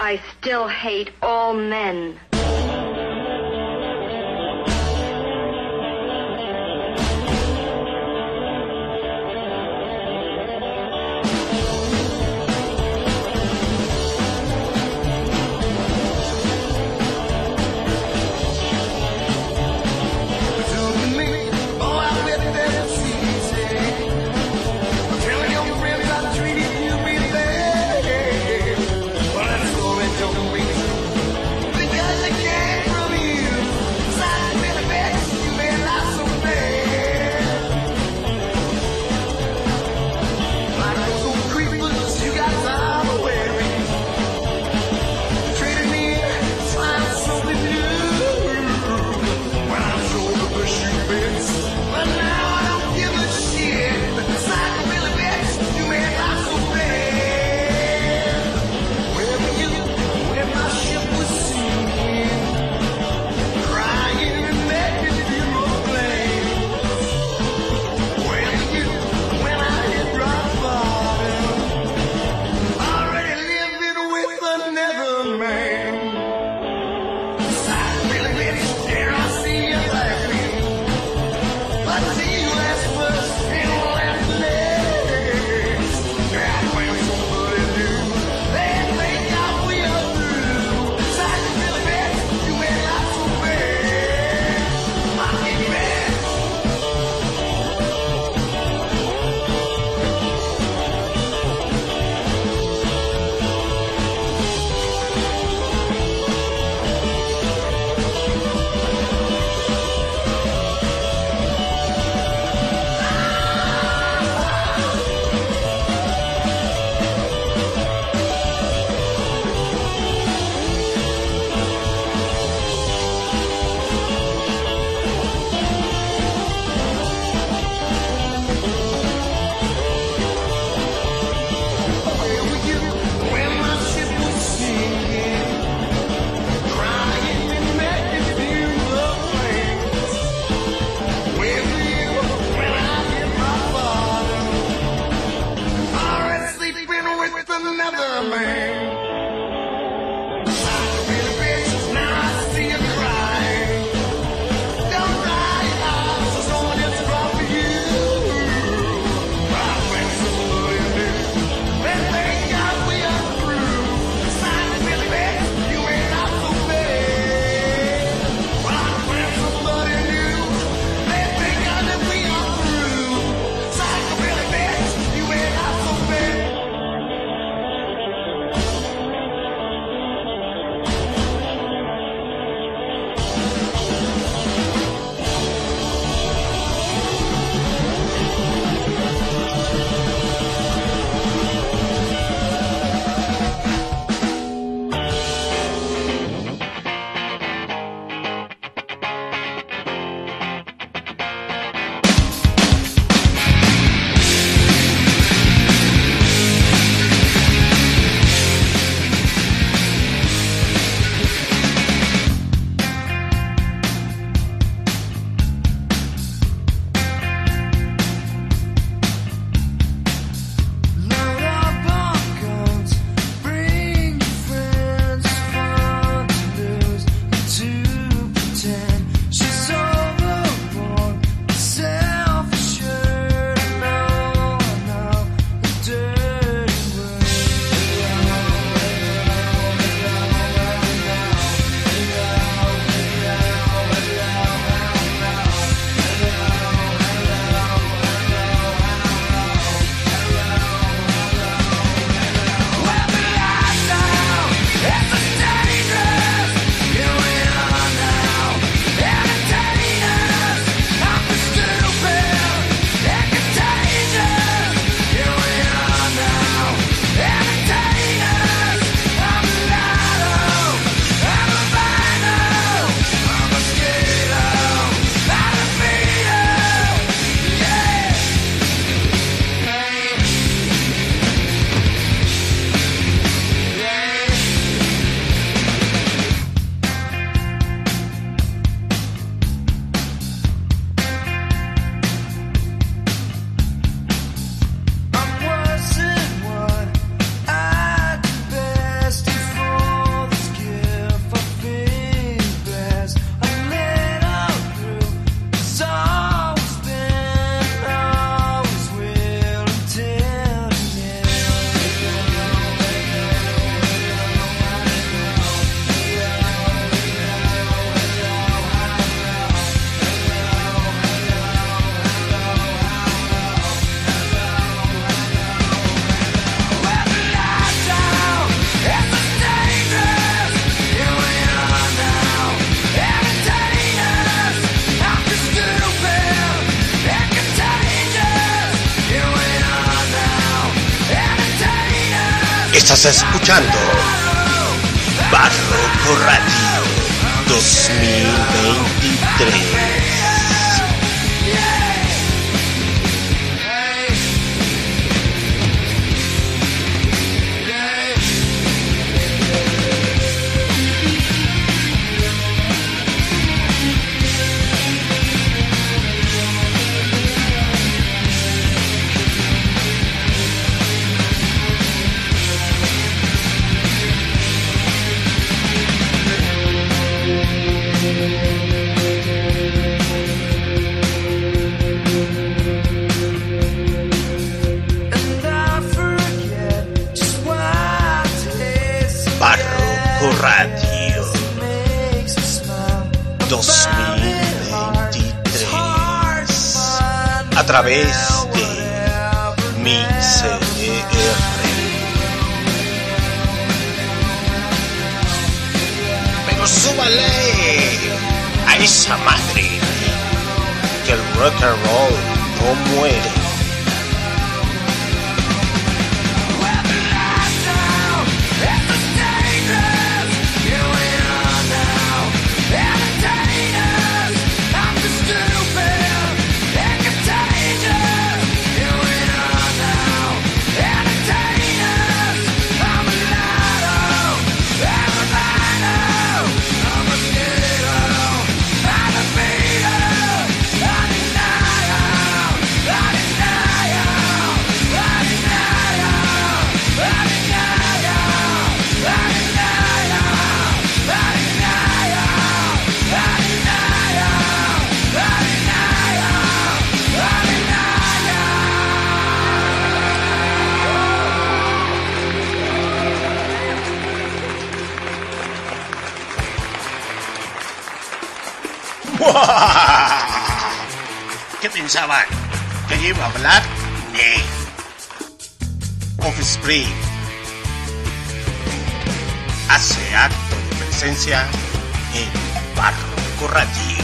I still hate all men. pensaban que yo iba a hablar de Offspring. Hace acto de presencia en Barroco Radio.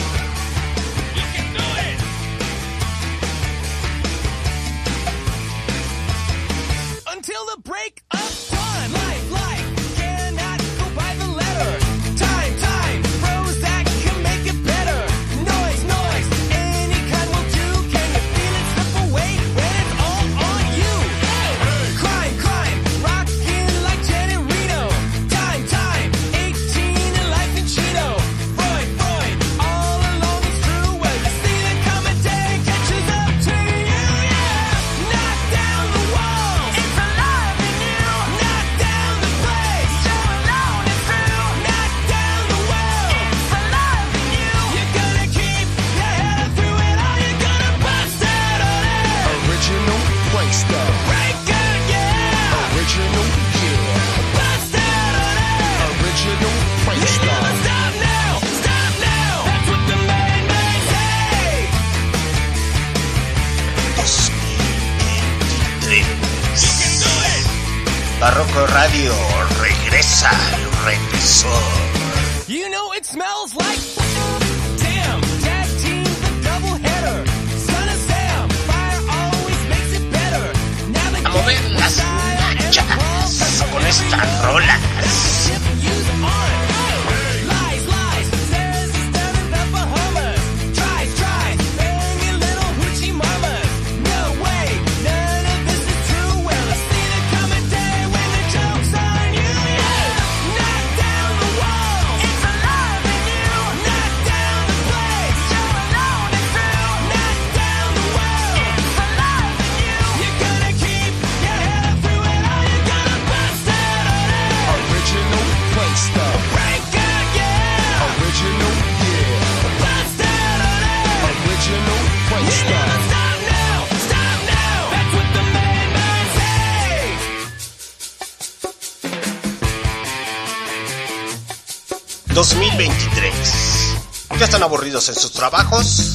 en sus trabajos,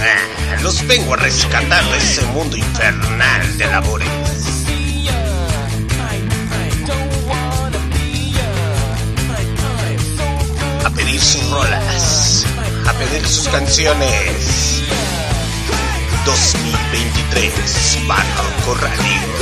eh, los vengo a rescatar de ese mundo infernal de labores. A pedir sus rolas, a pedir sus canciones. 2023, Barco Radio.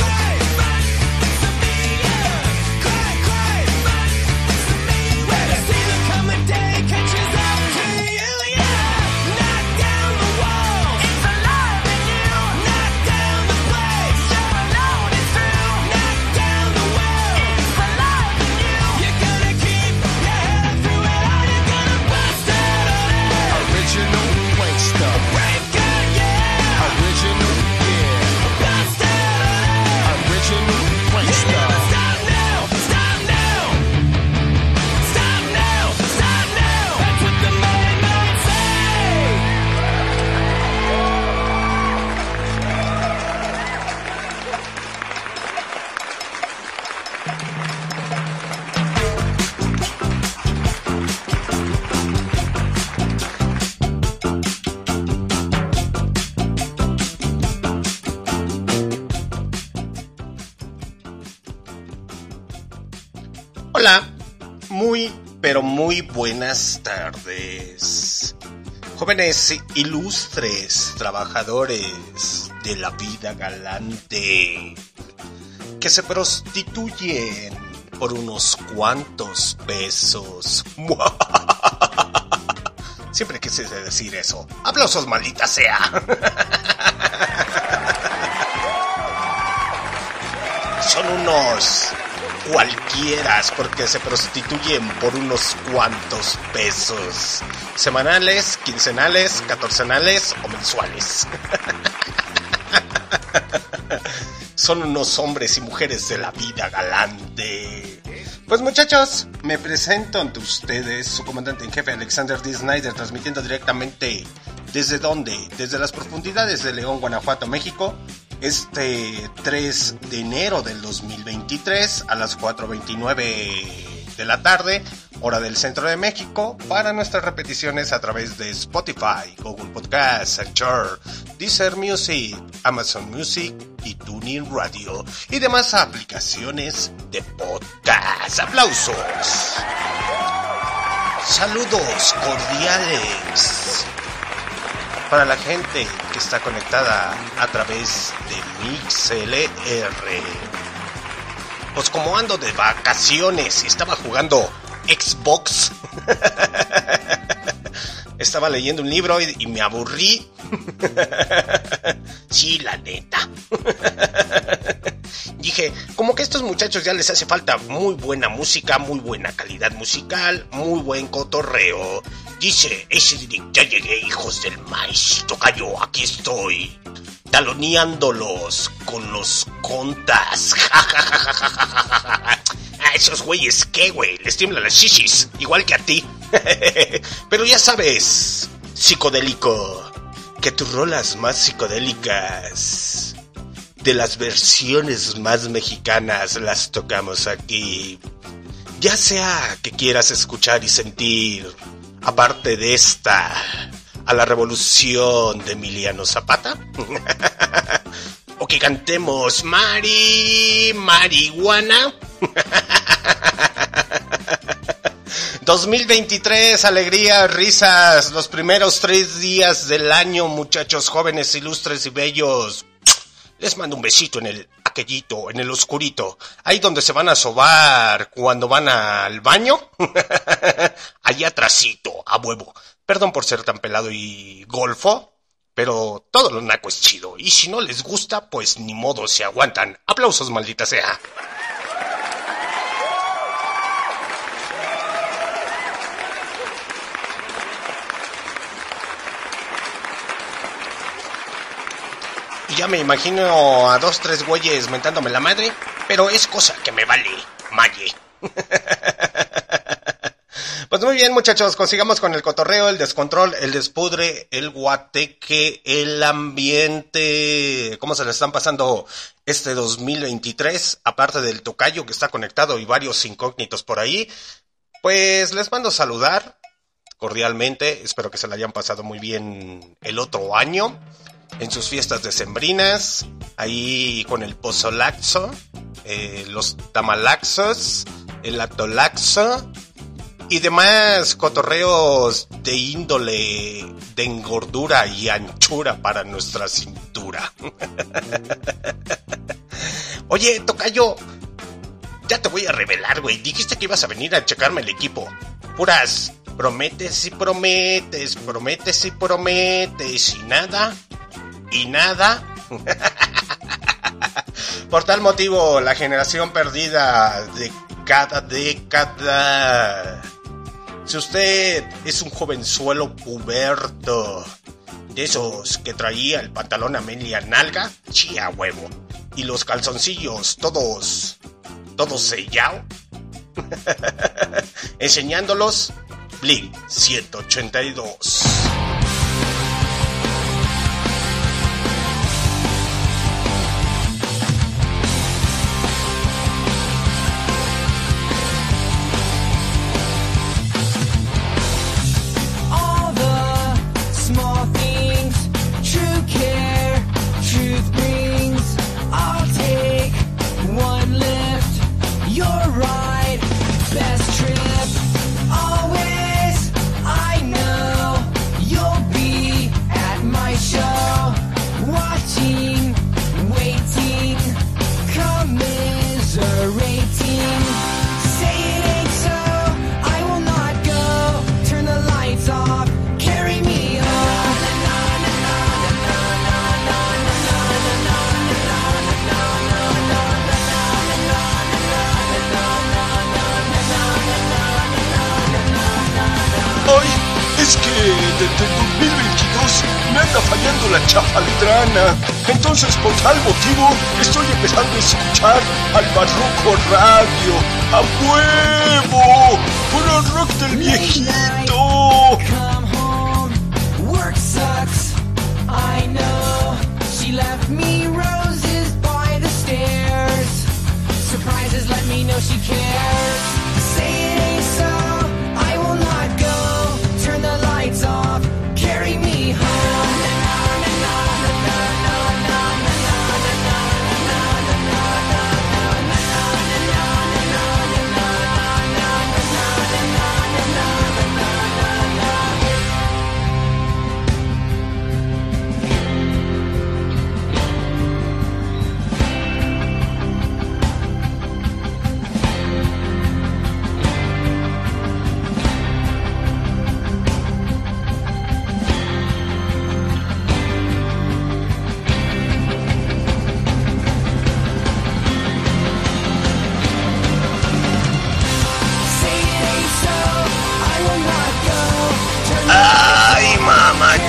Buenas tardes. Jóvenes ilustres, trabajadores de la vida galante, que se prostituyen por unos cuantos pesos. Siempre quise decir eso. Aplausos, maldita sea. Son unos cualquieras porque se prostituyen por unos cuantos pesos. Semanales, quincenales, catorcenales o mensuales. Son unos hombres y mujeres de la vida galante. Pues muchachos, me presento ante ustedes su comandante en jefe Alexander D. Snyder, transmitiendo directamente desde dónde, desde las profundidades de León, Guanajuato, México, este 3 de enero del 2023 a las 4.29 de la tarde, hora del centro de México, para nuestras repeticiones a través de Spotify, Google Podcasts, Anchor, Deezer Music, Amazon Music y TuneIn Radio y demás aplicaciones de podcast. ¡Aplausos! Saludos cordiales para la gente que está conectada a través de MixLR. Pues como ando de vacaciones estaba jugando Xbox, estaba leyendo un libro y, y me aburrí. sí, la neta. Dije, como que a estos muchachos ya les hace falta muy buena música, muy buena calidad musical, muy buen cotorreo. Dice, ese ya llegué, hijos del maíz. Tocayo, aquí estoy. Taloneándolos con los contas. A esos güeyes, ¿qué, güey? Les tiemblan las shishis, igual que a ti. Pero ya sabes, psicodélico, que tus rolas más psicodélicas de las versiones más mexicanas las tocamos aquí. Ya sea que quieras escuchar y sentir, aparte de esta, a la revolución de Emiliano Zapata. o que cantemos Mari, marihuana. 2023, alegría, risas, los primeros tres días del año, muchachos jóvenes, ilustres y bellos. Les mando un besito en el aquellito, en el oscurito, ahí donde se van a sobar cuando van al baño. Allá atrásito, a huevo. Perdón por ser tan pelado y golfo, pero todo lo naco es chido. Y si no les gusta, pues ni modo, se aguantan. Aplausos, maldita sea. Y ya me imagino a dos, tres güeyes mentándome la madre, pero es cosa que me vale, malle. Pues muy bien, muchachos, consigamos con el cotorreo, el descontrol, el despudre, el guateque, el ambiente. ¿Cómo se le están pasando este 2023? Aparte del tocayo que está conectado y varios incógnitos por ahí. Pues les mando saludar cordialmente. Espero que se la hayan pasado muy bien el otro año. En sus fiestas decembrinas, ahí con el pozolaxo, eh, los tamalaxos, el atolaxo y demás cotorreos de índole de engordura y anchura para nuestra cintura. Oye, Tocayo, ya te voy a revelar, güey. Dijiste que ibas a venir a checarme el equipo. Puras prometes y prometes, prometes y prometes y nada. Y nada. Por tal motivo, la generación perdida de cada década. Si usted es un jovenzuelo puberto, de esos que traía el pantalón a media nalga, chía huevo, y los calzoncillos todos, todos sellados, enseñándolos, Blink 182. Anda fallando la chafaldrana. Entonces, por tal motivo, estoy empezando a escuchar al Barroco Radio. ¡A huevo! ¡Puro rock del viejito! Me me she cares.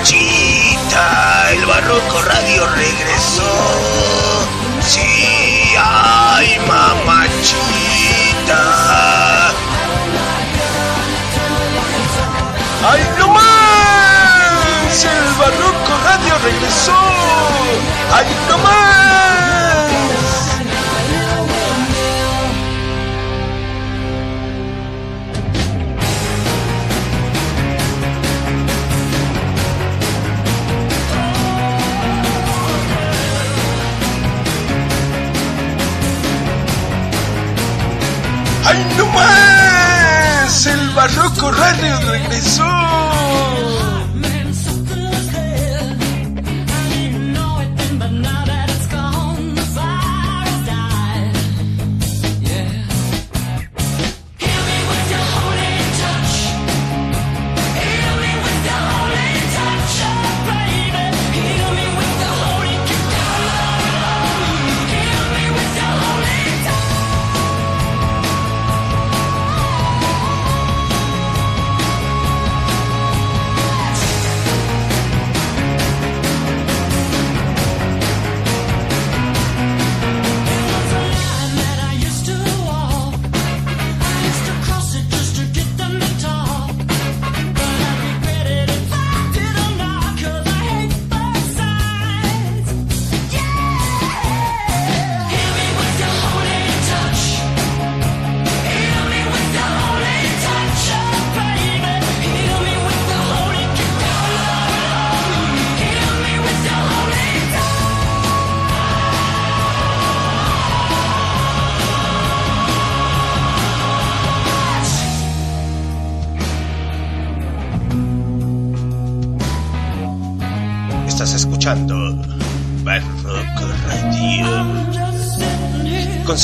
Mamachita! El Barroco Radio regresó. Sí, ¡ay, mamachita! ¡Ay, no más! El Barroco Radio regresó. ¡Ay, no más! ¡Ay, no más! El Barroco Radio regresó.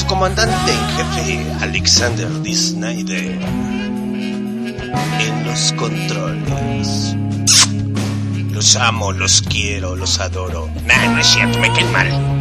Comandante en jefe Alexander D. Snyder en los controles. Los amo, los quiero, los adoro. Nah, no es cierto, me caen mal.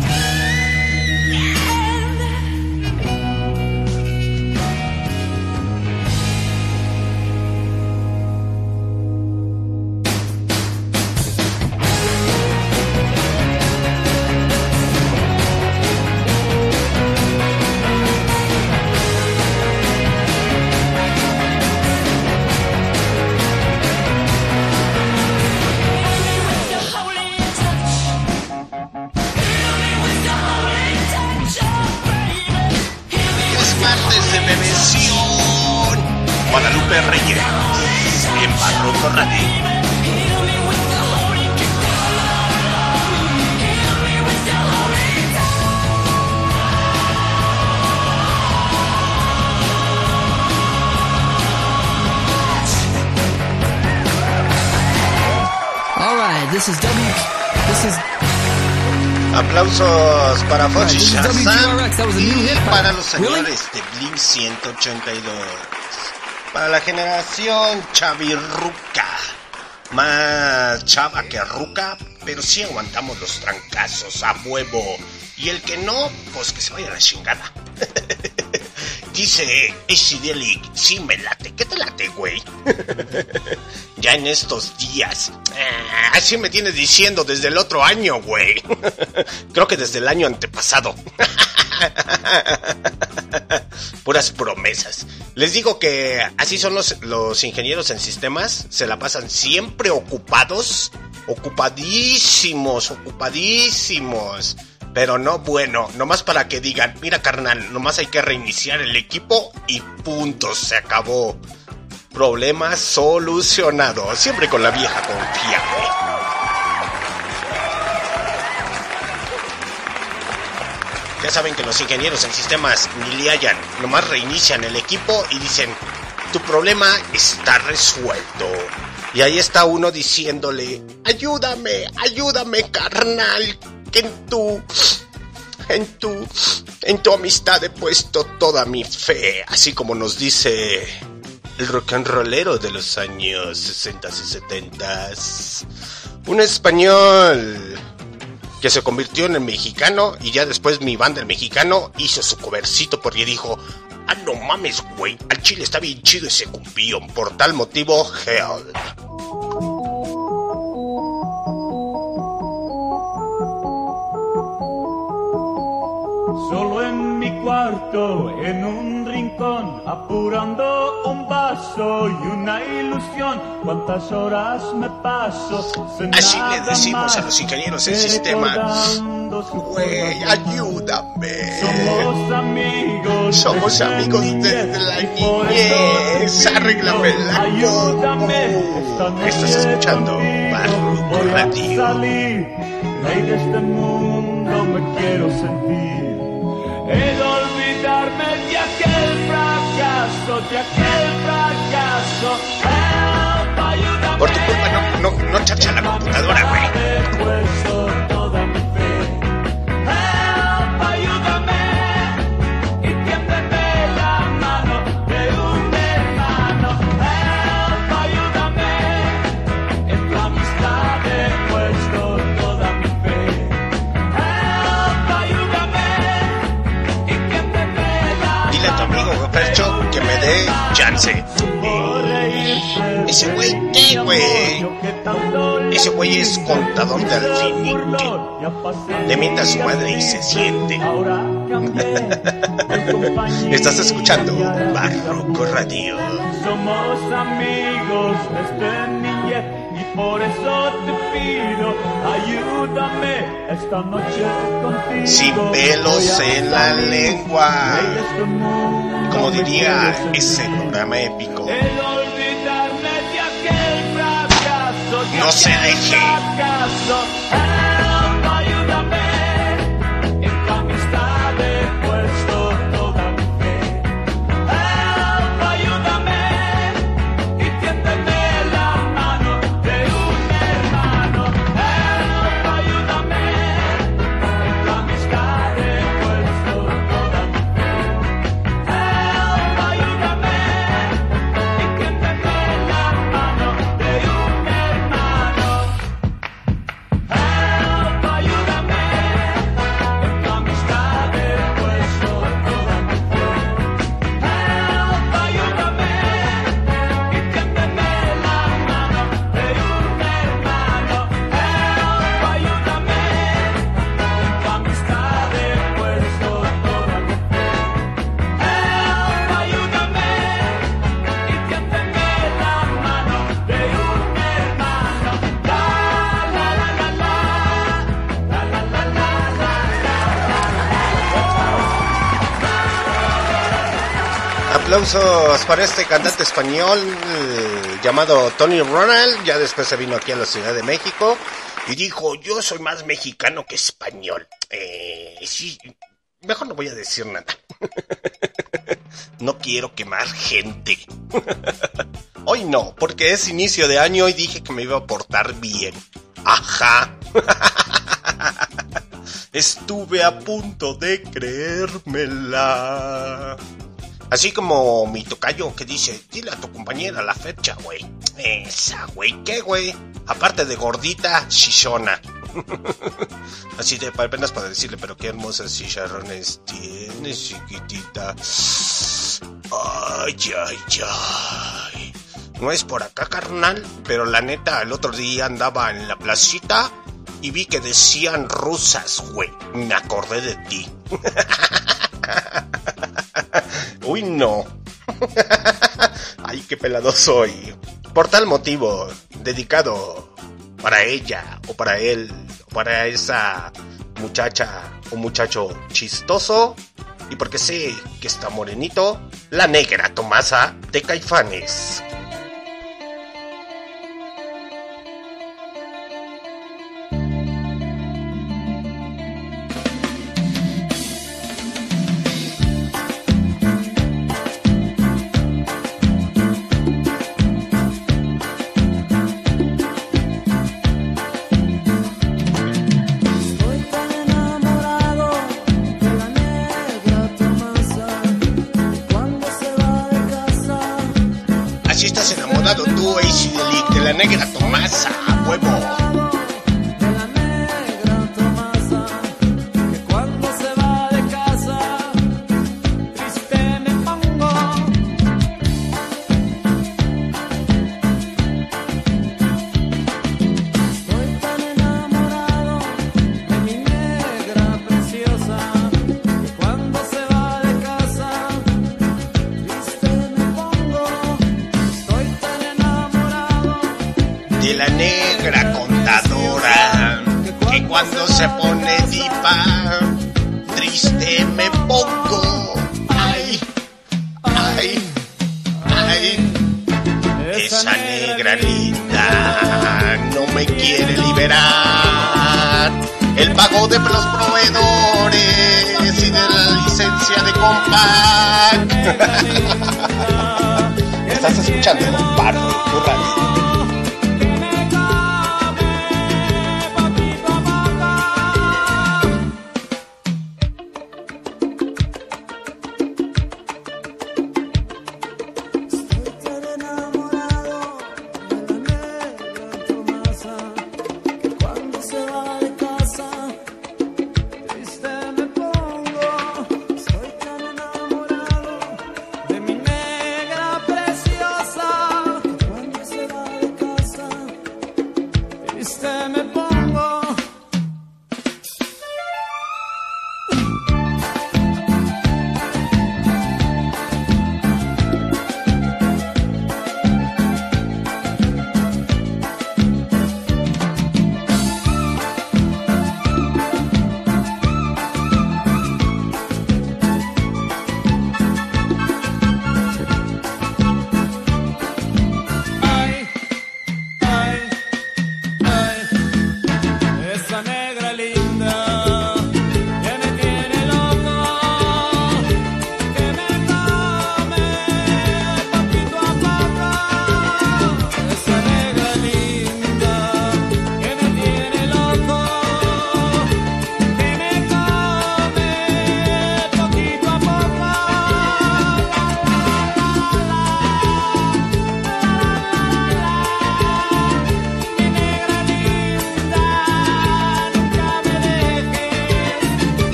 Para Shazam y para los señores de Blink 182. Para la generación chavirruca. Más chava que ruca, pero sí aguantamos los trancazos a huevo. Y el que no, pues que se vaya a la chingada. Dice Delic, sí me late. ¿Qué te late, güey? ya en estos días. Ah, así me tienes diciendo desde el otro año, güey. Creo que desde el año antepasado. Puras promesas. Les digo que así son los, los ingenieros en sistemas. Se la pasan siempre ocupados. Ocupadísimos, ocupadísimos. Pero no bueno, nomás para que digan, mira carnal, nomás hay que reiniciar el equipo y punto, se acabó. Problema solucionado, siempre con la vieja confiable. Ya saben que los ingenieros en sistemas ni le hallan, nomás reinician el equipo y dicen, tu problema está resuelto. Y ahí está uno diciéndole, ayúdame, ayúdame carnal, que en tu, en tu, en tu amistad he puesto toda mi fe, así como nos dice el rock and rollero de los años 60 y 70. Un español que se convirtió en el mexicano y ya después mi banda el mexicano hizo su covercito porque dijo, ah no mames güey, al chile está bien chido ese cumbión, por tal motivo, hell. Solo en mi cuarto, en un rincón, apurando un vaso y una ilusión. Cuántas horas me paso. Así le decimos a los ingenieros en sistema, güey, ayúdame. Somos amigos. Somos amigos desde la niñez. Arréglame la Ayúdame. Estás escuchando Barroco Radio. Rey de este mundo me quiero sentir. Por tu culpa no, no, no chacha la computadora, güey. Eh, ese güey, ¿qué, güey? Ese güey es contador de alfinique. Le mienta a su madre y se siente. Estás escuchando Barroco Radio. Somos amigos por eso te pido, ayúdame esta noche contigo. Sin pelos en la lengua. este Como diría quiero ese programa épico. El olvidarme de aquel fracaso, de No se deje. Aplausos para este cantante español eh, llamado Tony Ronald. Ya después se vino aquí a la Ciudad de México y dijo: Yo soy más mexicano que español. Eh, sí, mejor no voy a decir nada. no quiero quemar gente. Hoy no, porque es inicio de año y dije que me iba a portar bien. Ajá. Estuve a punto de creérmela. Así como mi tocayo que dice, dile a tu compañera la fecha, güey. Esa, güey, ¿qué, güey? Aparte de gordita, chichona. Así de apenas para decirle, pero qué hermosas chicharrones tienes, chiquitita. Ay, ay, ay. No es por acá, carnal, pero la neta, el otro día andaba en la placita y vi que decían rusas, güey. Me acordé de ti. Uy, no. Ay, qué pelado soy. Por tal motivo, dedicado para ella o para él o para esa muchacha o muchacho chistoso y porque sé que está morenito, la negra Tomasa de Caifanes.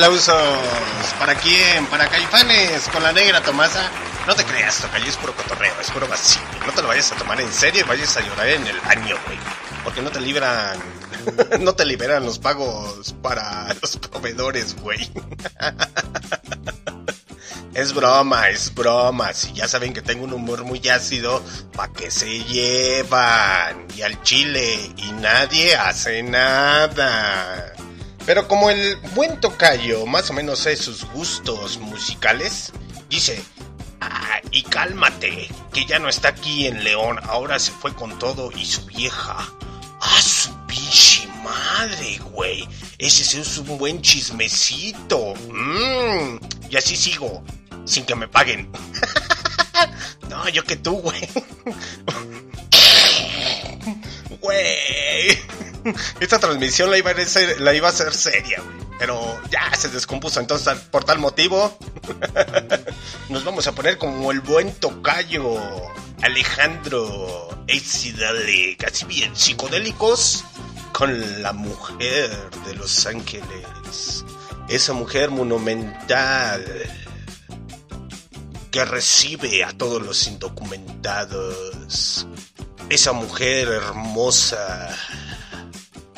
Aplausos. ¿Para quién? Para Caifanes con la negra Tomasa. No te creas, Tocayo, es puro cotorreo, es puro vacío. No te lo vayas a tomar en serio y vayas a llorar en el baño, güey. Porque no te libran, no te liberan los pagos para los proveedores, güey. Es broma, es broma. Si ya saben que tengo un humor muy ácido, ¿pa' qué se llevan? Y al chile, y nadie hace nada. Pero como el buen tocayo más o menos sé sus gustos musicales, dice, ah, y cálmate, que ya no está aquí en León, ahora se fue con todo y su vieja. ¡Ah, su pinche madre, güey! Ese es un buen chismecito. Mm, y así sigo, sin que me paguen. no, yo que tú, güey. Esta transmisión la iba a ser, la iba a seria. Pero ya se descompuso. Entonces, por tal motivo, Nos vamos a poner como el buen tocayo Alejandro Exidale, casi bien psicodélicos, con la mujer de Los Ángeles. Esa mujer monumental que recibe a todos los indocumentados. Esa mujer hermosa.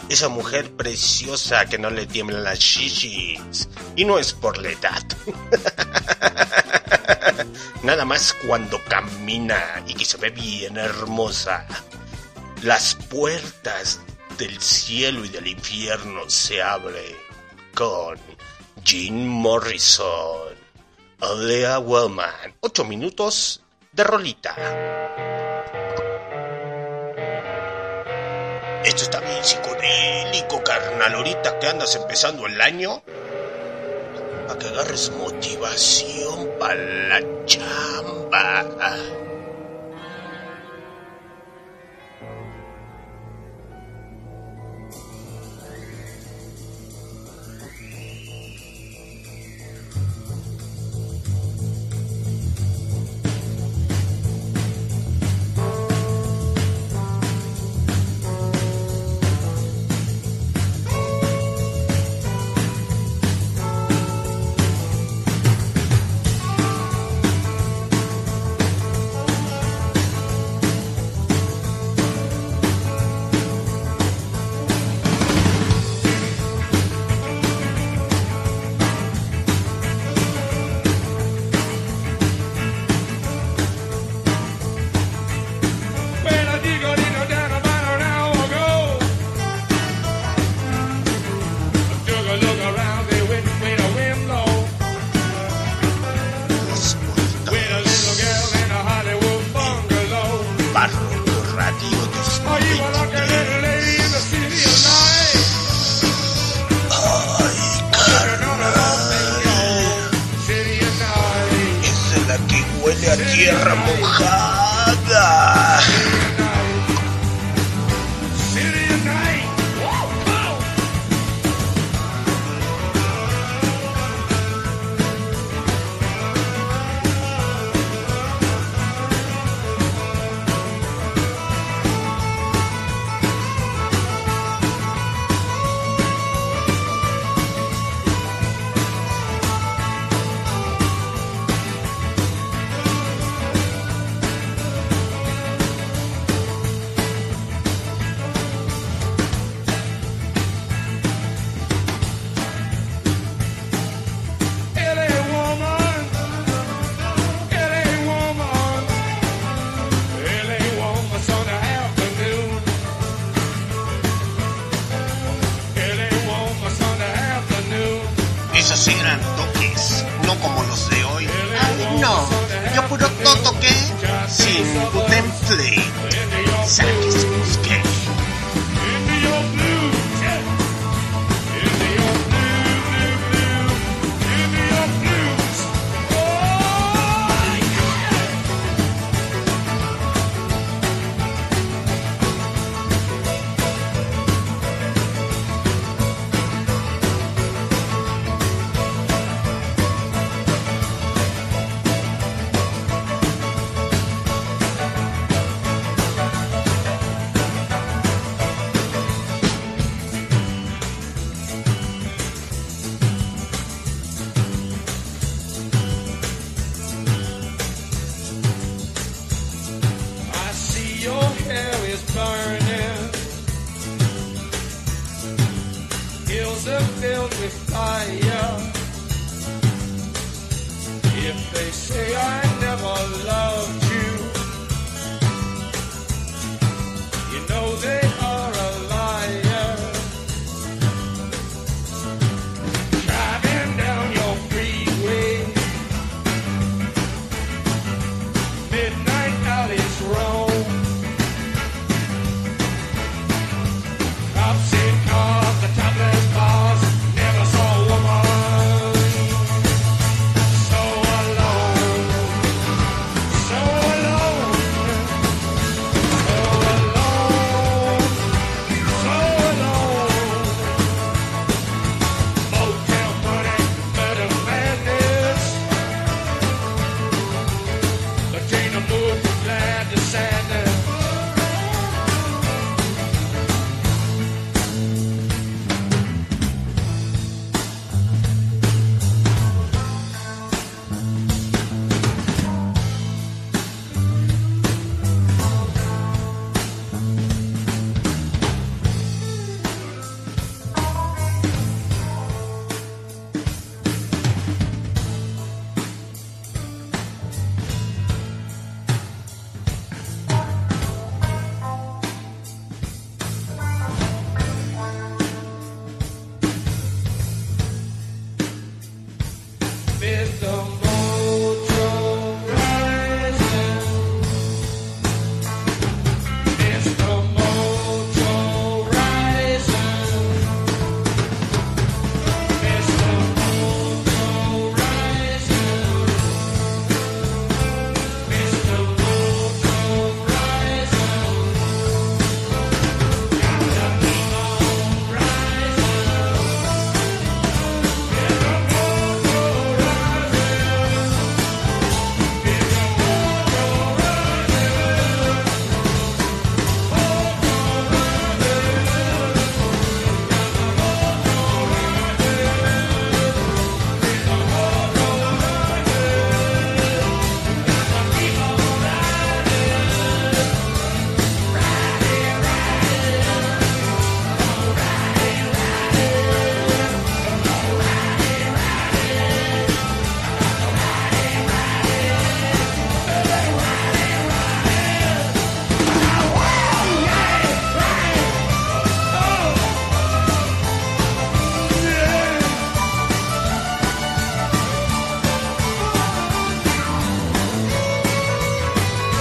Esa mujer preciosa que no le tiemblan las shishis. Y no es por la edad. Nada más cuando camina y que se ve bien hermosa. Las puertas del cielo y del infierno se abren con Jim Morrison. Alea Wellman. Ocho minutos de rolita. Esto está bien psicodélico, carnal. Ahorita que andas empezando el año. Para que agarres motivación para la chamba.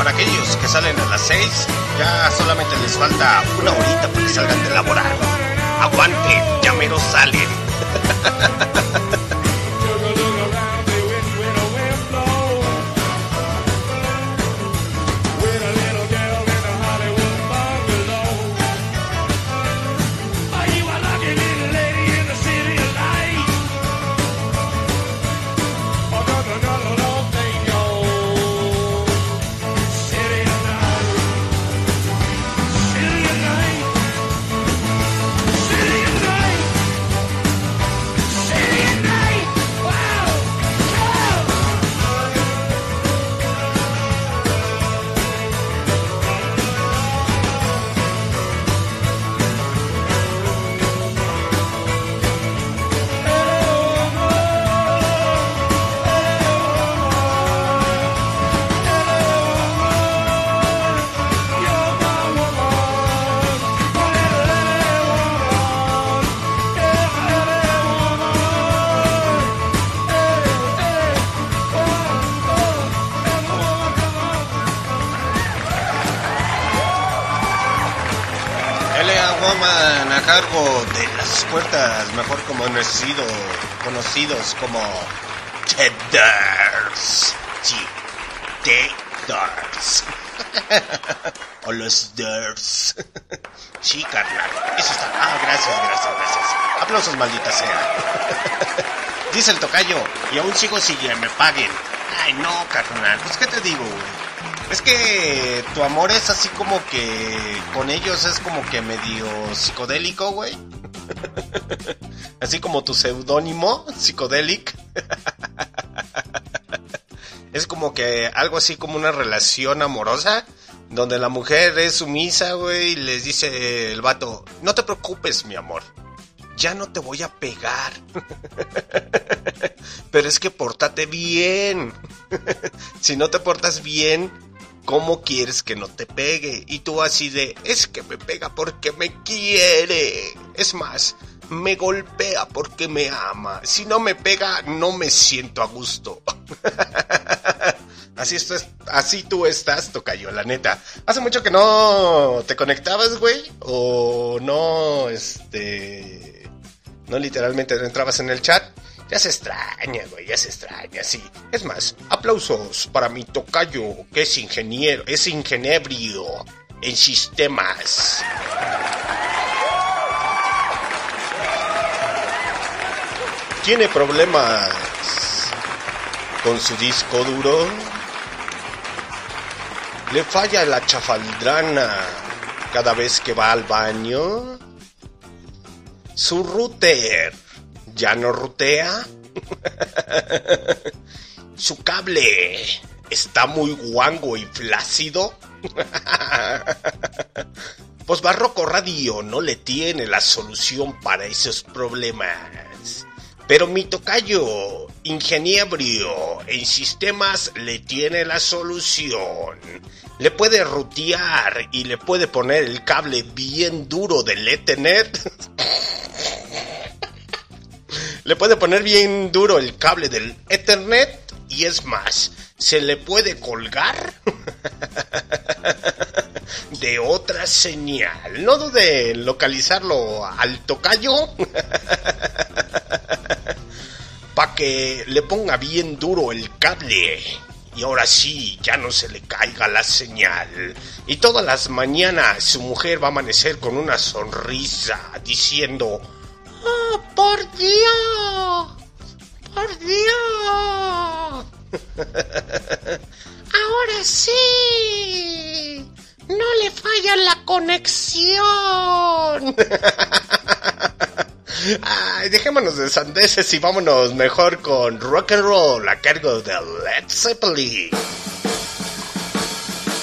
Para aquellos que salen a las 6, ya solamente les falta una horita para que salgan de laborar. Aguante, ya mero salen. conocido, conocidos como Cheddars. Sí, Cheddars. o los Durs. sí, carnal. Eso está. Ah, gracias, gracias, gracias. Aplausos, maldita sea. Dice el tocayo, y aún sigo sin que me paguen. Ay, no, carnal. Pues, ¿qué te digo, güey? Es que tu amor es así como que con ellos es como que medio psicodélico, güey. Así como tu seudónimo, psicodélic. Es como que algo así como una relación amorosa, donde la mujer es sumisa, güey, y les dice el vato, no te preocupes, mi amor, ya no te voy a pegar. Pero es que pórtate bien. si no te portas bien, ¿cómo quieres que no te pegue? Y tú así de, es que me pega porque me quiere. Es más, me golpea porque me ama. Si no me pega, no me siento a gusto. así, estás, así tú estás, Tocayo, la neta. Hace mucho que no te conectabas, güey. O no, este... No literalmente entrabas en el chat. Ya se extraña, güey, ya se extraña, sí. Es más, aplausos para mi tocayo, que es ingeniero, es ingenebrio en sistemas. Tiene problemas con su disco duro. Le falla la chafaldrana cada vez que va al baño. Su router ya no rutea. Su cable está muy guango y flácido. Pues Barroco Radio no le tiene la solución para esos problemas. Pero mi tocayo, ingeniebrio en sistemas, le tiene la solución. Le puede rutear y le puede poner el cable bien duro del Ethernet. Le puede poner bien duro el cable del Ethernet y es más, se le puede colgar de otra señal. No dude en localizarlo al tocayo para que le ponga bien duro el cable. Y ahora sí, ya no se le caiga la señal. Y todas las mañanas su mujer va a amanecer con una sonrisa diciendo, ¡Oh, por Dios! ¡Por Dios! Ahora sí. No le falla la conexión. Ay, dejémonos de sandeces y vámonos mejor con rock and roll a cargo de Led Zeppelin.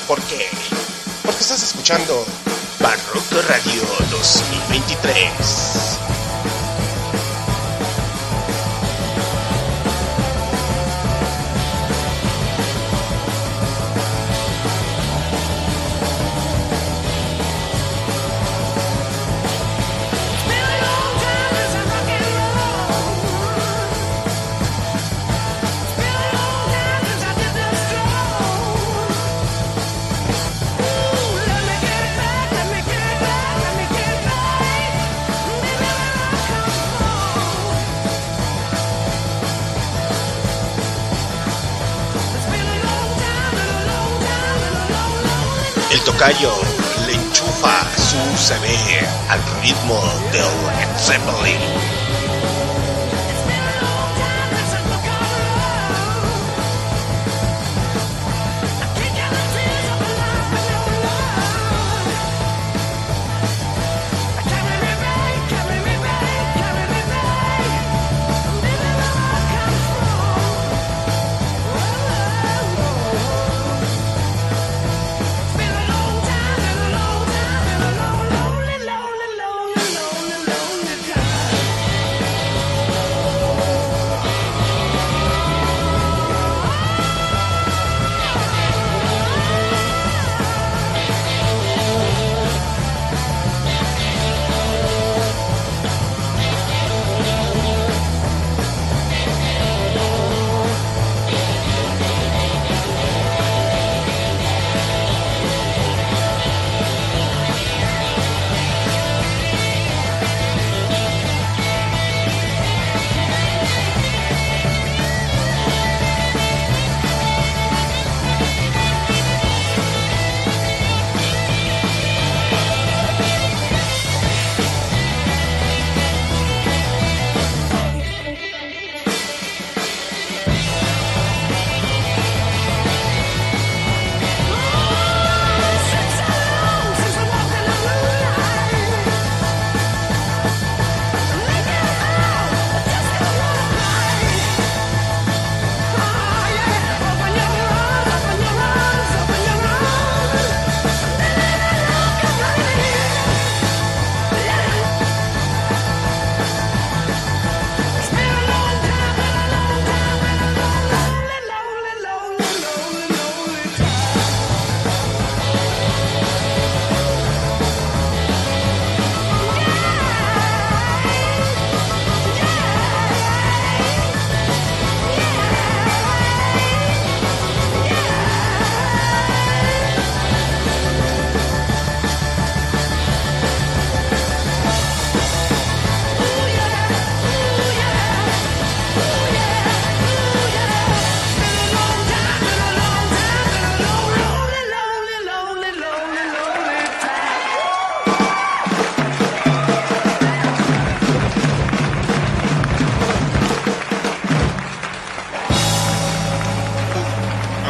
¿Por qué? Porque estás escuchando Barroco Radio 2023. Tocayo le enchufa su CV al ritmo del Zeppelin.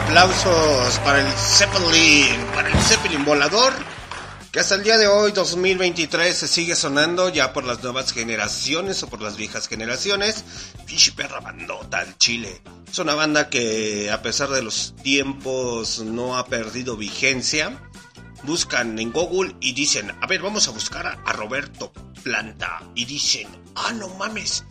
Aplausos para el Zeppelin, para el Zeppelin volador, que hasta el día de hoy, 2023, se sigue sonando ya por las nuevas generaciones o por las viejas generaciones. Pinche perra bandota al Chile. Es una banda que, a pesar de los tiempos, no ha perdido vigencia. Buscan en Google y dicen, a ver, vamos a buscar a Roberto Planta. Y dicen, ah, no mames,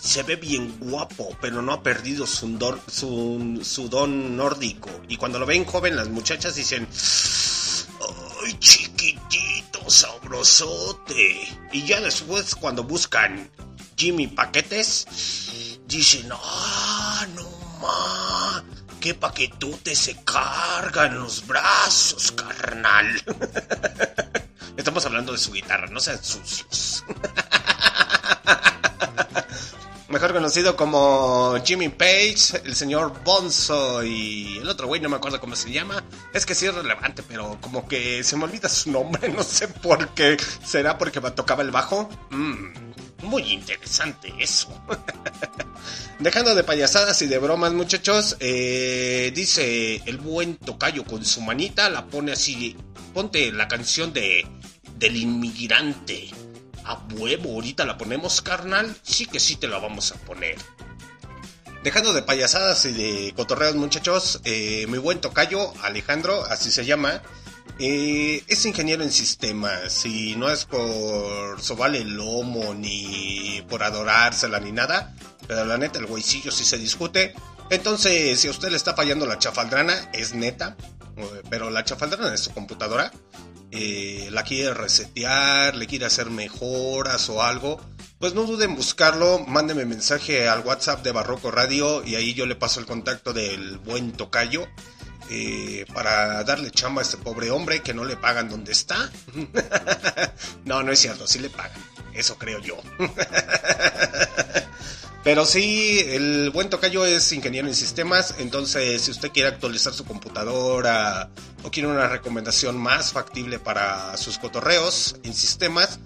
se ve bien guapo, pero no ha perdido su, dor- su, don nórdico. Y cuando lo ven joven, las muchachas dicen, ¡ay, chiquitito, sabrosote! Y ya después, cuando buscan Jimmy Paquetes, dice, no, no ma, qué paquetote se carga en los brazos, carnal. Estamos hablando de su guitarra, no sean sucios. Mejor conocido como Jimmy Page, el señor Bonzo y el otro güey, no me acuerdo cómo se llama. Es que sí es relevante, pero como que se me olvida su nombre, no sé por qué. ¿Será porque tocaba el bajo? Mm, muy interesante eso. Dejando de payasadas y de bromas, muchachos, eh, dice el buen tocayo con su manita, la pone así, ponte la canción de del inmigrante. A huevo, ahorita la ponemos, carnal. Sí que sí te la vamos a poner. Dejando de payasadas y de cotorreos, muchachos, eh, mi buen tocayo, Alejandro, así se llama, eh, es ingeniero en sistemas y no es por sobarle el lomo ni por adorársela ni nada, pero la neta el güeycillo sí se discute. Entonces, si a usted le está fallando la chafaldrana, es neta, eh, pero la chafaldrana de su computadora, eh, la quiere resetear, le quiere hacer mejoras o algo, pues no duden en buscarlo, mándeme mensaje al WhatsApp de Barroco Radio y ahí yo le paso el contacto del buen tocayo eh, para darle chamba a este pobre hombre que no le pagan donde está. no, no es cierto, sí le pagan, eso creo yo. Pero sí, el buen tocayo es ingeniero en sistemas, entonces si usted quiere actualizar su computadora o quiere una recomendación más factible para sus cotorreos en sistemas,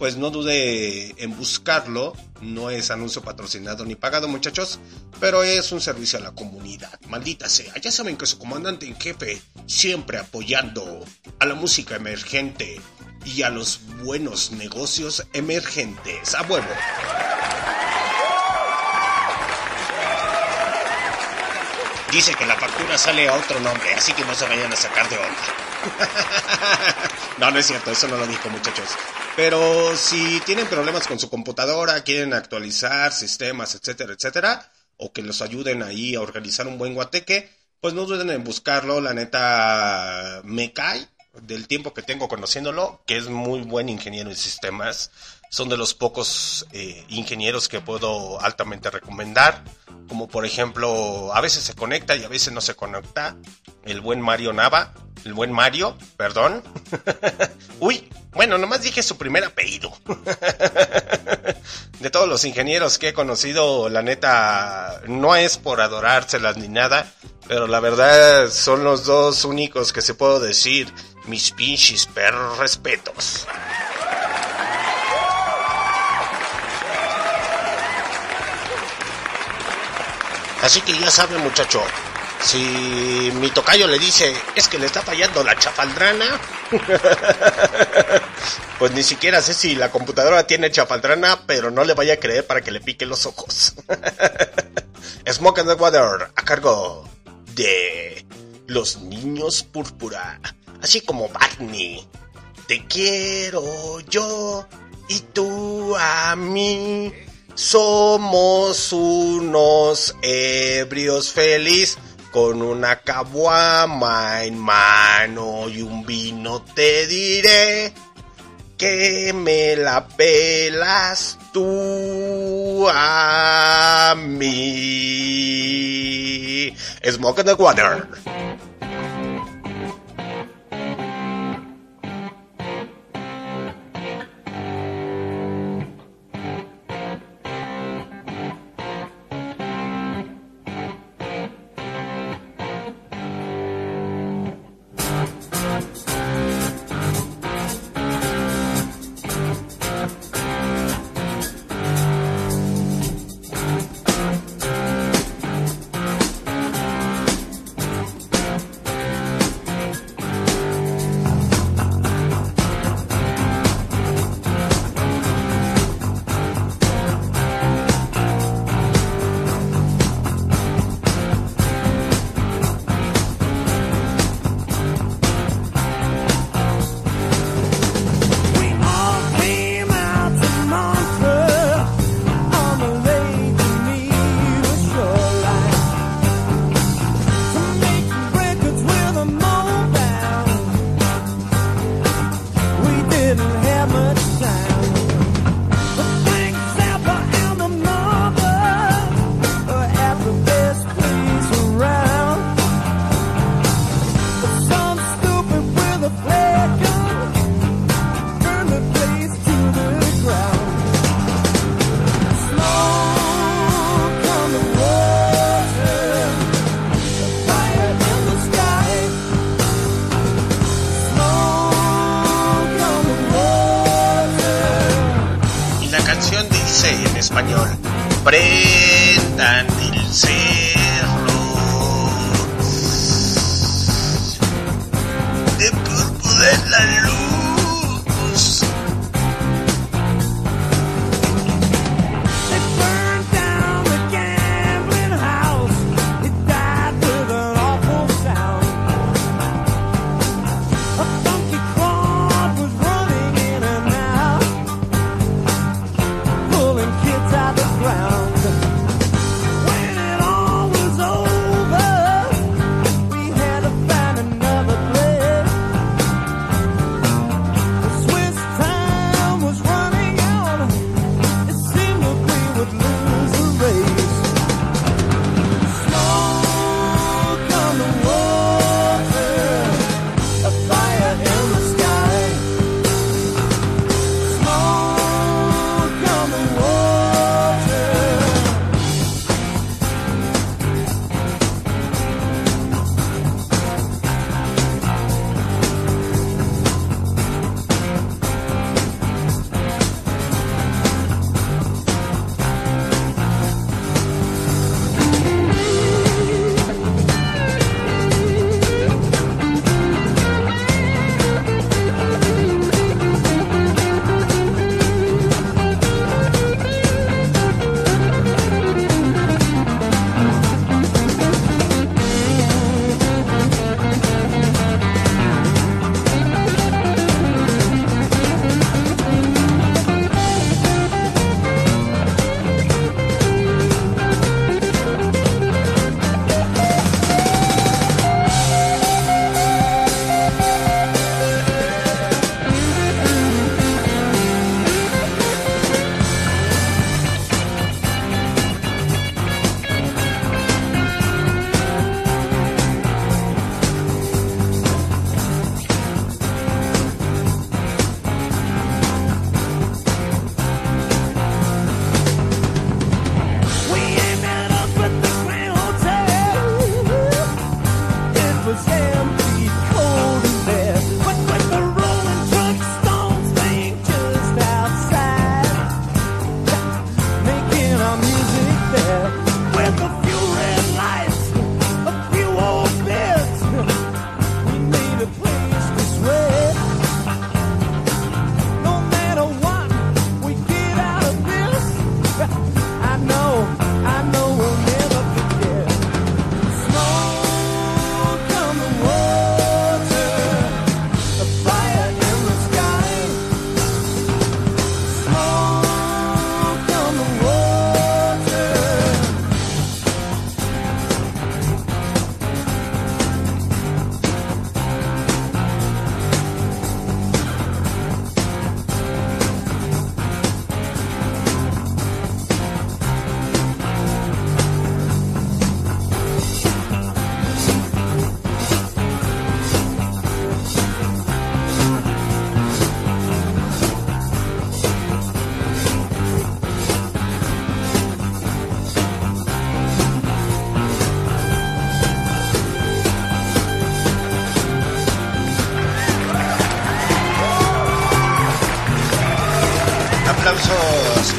pues no dude en buscarlo. No es anuncio patrocinado ni pagado, muchachos, pero es un servicio a la comunidad. Maldita sea, ya saben que su comandante en jefe siempre apoyando a la música emergente y a los buenos negocios emergentes. A huevo. Dice que la factura sale a otro nombre, así que no se vayan a sacar de onda. no, no es cierto, eso no lo dijo, muchachos. Pero si tienen problemas con su computadora, quieren actualizar sistemas, etcétera, etcétera, o que los ayuden ahí a organizar un buen guateque, pues no duden en buscarlo. La neta, me cae del tiempo que tengo conociéndolo, que es muy buen ingeniero en sistemas. Son de los pocos eh, ingenieros que puedo altamente recomendar. Como por ejemplo, a veces se conecta y a veces no se conecta. El buen Mario Nava. El buen Mario, perdón. Uy, bueno, nomás dije su primer apellido. de todos los ingenieros que he conocido, la neta, no es por adorárselas ni nada. Pero la verdad son los dos únicos que se puedo decir mis pinches perros respetos. Así que ya saben, muchacho, si mi tocayo le dice, es que le está fallando la chafaldrana, pues ni siquiera sé si la computadora tiene chafaldrana, pero no le vaya a creer para que le pique los ojos. Smoke and the Water, a cargo de los niños púrpura, así como Barney. Te quiero yo y tú a mí. Somos unos ebrios feliz con una caguama en mano y un vino te diré que me la pelas tú a mí. Smoke in the water.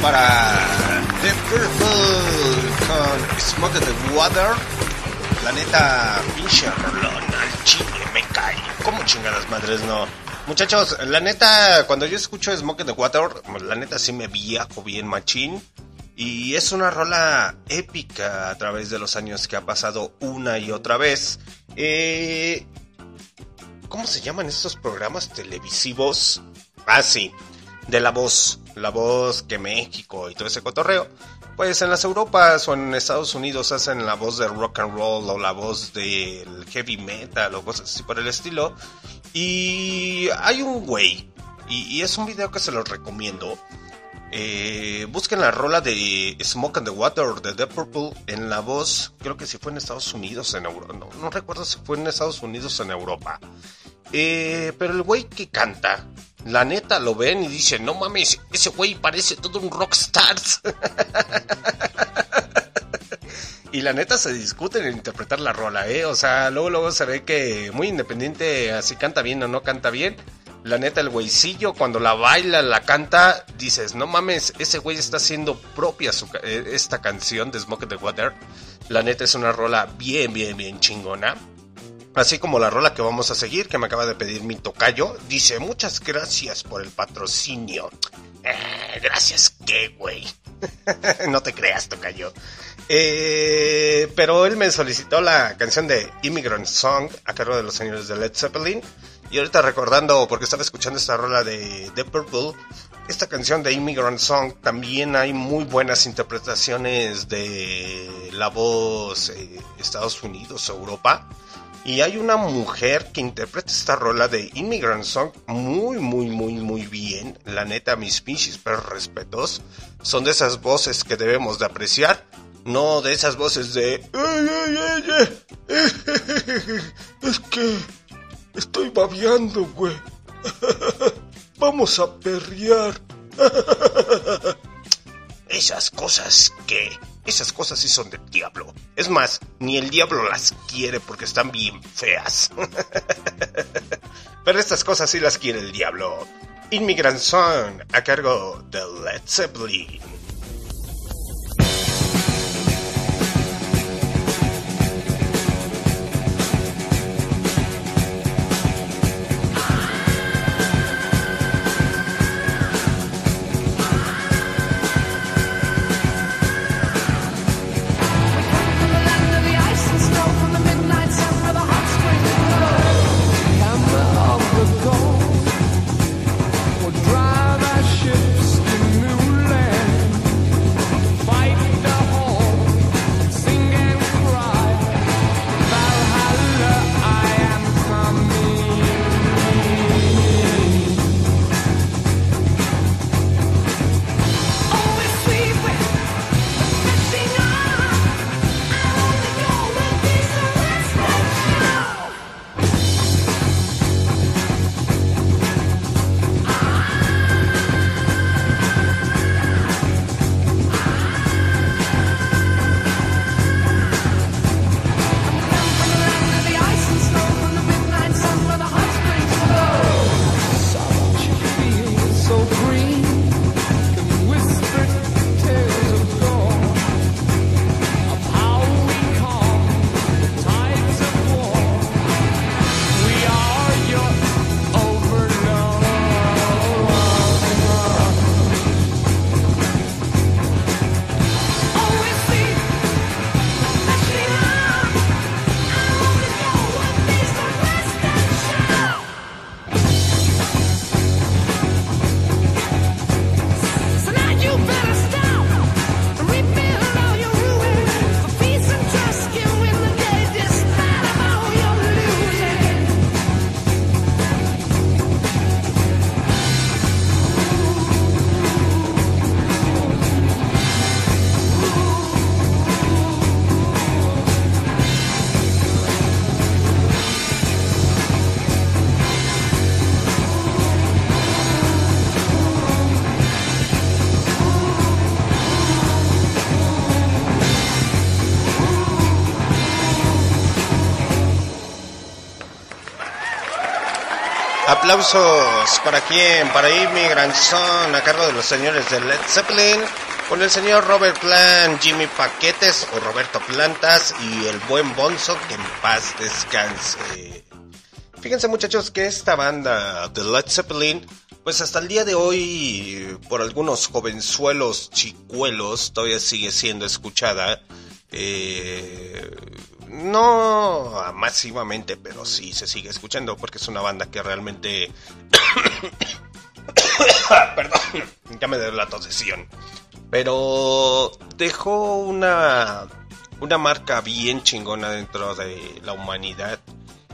Para The Purple con Smoke the Water. La neta, pinche rolón al chile, me cae. ¿Cómo chingadas madres no? Muchachos, la neta, cuando yo escucho Smoke the Water, la neta sí me viajo bien machín. Y es una rola épica a través de los años que ha pasado una y otra vez. Eh, ¿Cómo se llaman estos programas televisivos? Ah, sí, de la voz. La voz que México y todo ese cotorreo. Pues en las Europas o en Estados Unidos hacen la voz de rock and roll o la voz del heavy metal o cosas así por el estilo. Y hay un güey, y, es un video que se los recomiendo. Eh, busquen la rola de Smoke and the Water de The Purple en la voz, creo que si fue en Estados Unidos, en Europa, no, no recuerdo si fue en Estados Unidos o en Europa. Eh, pero el güey que canta, la neta lo ven y dicen, no mames, ese güey parece todo un rockstar. y la neta se discuten en interpretar la rola, ¿eh? O sea, luego, luego se ve que muy independiente, así canta bien o no canta bien. La neta, el güeycillo cuando la baila, la canta, dices, no mames, ese güey está haciendo propia su eh, esta canción de Smoke the Water. La neta es una rola bien, bien, bien chingona. Así como la rola que vamos a seguir, que me acaba de pedir mi tocayo, dice, muchas gracias por el patrocinio. Eh, gracias, ¿qué, güey? no te creas, tocayo. Eh, pero él me solicitó la canción de Immigrant Song a cargo de los señores de Led Zeppelin. Y ahorita recordando, porque estaba escuchando esta rola de The Purple, esta canción de Immigrant Song también hay muy buenas interpretaciones de la voz eh, Estados Unidos, Europa. Y hay una mujer que interpreta esta rola de Immigrant Song muy, muy, muy, muy bien. La neta, mis pinches perros respetos. Son de esas voces que debemos de apreciar. No de esas voces de... "Ay, ay, ay, ay, Es que... Estoy babeando, güey. Vamos a perrear. Esas cosas que... Esas cosas sí son del diablo. Es más, ni el diablo las quiere porque están bien feas. Pero estas cosas sí las quiere el diablo. Immigrant Song a cargo de Led Zeppelin. Aplausos para quién, para Immigrant Son, a cargo de los señores de Led Zeppelin, con el señor Robert Plant, Jimmy Paquetes o Roberto Plantas y el buen Bonzo, que en paz descanse. Fíjense muchachos que esta banda de Led Zeppelin, pues hasta el día de hoy, por algunos jovenzuelos chicuelos, todavía sigue siendo escuchada. Eh, no masivamente, pero sí se sigue escuchando porque es una banda que realmente... Perdón, ya me dio la tosesión. Pero dejó una, una marca bien chingona dentro de la humanidad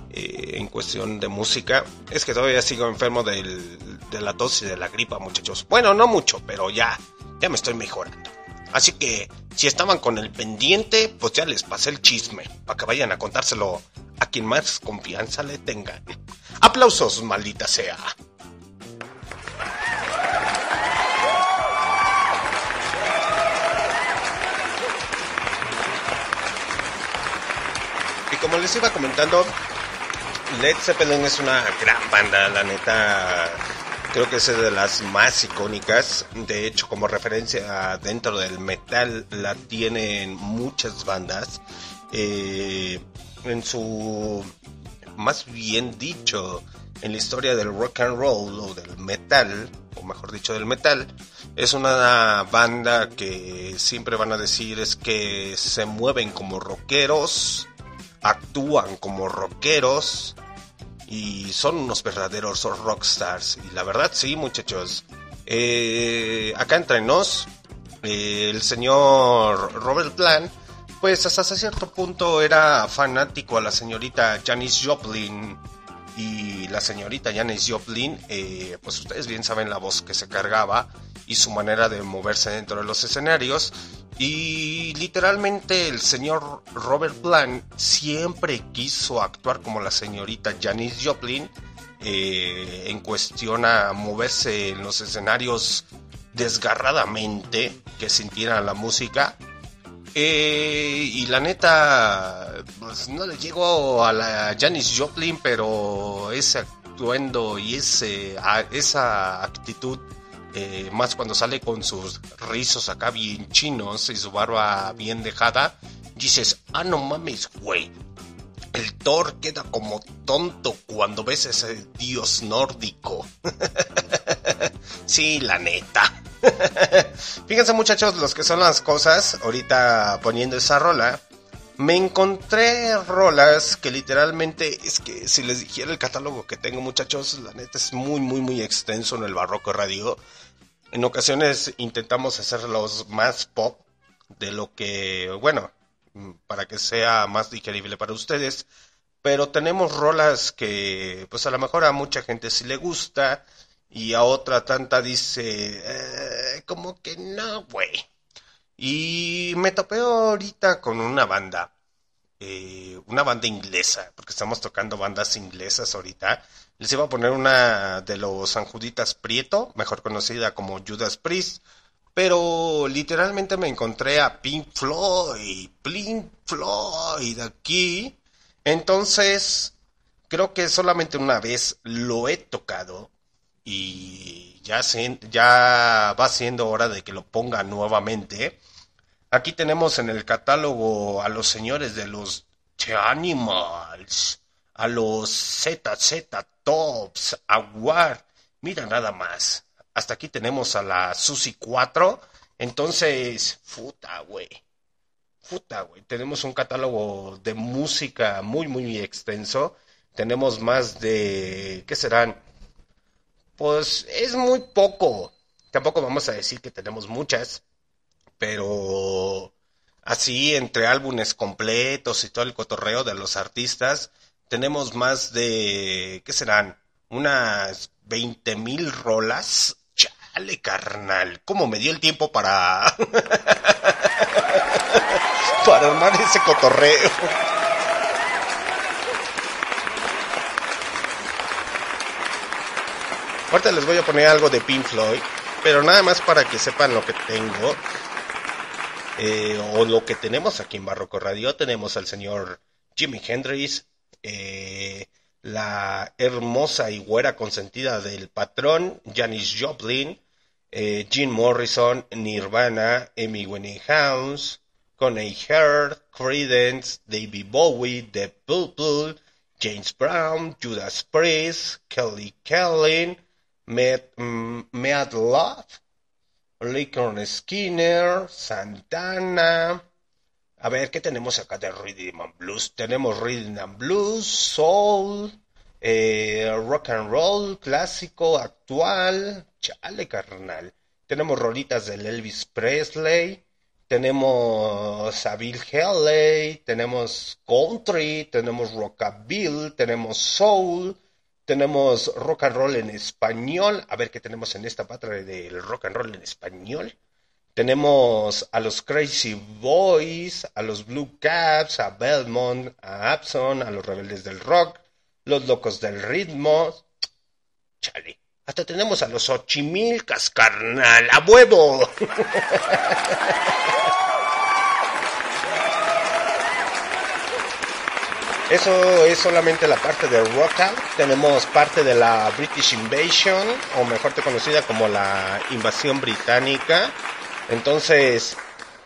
eh, en cuestión de música. Es que todavía sigo enfermo del, de la tos y de la gripa, muchachos. Bueno, no mucho, pero ya, ya me estoy mejorando. Así que, si estaban con el pendiente, pues ya les pasé el chisme, para que vayan a contárselo a quien más confianza le tengan. Aplausos, maldita sea. Y como les iba comentando, Led Zeppelin es una gran banda, la neta. Creo que es de las más icónicas. De hecho, como referencia dentro del metal, la tienen muchas bandas. Eh, en su, más bien dicho, en la historia del rock and roll o del metal, o mejor dicho del metal, es una banda que siempre van a decir es que se mueven como rockeros, actúan como rockeros y son unos verdaderos rockstars. Y la verdad sí, muchachos. Eh, acá entre nos, eh, el señor Robert Plant, pues hasta cierto punto era fanático a la señorita Janis Joplin. Y la señorita Janis Joplin, eh, pues ustedes bien saben la voz que se cargaba y su manera de moverse dentro de los escenarios. Y literalmente el señor Robert Plant siempre quiso actuar como la señorita Janis Joplin eh, en cuestión a moverse en los escenarios desgarradamente, que sintieran la música. Eh, y la neta, pues no le llegó a la Janis Joplin, pero ese actuendo y ese, esa actitud, eh, más cuando sale con sus rizos acá bien chinos y su barba bien dejada, dices, ah, no mames, güey. El Thor queda como tonto cuando ves ese dios nórdico. sí, la neta. Fíjense muchachos, los que son las cosas, ahorita poniendo esa rola, me encontré rolas que literalmente es que si les dijera el catálogo que tengo muchachos, la neta es muy muy muy extenso en el barroco radio. En ocasiones intentamos hacerlos más pop de lo que, bueno, para que sea más digerible para ustedes. Pero tenemos rolas que, pues a lo mejor a mucha gente sí le gusta y a otra tanta dice, "Eh, como que no, güey. Y me topé ahorita con una banda, eh, una banda inglesa, porque estamos tocando bandas inglesas ahorita. Les iba a poner una de los Sanjuditas Prieto, mejor conocida como Judas Priest, pero literalmente me encontré a Pink Floyd, Pink Floyd aquí. Entonces, creo que solamente una vez lo he tocado y ya, se- ya va siendo hora de que lo ponga nuevamente. Aquí tenemos en el catálogo a los señores de los The Animals, a los ZZ Tops, a War. Mira nada más. Hasta aquí tenemos a la Susi 4. Entonces, puta, güey. Puta, güey. Tenemos un catálogo de música muy, muy extenso. Tenemos más de... ¿Qué serán? Pues es muy poco. Tampoco vamos a decir que tenemos muchas. Pero así entre álbumes completos y todo el cotorreo de los artistas, tenemos más de, ¿qué serán? Unas 20 mil rolas. Chale, carnal. ¿Cómo me dio el tiempo para... para armar ese cotorreo? Ahorita les voy a poner algo de Pink Floyd, pero nada más para que sepan lo que tengo. eh, o lo que tenemos aquí en Barroco Radio. Tenemos al señor Jimi Hendrix, eh, la hermosa y güera consentida del patrón, Janis Joplin, eh, Jim Morrison, Nirvana, Amy Winehouse, Coney Heard, Creedence, David Bowie, The Purple, James Brown, Judas Priest, Kelly Kelly, Matt, mm, Love, Lincoln Skinner, Santana. A ver, ¿qué tenemos acá de Rhythm and Blues? Tenemos Rhythm and Blues, Soul, eh, Rock and Roll, clásico, actual. Chale, carnal. Tenemos rolitas del Elvis Presley. Tenemos a Bill Haley. Tenemos country. Tenemos rockabilly. Tenemos soul. Tenemos rock and roll en español. A ver qué tenemos en esta patria del rock and roll en español. Tenemos a los Crazy Boys, a los Blue Caps, a Belmont, a Abson, a los Rebeldes del Rock, los Locos del Ritmo. Chale. Hasta tenemos a los Ochimilcas, carnal, a huevo. Eso es solamente la parte de Rock Out. Tenemos parte de la British Invasion, o mejor conocida como la invasión británica. Entonces,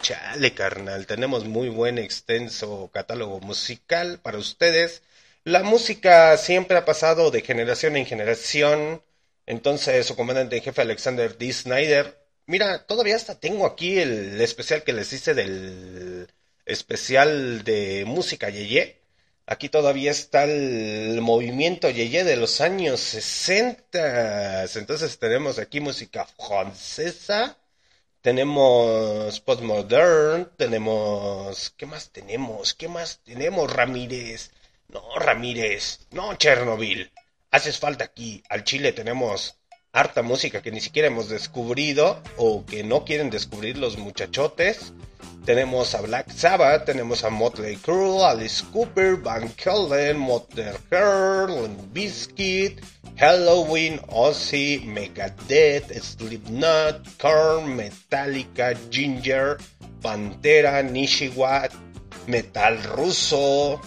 chale, carnal, tenemos muy buen extenso catálogo musical para ustedes. La música siempre ha pasado de generación en generación. Entonces, su comandante en jefe Alexander D. Snyder. Mira, todavía hasta tengo aquí el especial que les hice del especial de música Yeye. Aquí todavía está el movimiento Yeye de los años 60. Entonces tenemos aquí música francesa. Tenemos postmodern, tenemos... ¿Qué más tenemos? ¿Qué más tenemos, Ramírez? No, Ramírez, no, Chernobyl. Haces falta aquí. Al Chile tenemos harta música que ni siquiera hemos descubrido o que no quieren descubrir los muchachotes. Tenemos a Black Sabbath, tenemos a Motley Crue, Alice Cooper, Van Halen, Motorhead, Bizkit, Halloween, Ozzy, Megadeth, Slipknot, Korn, Metallica, Ginger, Pantera, Nishiwat, Metal Ruso,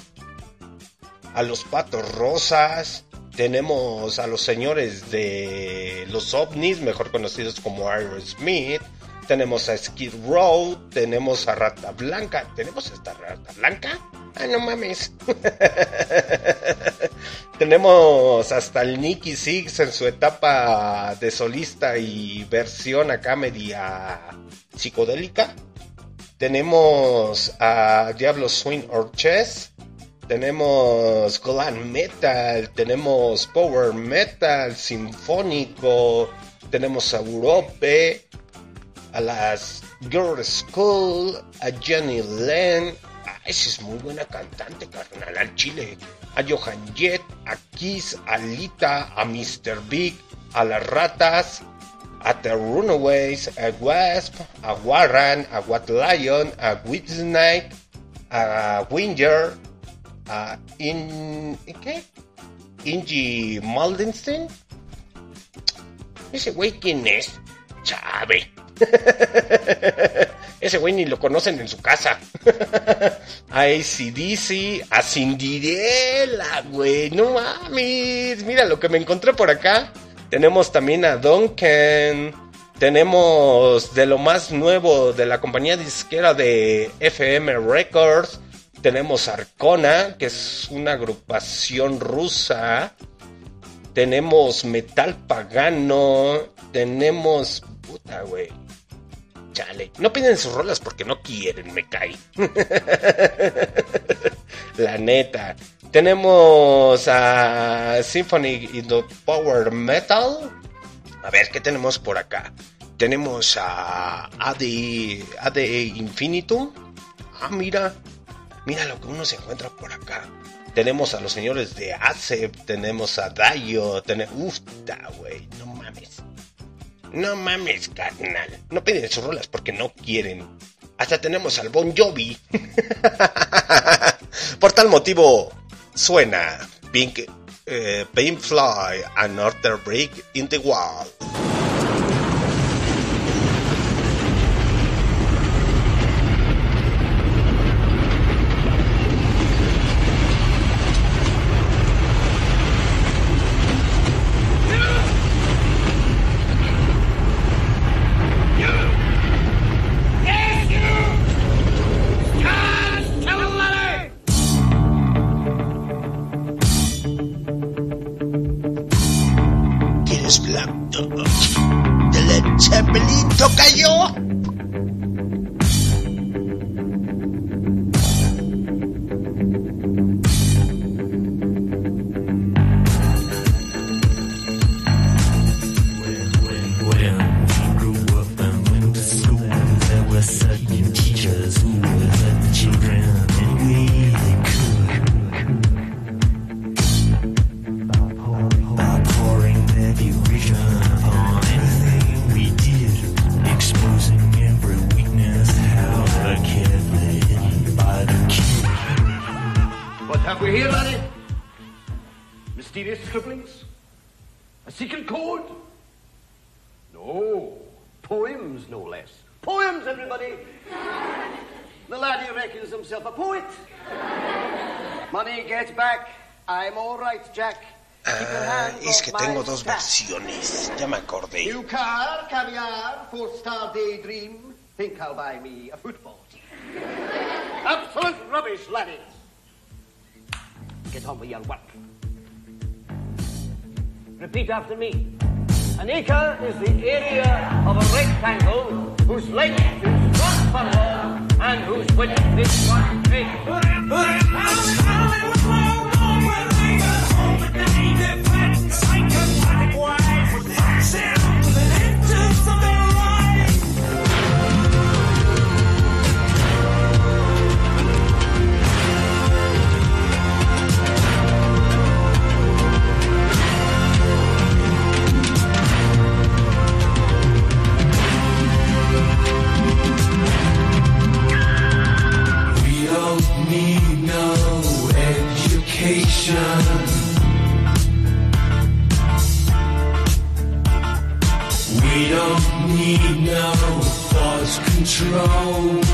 a los Patos Rosas, tenemos a los señores de los ovnis, mejor conocidos como Aerosmith, tenemos a Skid Row, tenemos a Rata Blanca, tenemos esta Rata Blanca, ah no mames, tenemos hasta el Nicky Six en su etapa de solista y versión acá media psicodélica, tenemos a Diablo Swing Orchestra, tenemos glam metal, tenemos power metal sinfónico, tenemos a Europe, a las Girl School, a Jenny Len, ah, esa es muy buena cantante, carnal, al chile, a Johan Jett, a Kiss, a Lita, a Mr. Big, a las ratas, a The Runaways, a Wasp, a Warren, a What Lion, a Whitesnake, a Winger, a In... ¿Qué? Ingy Maldenstein. ¿Ese güey quién es? Chave. Ese güey ni lo conocen en su casa. A ACDC, a Cinderella, güey. No mames. Mira lo que me encontré por acá. Tenemos también a Duncan. Tenemos de lo más nuevo de la compañía disquera de FM Records. Tenemos Arcona, que es una agrupación rusa. Tenemos Metal Pagano. Tenemos. Puta, güey. Chale. No piden sus rolas porque no quieren, me cae. La neta. Tenemos a Symphony in the Power Metal. A ver, ¿qué tenemos por acá? Tenemos a AD, AD Infinitum. Ah, mira. Mira lo que uno se encuentra por acá. Tenemos a los señores de ACEP, tenemos a Dayo, tenemos... Uf, güey, no mames. No mames, carnal. No piden sus rolas porque no quieren. Hasta tenemos al Bon Jovi. Por tal motivo, suena Pink, eh, Pink Fly, Another Break in the Wall. Think I'll buy me a football team. Absolute rubbish, laddies. Get on with your work. Repeat after me. An acre is the area of a rectangle whose length is one furlong and whose width is one need no thought control.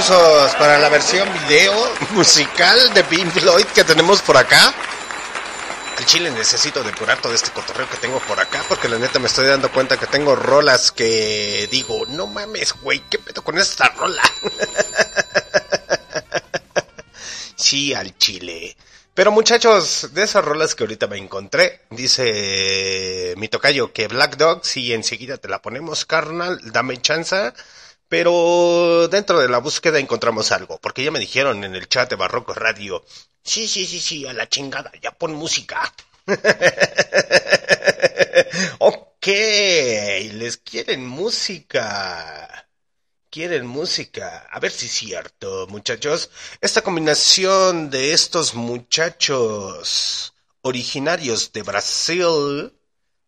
Aplausos para la versión video musical de Pink Floyd que tenemos por acá. Al chile necesito depurar todo este cotorreo que tengo por acá porque la neta me estoy dando cuenta que tengo rolas que digo, no mames, güey, ¿qué pedo con esta rola? sí, al chile. Pero muchachos, de esas rolas que ahorita me encontré, dice mi tocayo que Black Dog, sí, enseguida te la ponemos, carnal, dame chance. Pero dentro de la búsqueda encontramos algo, porque ya me dijeron en el chat de Barroco Radio, sí, sí, sí, sí, a la chingada, ya pon música. ok, les quieren música. Quieren música. A ver si es cierto, muchachos. Esta combinación de estos muchachos originarios de Brasil.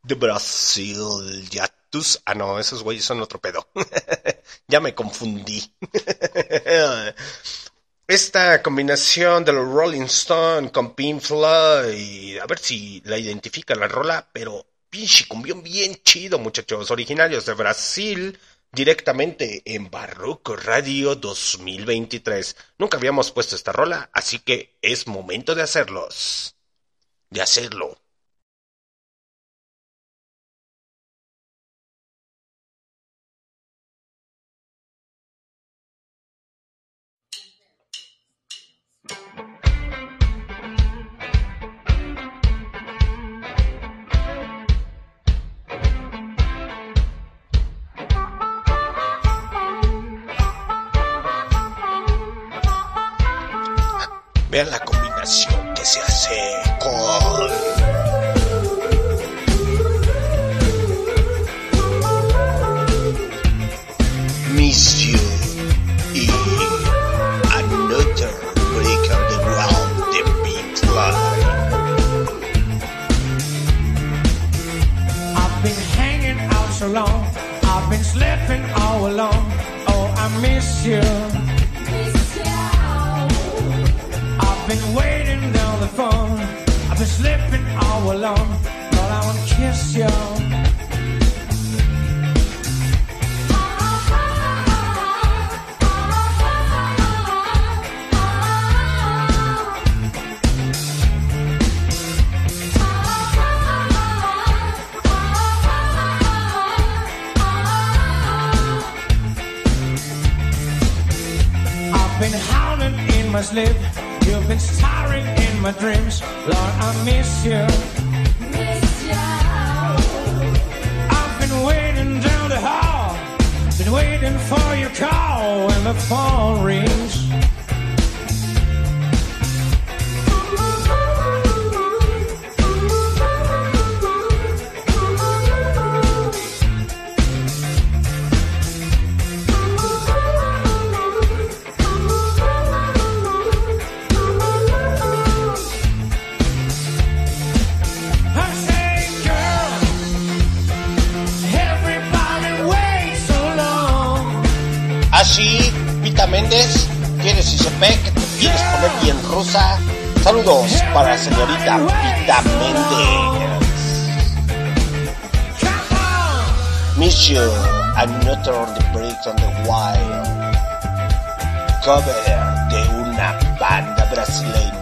De Brasil, ya tus. Ah, no, esos güeyes son otro pedo. ya me confundí. Esta combinación de los Rolling Stone con Pink Floyd, a ver si la identifica la rola, pero pinche cumbión bien chido, muchachos, originarios de Brasil, directamente en Barroco Radio 2023. Nunca habíamos puesto esta rola, así que es momento de hacerlos. De hacerlo. Vean la combinación que se hace con Miss You y Another Break on the Ground de Pink Floyd. I've been hanging out so long. I've been sleeping all alone. Oh, I miss you. Phone. I've been sleeping all alone. But I want to kiss you. I've been howling in my sleep. You've been my dreams. Lord, I miss you. I've been waiting down the hall. Been waiting for your call when the phone rings. Saludos para señorita Vita Méndez. Miss you, another on the break on the wild. Cover de una banda brasileña.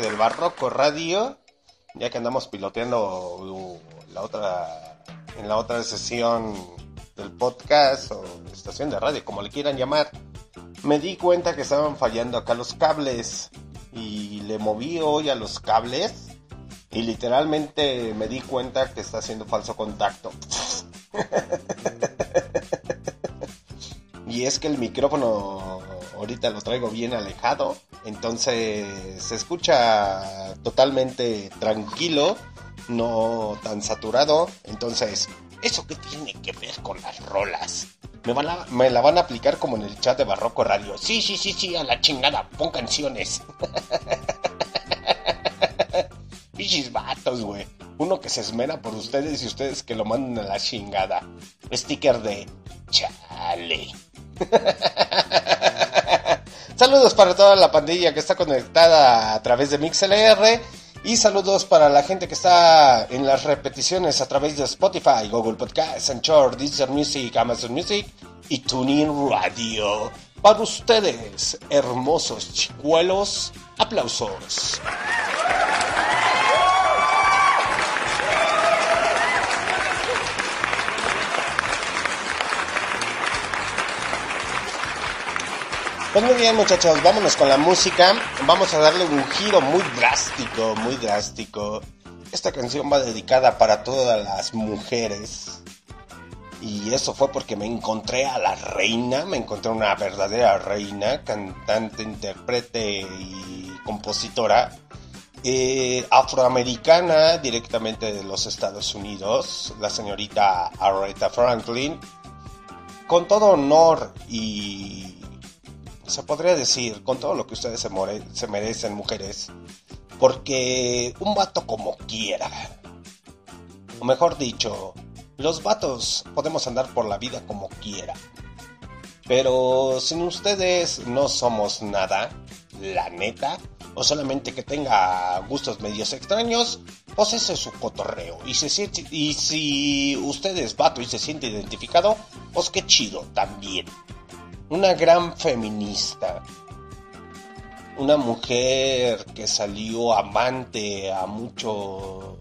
Del Barroco Radio, ya que andamos piloteando uh, la otra, en la otra sesión del podcast o estación de radio, como le quieran llamar, me di cuenta que estaban fallando acá los cables y le moví hoy a los cables y literalmente me di cuenta que está haciendo falso contacto. y es que el micrófono ahorita lo traigo bien alejado, entonces se escucha totalmente tranquilo, no tan saturado, entonces, ¿eso qué tiene que ver con las rolas? Me, van me la van a aplicar como en el chat de Barroco Radio. Sí, sí, sí, sí, a la chingada, pon canciones. Pichis vatos, güey. Uno que se esmera por ustedes y ustedes que lo mandan a la chingada. Sticker de chale. Saludos para toda la pandilla que está conectada a través de MixLR Y saludos para la gente que está en las repeticiones a través de Spotify, Google Podcasts, Anchor, Deezer Music, Amazon Music y TuneIn Radio. Para ustedes, hermosos chicuelos, aplausos. Pues muy bien muchachos, vámonos con la música. Vamos a darle un giro muy drástico, muy drástico. Esta canción va dedicada para todas las mujeres. Y eso fue porque me encontré a la reina, me encontré una verdadera reina, cantante, intérprete y compositora eh, afroamericana directamente de los Estados Unidos, la señorita Aretha Franklin. Con todo honor y se podría decir, con todo lo que ustedes se, merecen, mujeres, porque un vato como quiera, o mejor dicho, los vatos podemos andar por la vida como quiera, pero sin ustedes no somos nada, la neta, o solamente que tenga gustos medios extraños, pues ese es su cotorreo, y, se siente- y si usted es vato y se siente identificado, pues qué chido también una gran feminista, una mujer que salió amante a muchos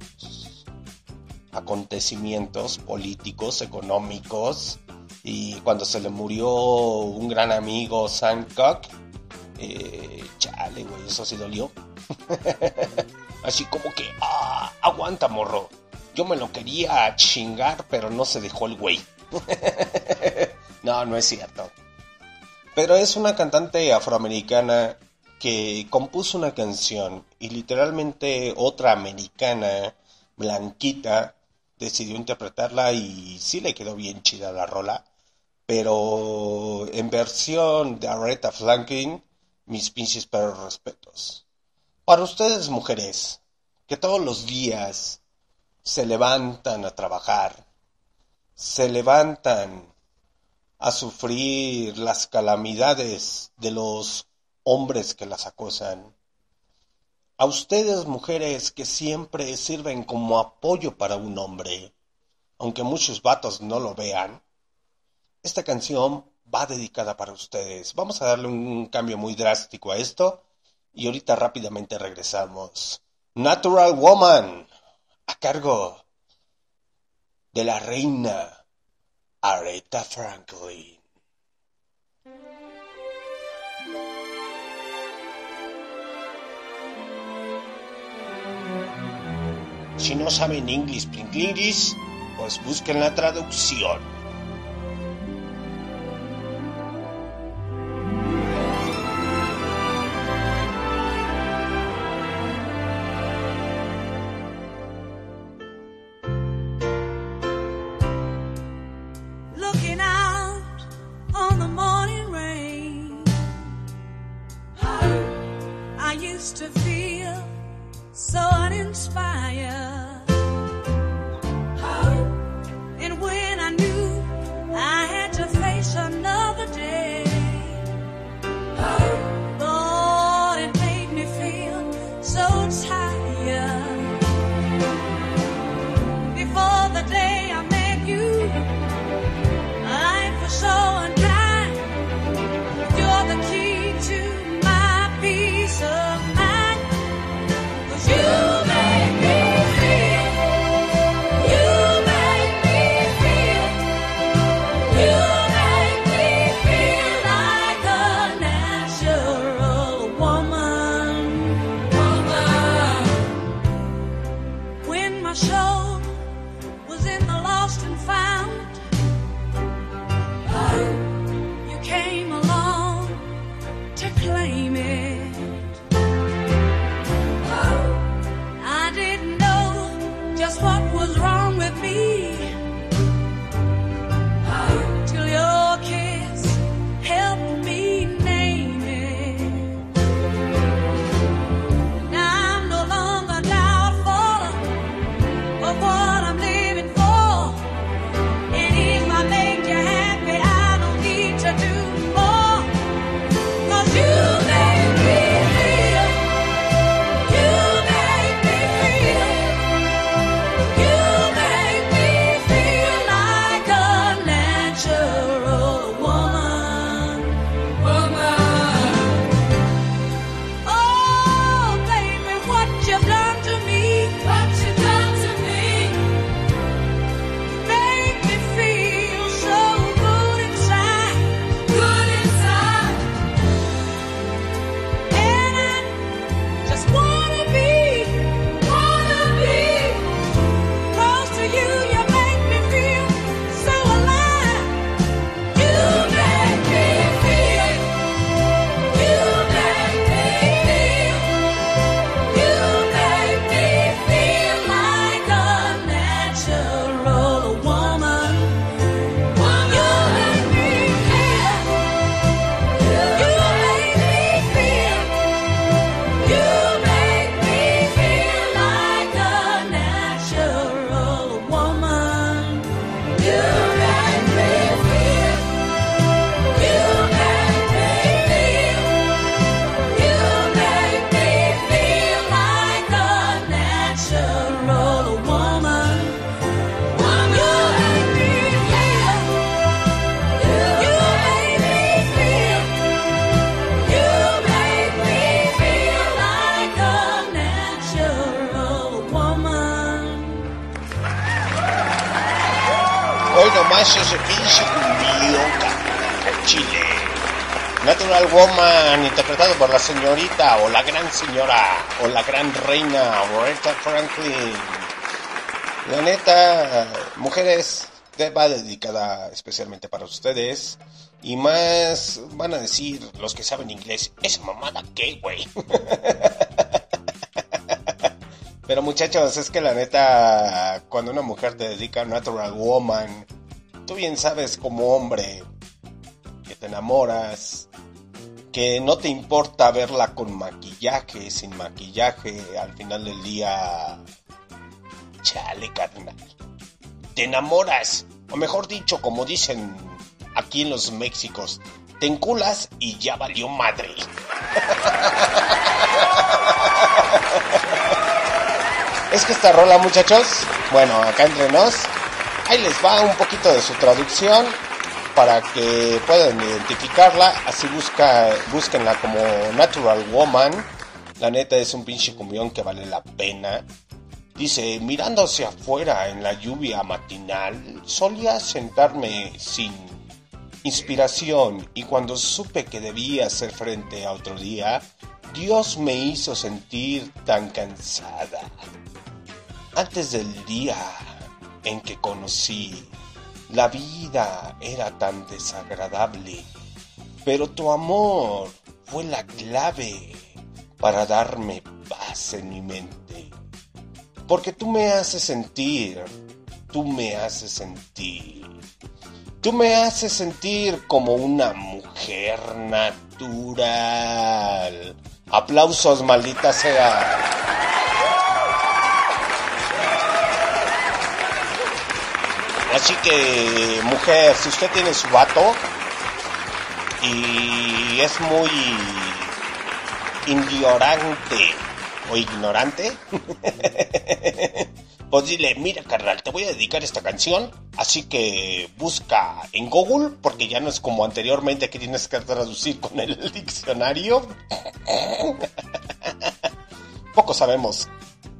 acontecimientos políticos, económicos, y cuando se le murió un gran amigo, Sancock, eh, chale, güey, eso sí dolió. Así como que, ah, aguanta, morro. Yo me lo quería chingar, pero no se dejó el güey. no, no es cierto. Pero es una cantante afroamericana que compuso una canción y literalmente otra americana blanquita decidió interpretarla y sí le quedó bien chida la rola. Pero en versión de Aretha Franklin, mis pinches perros respetos. Para ustedes mujeres, que todos los días se levantan a trabajar, se levantan a sufrir las calamidades de los hombres que las acosan. A ustedes, mujeres, que siempre sirven como apoyo para un hombre, aunque muchos vatos no lo vean, esta canción va dedicada para ustedes. Vamos a darle un cambio muy drástico a esto y ahorita rápidamente regresamos. Natural Woman, a cargo de la reina Aretha Franklin. Si no saben inglés, inglés, pues busquen la traducción. Natural Woman, interpretado por la señorita o la gran señora o la gran reina Aretha Franklin. La neta, mujeres, va dedicada especialmente para ustedes. Y más van a decir los que saben inglés, ¿esa mamada qué, güey? Pero muchachos, es que la neta, cuando una mujer te dedica a Natural Woman, tú bien sabes como hombre que te enamoras, que no te importa verla con maquillaje, sin maquillaje, al final del día, chale carnal, te enamoras, o mejor dicho, como dicen aquí en los Méxicos, te enculas y ya valió madre. Es que esta rola, muchachos, bueno, acá entre nos, ahí les va un poquito de su traducción para que puedan identificarla. Así busca, búsquenla como Natural Woman. La neta es un pinche cumbión que vale la pena. Dice, mirando hacia afuera en la lluvia matinal, solía sentarme sin inspiración y cuando supe que debía hacer frente a otro día, Dios me hizo sentir tan cansada. Antes del día en que conocí, la vida era tan desagradable, pero tu amor fue la clave para darme paz en mi mente. Porque tú me haces sentir, tú me haces sentir, tú me haces sentir como una mujer natural. Aplausos, maldita sea. Así que, mujer, si usted tiene su vato y es muy indiorante o ignorante, pues dile, mira carnal, te voy a dedicar esta canción, así que busca en Google, porque ya no es como anteriormente que tienes que traducir con el diccionario. Poco sabemos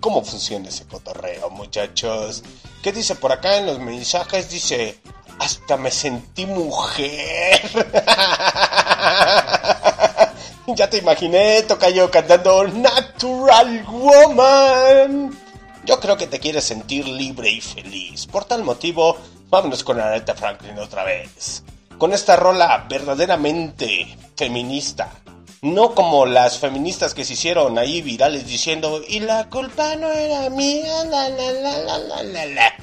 cómo funciona ese cotorreo, muchachos. ¿Qué dice por acá en los mensajes? Dice, hasta me sentí mujer. ya te imaginé, toca yo cantando Natural Woman. Yo creo que te quieres sentir libre y feliz. Por tal motivo, vámonos con Aretha Franklin otra vez. Con esta rola verdaderamente feminista. No como las feministas que se hicieron ahí virales diciendo, y la culpa no era mía, la la la la la la la.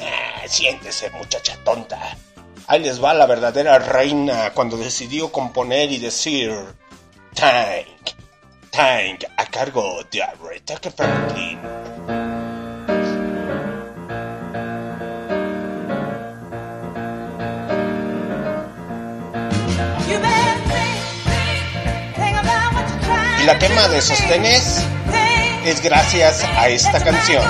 Ah, siéntese, muchacha tonta. Ahí les va la verdadera reina cuando decidió componer y decir, Tank, Tank, a cargo de Aretha Franklin. La quema de sostenes es gracias a esta canción.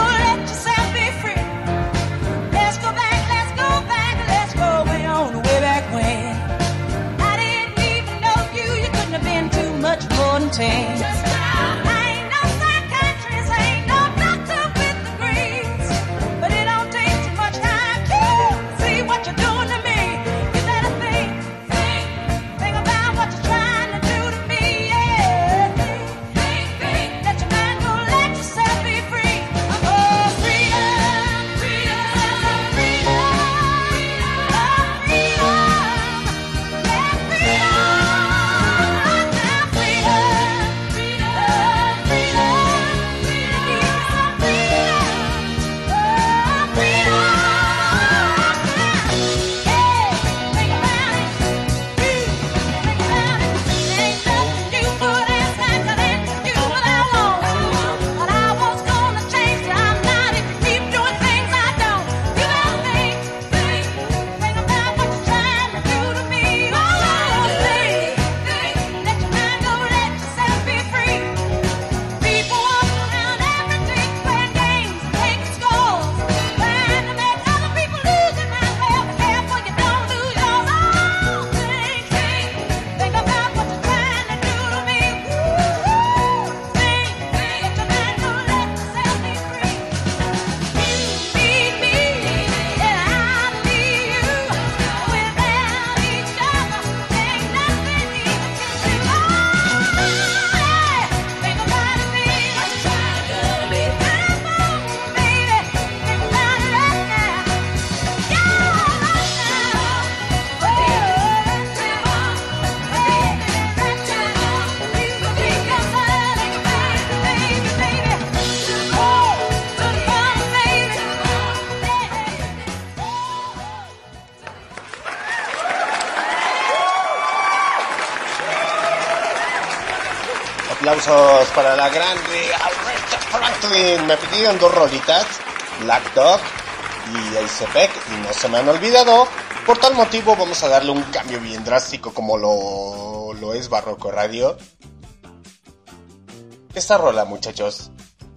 Para la grande Aretha Franklin. Me pidieron dos rolitas, Black Dog y Acepec, y no se me han olvidado. Por tal motivo vamos a darle un cambio bien drástico como lo, lo es Barroco Radio. Esta rola, muchachos.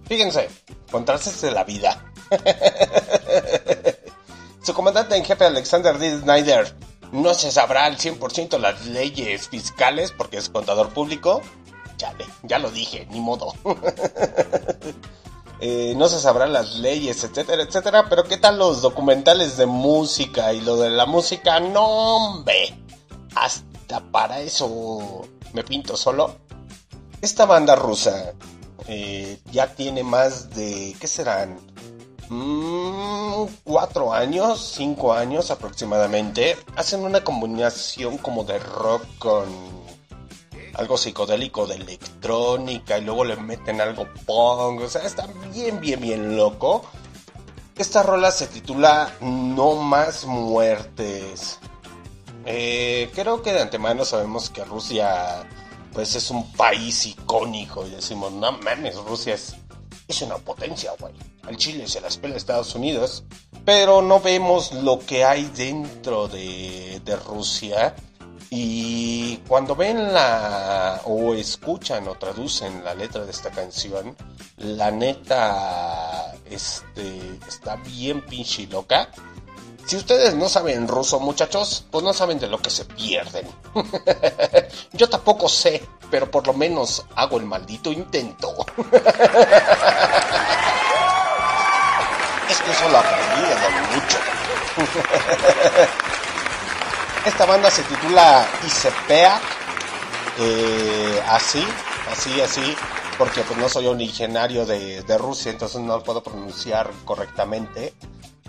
Fíjense, contrastes de la vida. Su comandante en jefe Alexander D. Snyder no se sabrá al 100% las leyes fiscales porque es contador público. Ya lo dije, ni modo. Eh, no se sabrán las leyes, etcétera, etcétera. Pero ¿qué tal los documentales de música y lo de la música? No, hombre. Hasta para eso me pinto solo. Esta banda rusa eh, ya tiene más de, ¿qué serán? Mm, cuatro años, cinco años aproximadamente. Hacen una combinación como de rock con algo psicodélico de electrónica y luego le meten algo punk. O sea, está bien, bien, bien loco. Esta rola se titula No más muertes. Eh, creo que de antemano sabemos que Rusia pues es un país icónico y decimos, no mames, Rusia es, es una potencia, güey. Al Chile se las pela Estados Unidos, pero no vemos lo que hay dentro de, de Rusia. Y cuando ven la o escuchan o traducen la letra de esta canción, la neta este, está bien pinche loca. Si ustedes no saben ruso, muchachos, pues no saben de lo que se pierden. Yo tampoco sé, pero por lo menos hago el maldito intento. es que eso lo aprendí de don mucho. Esta banda se titula Isepea, eh, así, así, así, porque pues no soy originario de, Rusia, entonces no lo puedo pronunciar correctamente.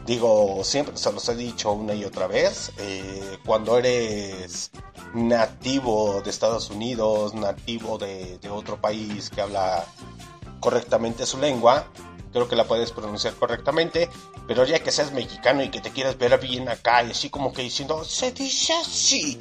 Digo, siempre se los he dicho una y otra vez, eh, cuando eres nativo de Estados Unidos, nativo de, de otro país que habla correctamente su lengua, creo que la puedes pronunciar correctamente, pero ya que seas mexicano y que te quieras ver bien acá y así como que diciendo, se dice así,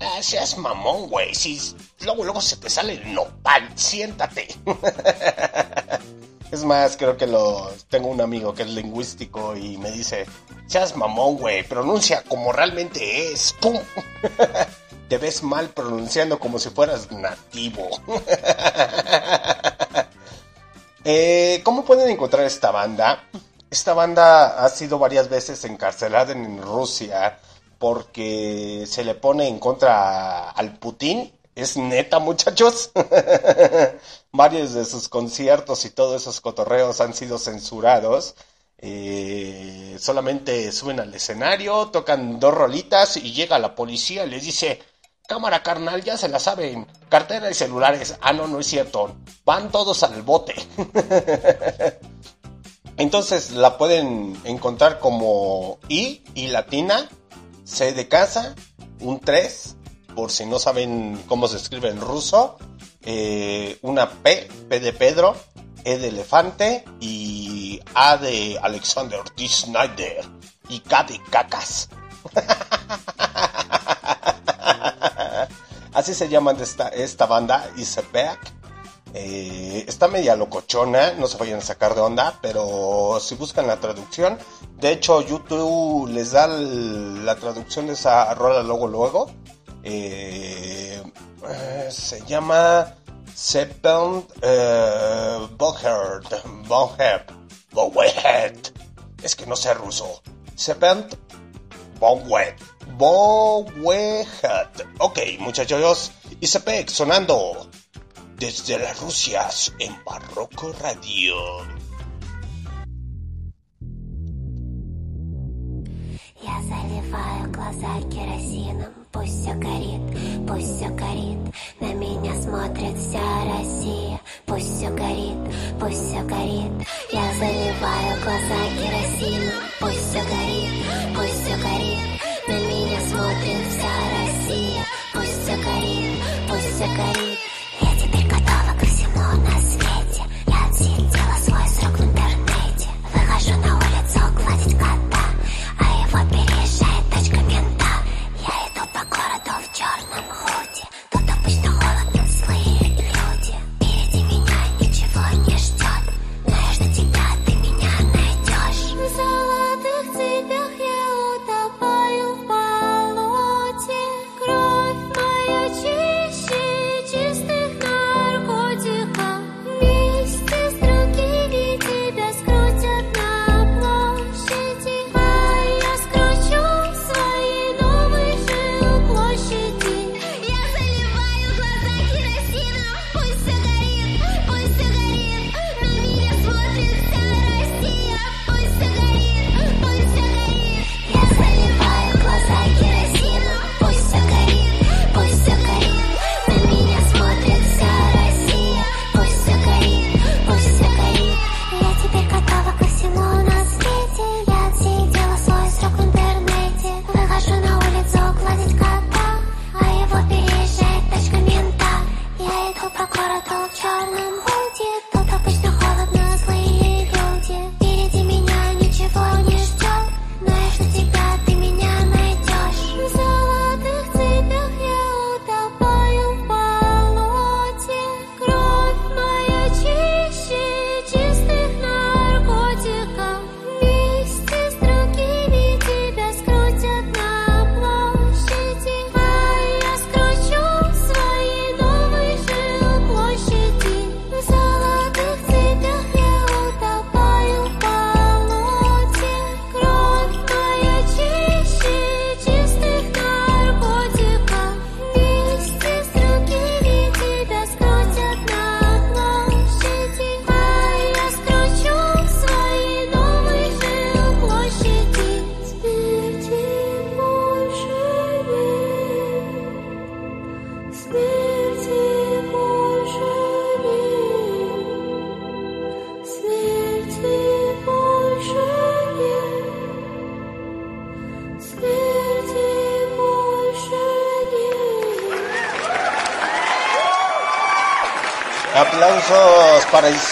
ah, seas mamón, güey, si luego, luego se te sale el nopal, siéntate. es más, creo que lo tengo un amigo que es lingüístico y me dice, seas mamón, güey, pronuncia como realmente es, pum. te ves mal pronunciando como si fueras nativo. Eh, ¿Cómo pueden encontrar esta banda? Esta banda ha sido varias veces encarcelada en Rusia porque se le pone en contra al Putin. Es neta, muchachos. Varios de sus conciertos y todos esos cotorreos han sido censurados. Eh, solamente suben al escenario, tocan dos rolitas y llega la policía y les dice, cámara carnal, ya se la saben, cartera y celulares. Ah, no, no es cierto. Van todos al bote. Entonces la pueden encontrar como I y latina, C de casa, un 3, por si no saben cómo se escribe en ruso, eh, una P, P de Pedro, E de elefante y A de Alexander D. Snyder y K de cacas. Así se llama esta, esta banda, Isepec. Eh, está media locochona, no se vayan a sacar de onda, pero si buscan la traducción, de hecho YouTube les da la traducción de esa rola luego luego. Eh, eh, se llama Sepent eh, Boherd. Es que no sé ruso. Sepent Bowet. Bowet. Ok, muchachos. Isepec sonando desde las Rusias en Barroco Radio. Я заливаю глаза керосином Пусть все горит, пусть все горит На меня смотрит вся Россия Пусть все горит, пусть все горит Я заливаю глаза керосином Пусть все горит, пусть sacarita.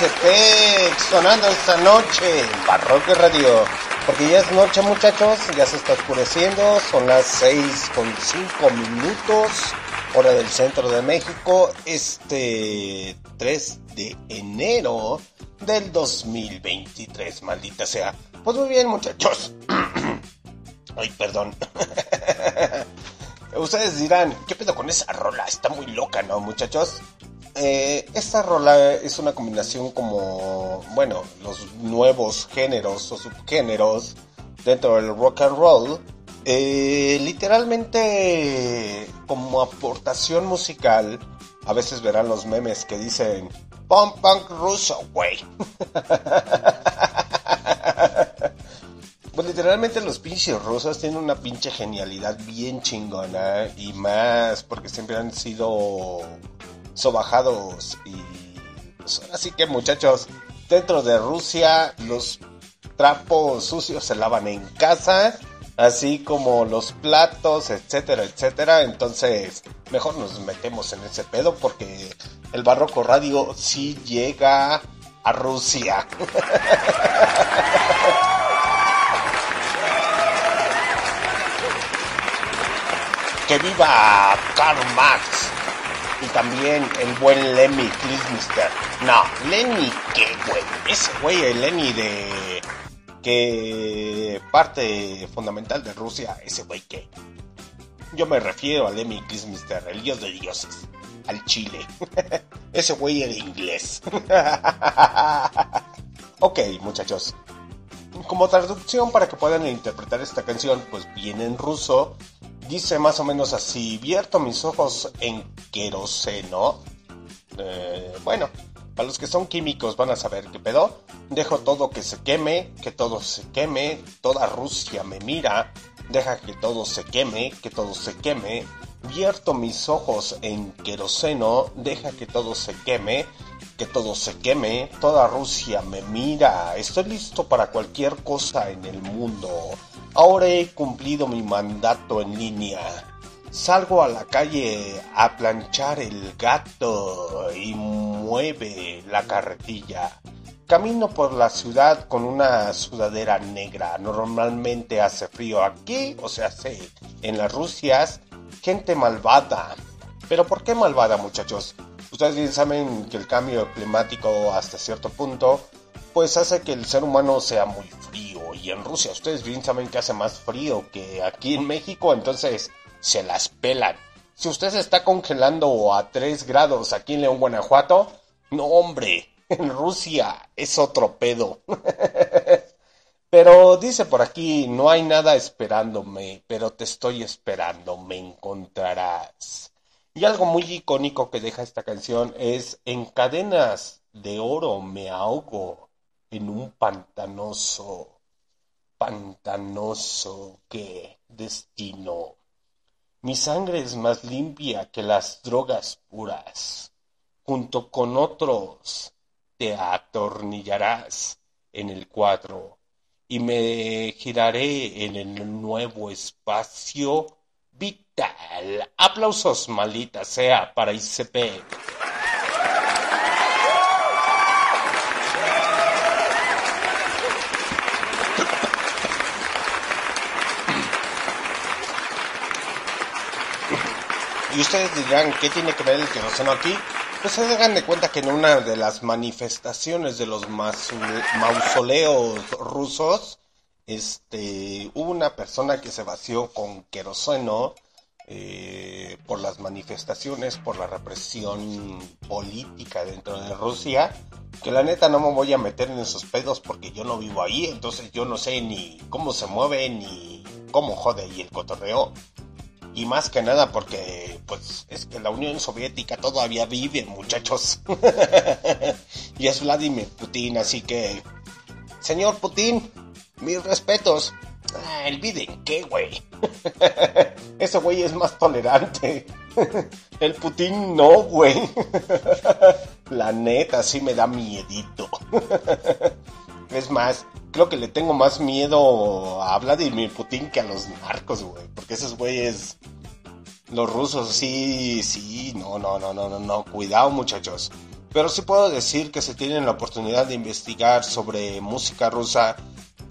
Isepec sonando esta noche en Barroque Radio. Porque ya es noche muchachos, ya se está oscureciendo, son las 6 con 5 minutos, hora del centro de México, este 3 de enero del 2023, maldita sea. Pues muy bien muchachos. Ay, perdón. Ustedes dirán, ¿qué pedo con esa rola? Está muy loca, ¿no, muchachos? Eh, esta rola es una combinación como, bueno, los nuevos géneros o subgéneros dentro del rock and roll. Eh, literalmente, como aportación musical, a veces verán los memes que dicen, punk punk ruso, güey. Pues literalmente los pinches rusos tienen una pinche genialidad bien chingona y más porque siempre han sido sobajados y pues así que muchachos dentro de Rusia los trapos sucios se lavan en casa así como los platos etcétera etcétera. Entonces mejor nos metemos en ese pedo porque el barroco radio sí llega a Rusia. Que viva Karl Marx y también el buen Lemmy Kilmister. No, Lenny, ¿qué güey? Ese güey, el Lenny de. que parte fundamental de Rusia, ese güey que. Yo me refiero a Lemmy Kilmister, el dios de dioses, al Chile. ese güey era inglés. ok, muchachos. Como traducción para que puedan interpretar esta canción, pues viene en ruso dice más o menos así, vierto mis ojos en queroseno. Eh, bueno, para los que son químicos van a saber qué pedo. Dejo todo que se queme, que todo se queme, toda Rusia me mira. Deja que todo se queme, que todo se queme. Vierto mis ojos en queroseno, deja que todo se queme, que todo se queme. Toda Rusia me mira. Estoy listo para cualquier cosa en el mundo. Ahora he cumplido mi mandato en línea. Salgo a la calle a planchar el gato y mueve la carretilla. Camino por la ciudad con una sudadera negra. Normalmente hace frío aquí, o sea, hace en las Rusias. Gente malvada. Pero ¿por qué malvada, muchachos? Ustedes bien saben que el cambio climático hasta cierto punto pues hace que el ser humano sea muy frío. Y en Rusia ustedes bien saben que hace más frío que aquí en México, entonces se las pelan. Si usted se está congelando a 3 grados aquí en León, Guanajuato, no hombre, en Rusia es otro pedo. pero dice por aquí, no hay nada esperándome, pero te estoy esperando, me encontrarás. Y algo muy icónico que deja esta canción es, en cadenas de oro me ahogo en un pantanoso, pantanoso que destino. Mi sangre es más limpia que las drogas puras. Junto con otros te atornillarás en el cuadro y me giraré en el nuevo espacio vital. Aplausos, maldita sea, para ICP. Y ustedes dirán, ¿qué tiene que ver el queroseno aquí? Pues se hagan de cuenta que en una de las manifestaciones de los mausoleos rusos, este, hubo una persona que se vació con queroseno eh, por las manifestaciones, por la represión política dentro de Rusia, que la neta no me voy a meter en esos pedos porque yo no vivo ahí, entonces yo no sé ni cómo se mueve ni cómo jode ahí el cotorreo. Y más que nada porque, pues, es que la Unión Soviética todavía vive, muchachos. y es Vladimir Putin, así que, señor Putin, mis respetos. Ah, el Biden, ¿qué, güey? Ese güey es más tolerante. el Putin no, güey. la neta, sí me da miedito. es más, creo que le tengo más miedo a Vladimir Putin que a los narcos, güey. Porque esos güeyes, los rusos, sí, sí, no, no, no, no, no, no. Cuidado, muchachos. pero sí puedo decir que si tienen la oportunidad de investigar sobre música rusa,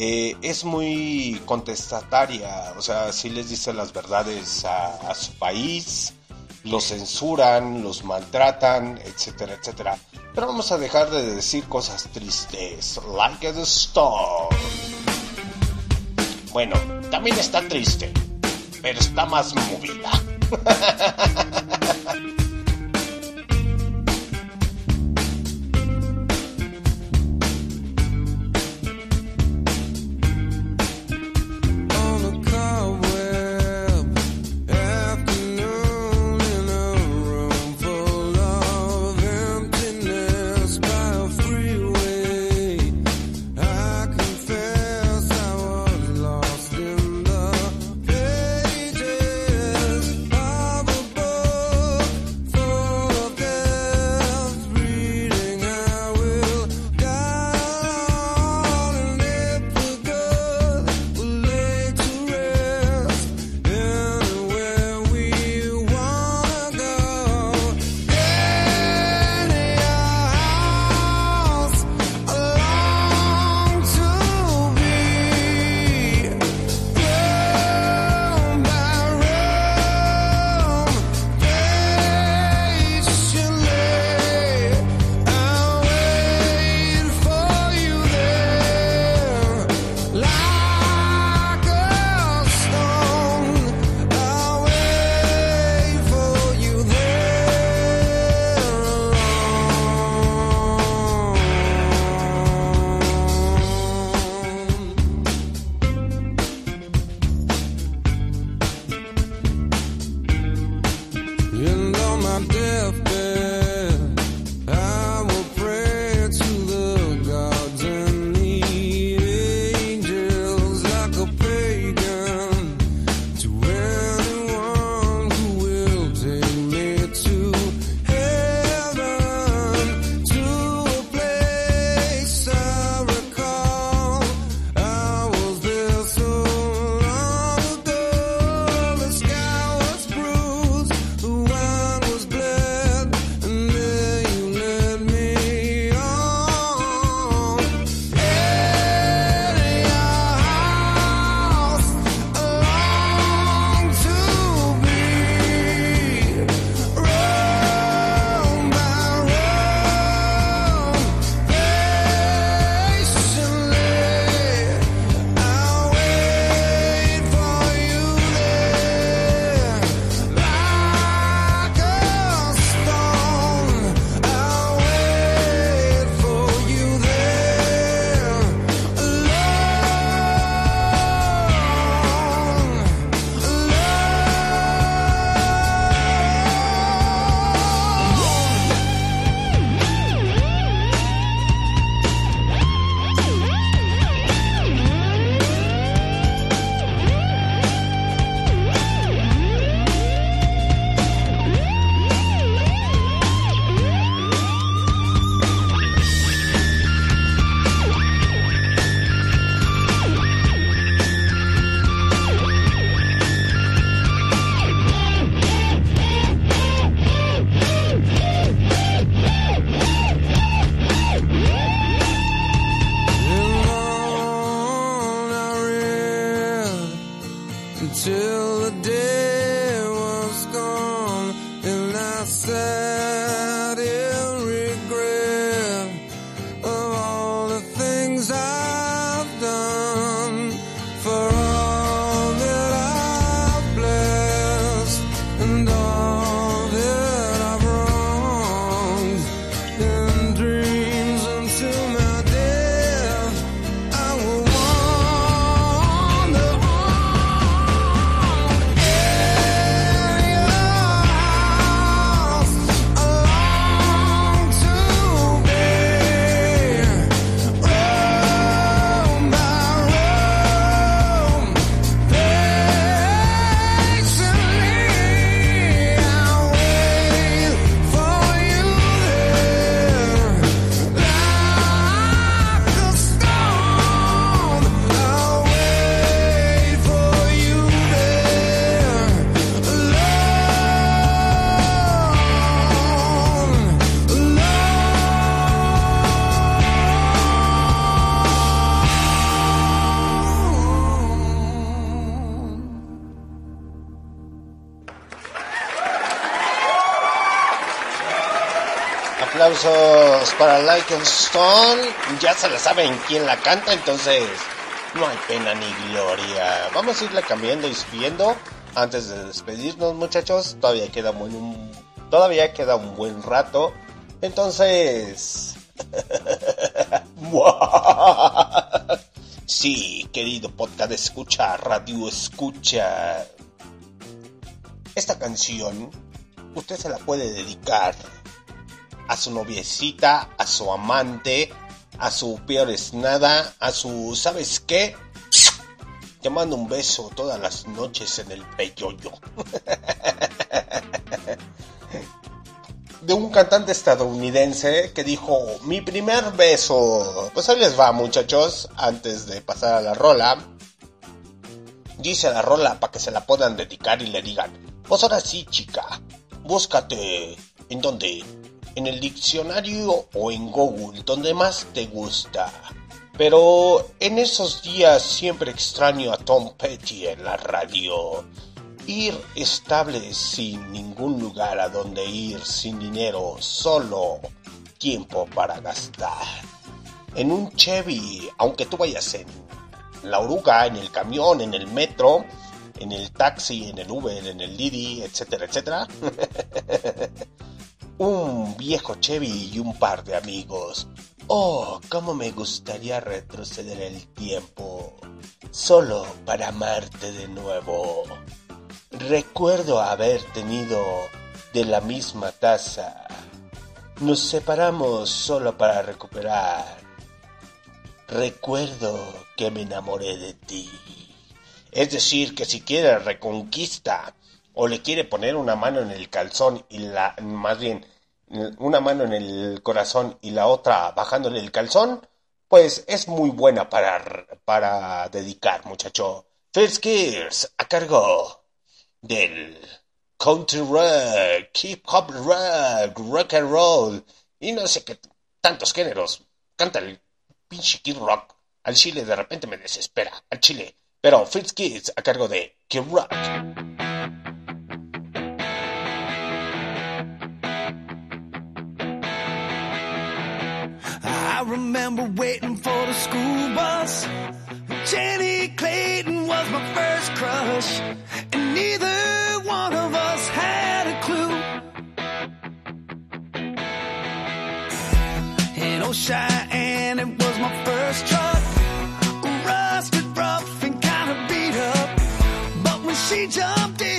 eh, es muy contestataria, o sea, sí les dice las verdades a, a su país, los censuran, los maltratan, etcétera, etcétera. Pero vamos a dejar de decir cosas tristes, like the storm. Bueno, también está triste, pero está más movida. para Like Stone. Ya se la saben quién la canta, entonces no hay pena ni gloria. Vamos a irla cambiando y subiendo antes de despedirnos, muchachos. Todavía queda muy, un, todavía queda un buen rato. Entonces, sí, querido podcast escucha, radio escucha. Esta canción usted se la puede dedicar a su noviecita, a su amante, a su peor es nada, a su ¿sabes qué? Te mando un beso todas las noches en el peyoyo. De un cantante estadounidense que dijo, mi primer beso. Pues ahí les va muchachos, antes de pasar a la rola. Dice la rola para que se la puedan dedicar y le digan, pues ahora sí chica, búscate en donde, en el diccionario o en Google, donde más te gusta. Pero en esos días siempre extraño a Tom Petty en la radio. Ir estable sin ningún lugar a donde ir, sin dinero, solo tiempo para gastar. En un Chevy, aunque tú vayas en la oruga, en el camión, en el metro, en el taxi, en el Uber, en el Didi, etcétera, etcétera. un viejo Chevy y un par de amigos. Oh, cómo me gustaría retroceder el tiempo, solo para amarte de nuevo. Recuerdo haber tenido de la misma taza. Nos separamos solo para recuperar. Recuerdo que me enamoré de ti. Es decir, que si quiere reconquista o le quiere poner una mano en el calzón y la, más bien, una mano en el corazón y la otra bajándole el calzón, pues es muy buena para, para dedicar, muchacho. First Gears, a cargo del country rock, hip hop rock, rock and roll y no sé qué tantos géneros. Canta el pinche Kid Rock. Al chile de repente me desespera, al chile. Pero Fritz Kids a cargo de Kid Rock. Remember waiting for the school bus. Jenny Clayton was my first crush, and neither one of us had a clue. In Old Cheyenne, it was my first truck, rusted, rough, and kind of beat up. But when she jumped in,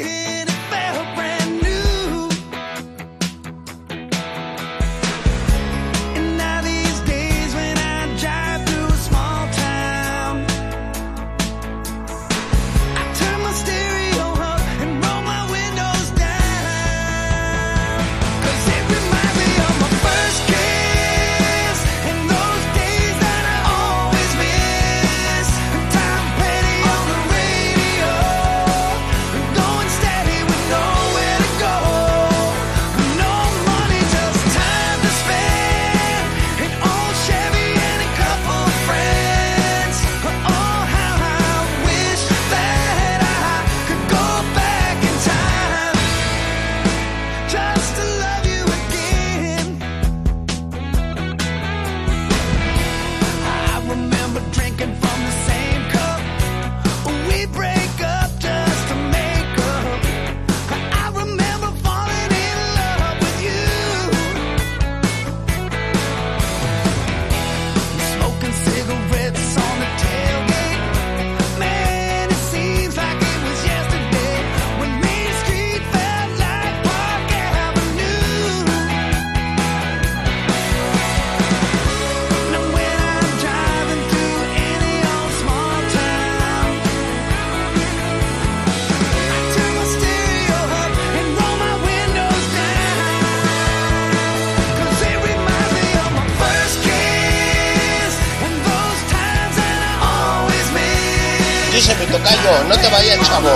No te vayas, chavo.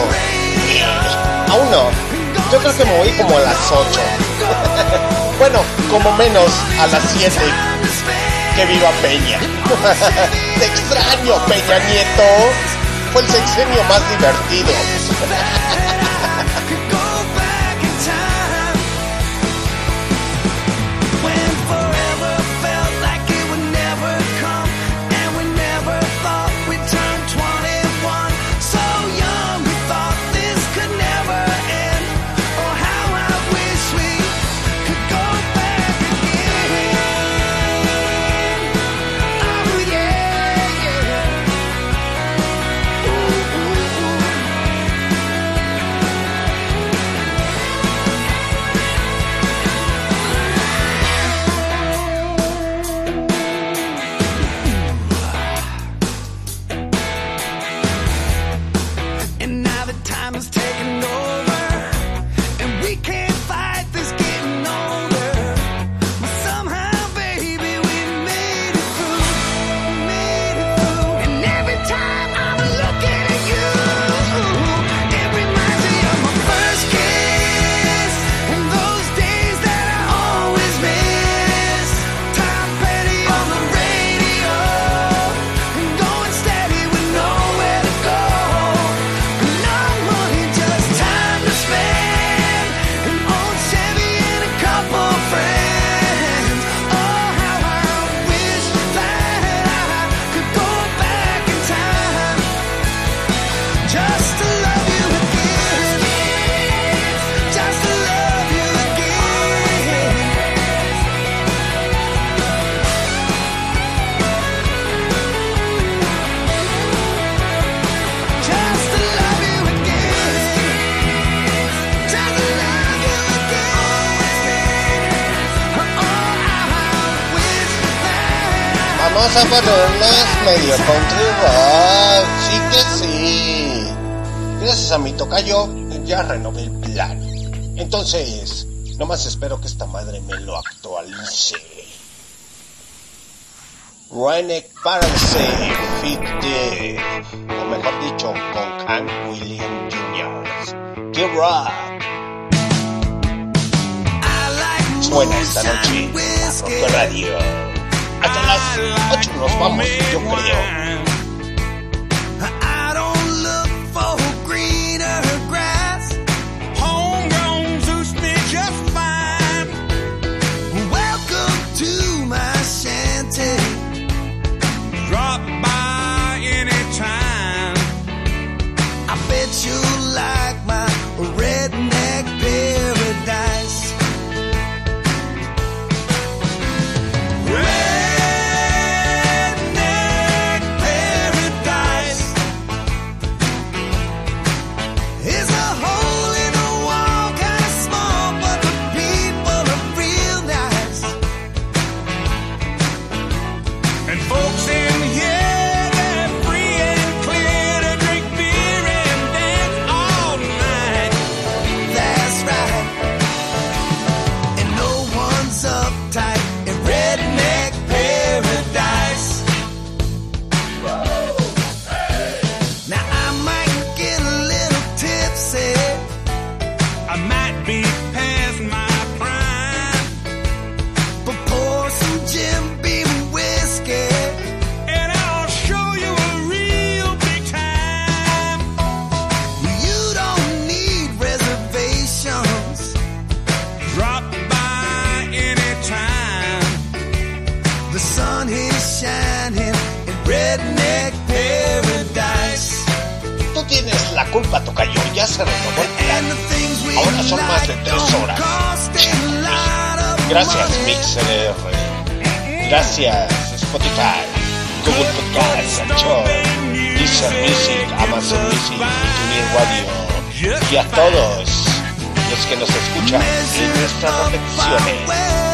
Aún no. Yo creo que me voy como a las 8. bueno, como menos a las 7. Que viva Peña. Te extraño, Peña Nieto. Fue el sexenio más divertido. vamos a ponerles medio country rock. Sí que sí. Gracias a mi tocayo, ya renové el plan. Entonces, nomás espero que esta madre me lo actualice. Renek Parasite Fit o mejor dicho, con Hank William Jr. ¡Qué rock! Suena esta noche en Radio las 8 nos vamos, yo creo. Gracias, Spotify, Google Podcasts, Anchor, Deezer Music, Amazon Music, TuneIn Radio y a todos los que nos escuchan en nuestras repeticiones.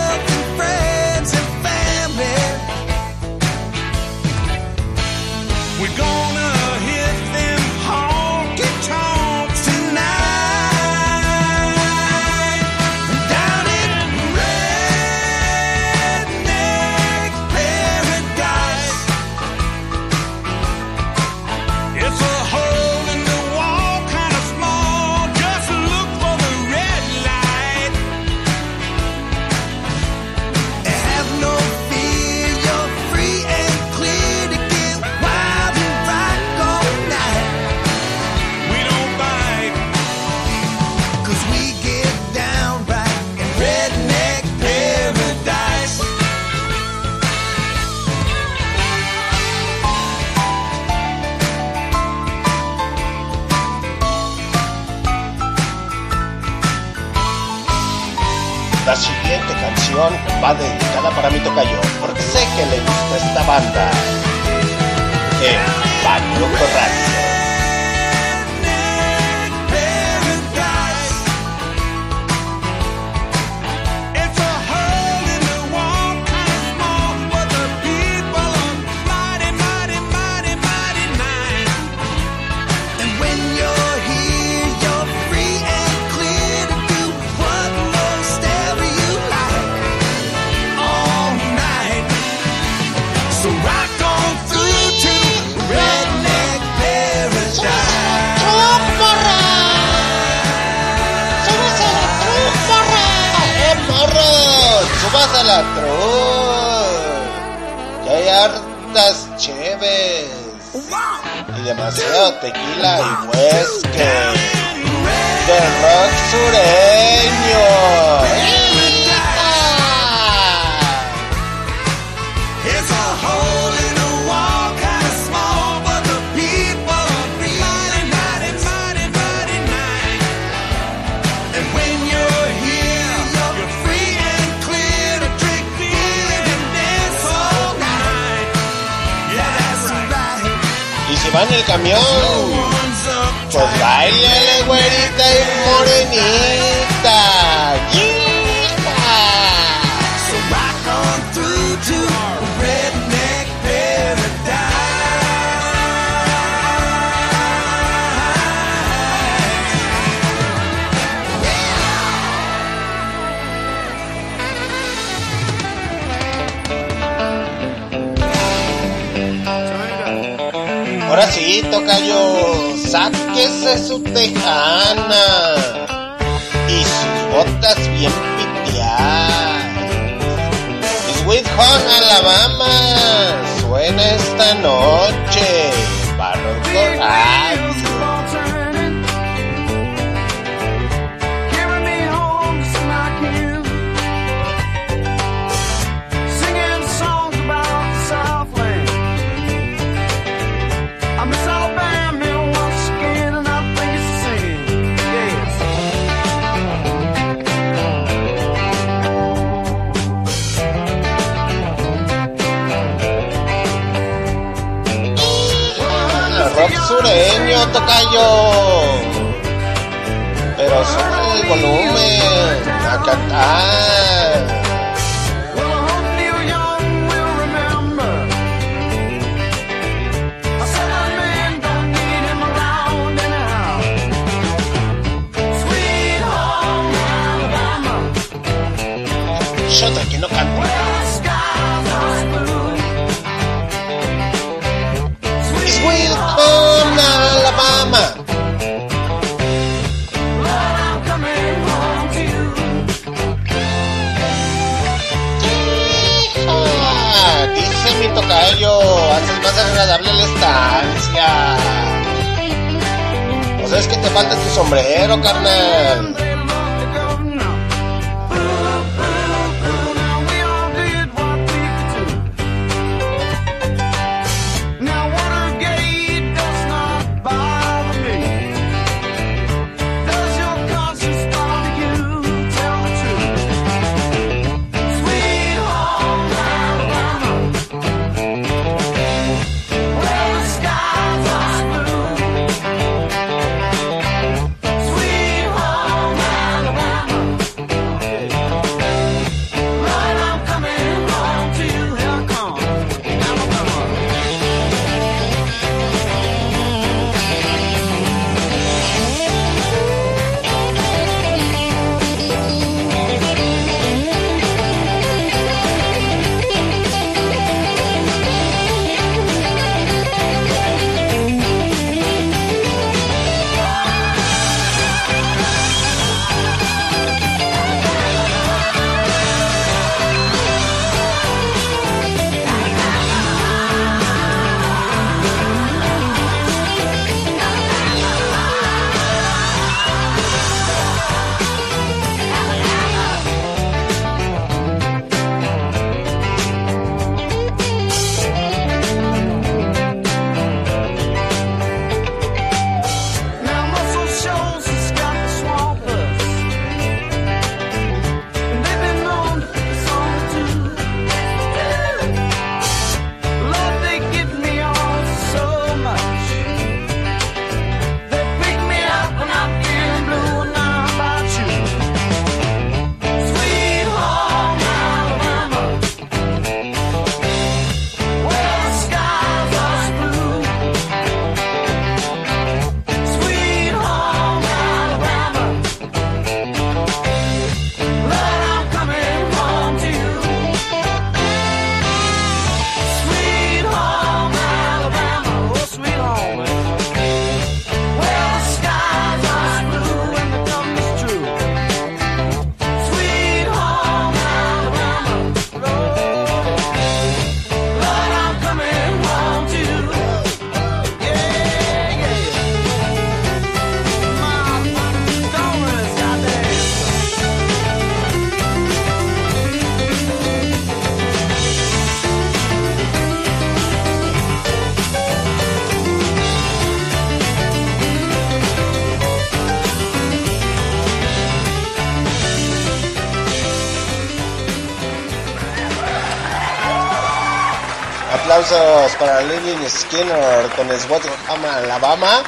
para Lillian Skinner con Alabama, Alabama.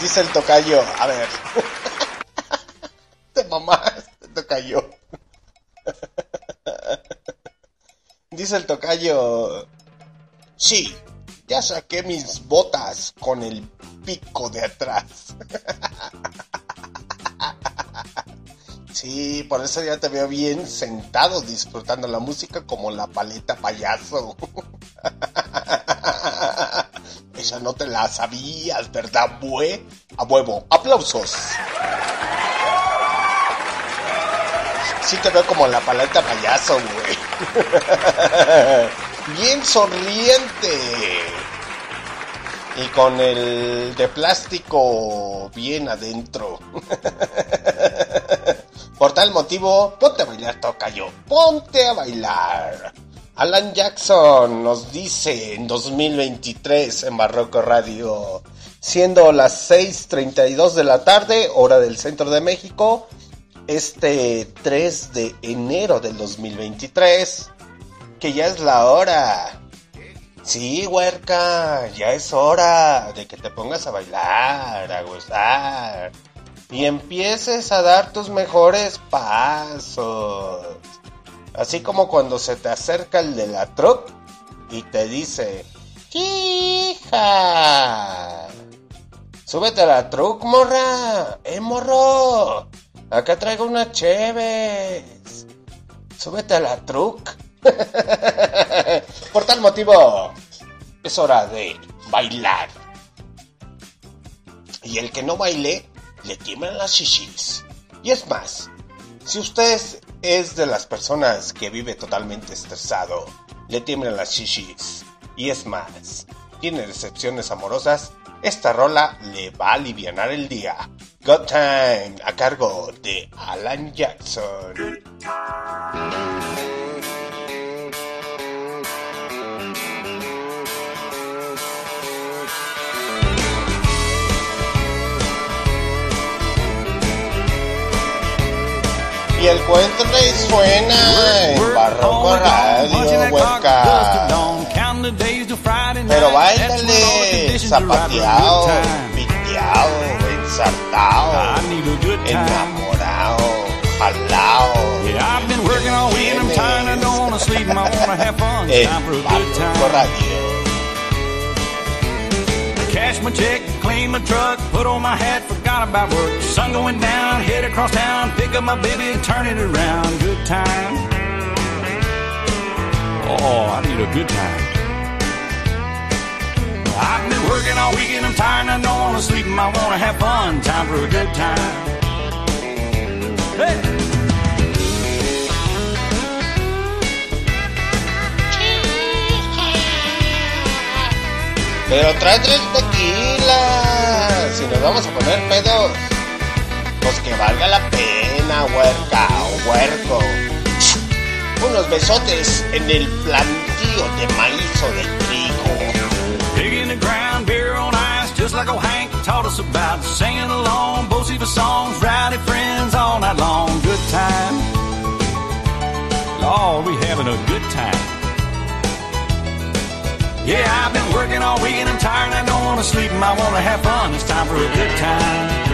Dice el tocayo. A ver. Te mamás, tocayo. Dice el tocayo. Sí, ya saqué mis botas con el pico de atrás. Sí, por eso ya te veo bien sentado disfrutando la música como la paleta payaso. Esa no te la sabías, ¿verdad, bue? A huevo, aplausos. Sí te veo como la paleta payaso, güey. Bien sonriente. Y con el de plástico bien adentro. Por tal motivo, ponte a bailar, toca yo. Ponte a bailar. Alan Jackson nos dice en 2023 en Barroco Radio, siendo las 6.32 de la tarde, hora del centro de México, este 3 de enero del 2023, que ya es la hora. Sí, huerca, ya es hora de que te pongas a bailar, a gozar y empieces a dar tus mejores pasos. Así como cuando se te acerca el de la truck y te dice, hija, súbete a la truck, morra, eh, morro, acá traigo una cheves, súbete a la truck. Por tal motivo, es hora de bailar. Y el que no baile, le tiemblan las shishis. Y es más, si usted es de las personas que vive totalmente estresado, le tiemblan las shishis. Y es más, tiene decepciones amorosas, esta rola le va a aliviar el día. Got Time, a cargo de Alan Jackson. Y el cuéntale suena en Barroco Radio, hueca. Pero bailale zapateado, piteado, ensartado, enamorado, a good Barroco. Radio. Cash my check, clean my truck, put on my hat, forgot about work. Sun going down, head across town, pick up my baby turn it around. Good time. Oh, I need a good time. I've been working all week and I'm tired, I don't wanna sleep, and I wanna have fun. Time for a good time. Hey! Pero trae tres tequilas. Si nos vamos a poner pedos, pues que valga la pena, huerca o huerco. Unos besotes en el plantío de maíz o de trigo. Digging the ground, beer on ice, just like old Hank taught us about. Singing along, of songs, rowdy friends all night long. Good time. Lord, we having a good time. Yeah, I've been working all week and I'm tired I don't want to sleep and I want to have fun. It's time for a good time.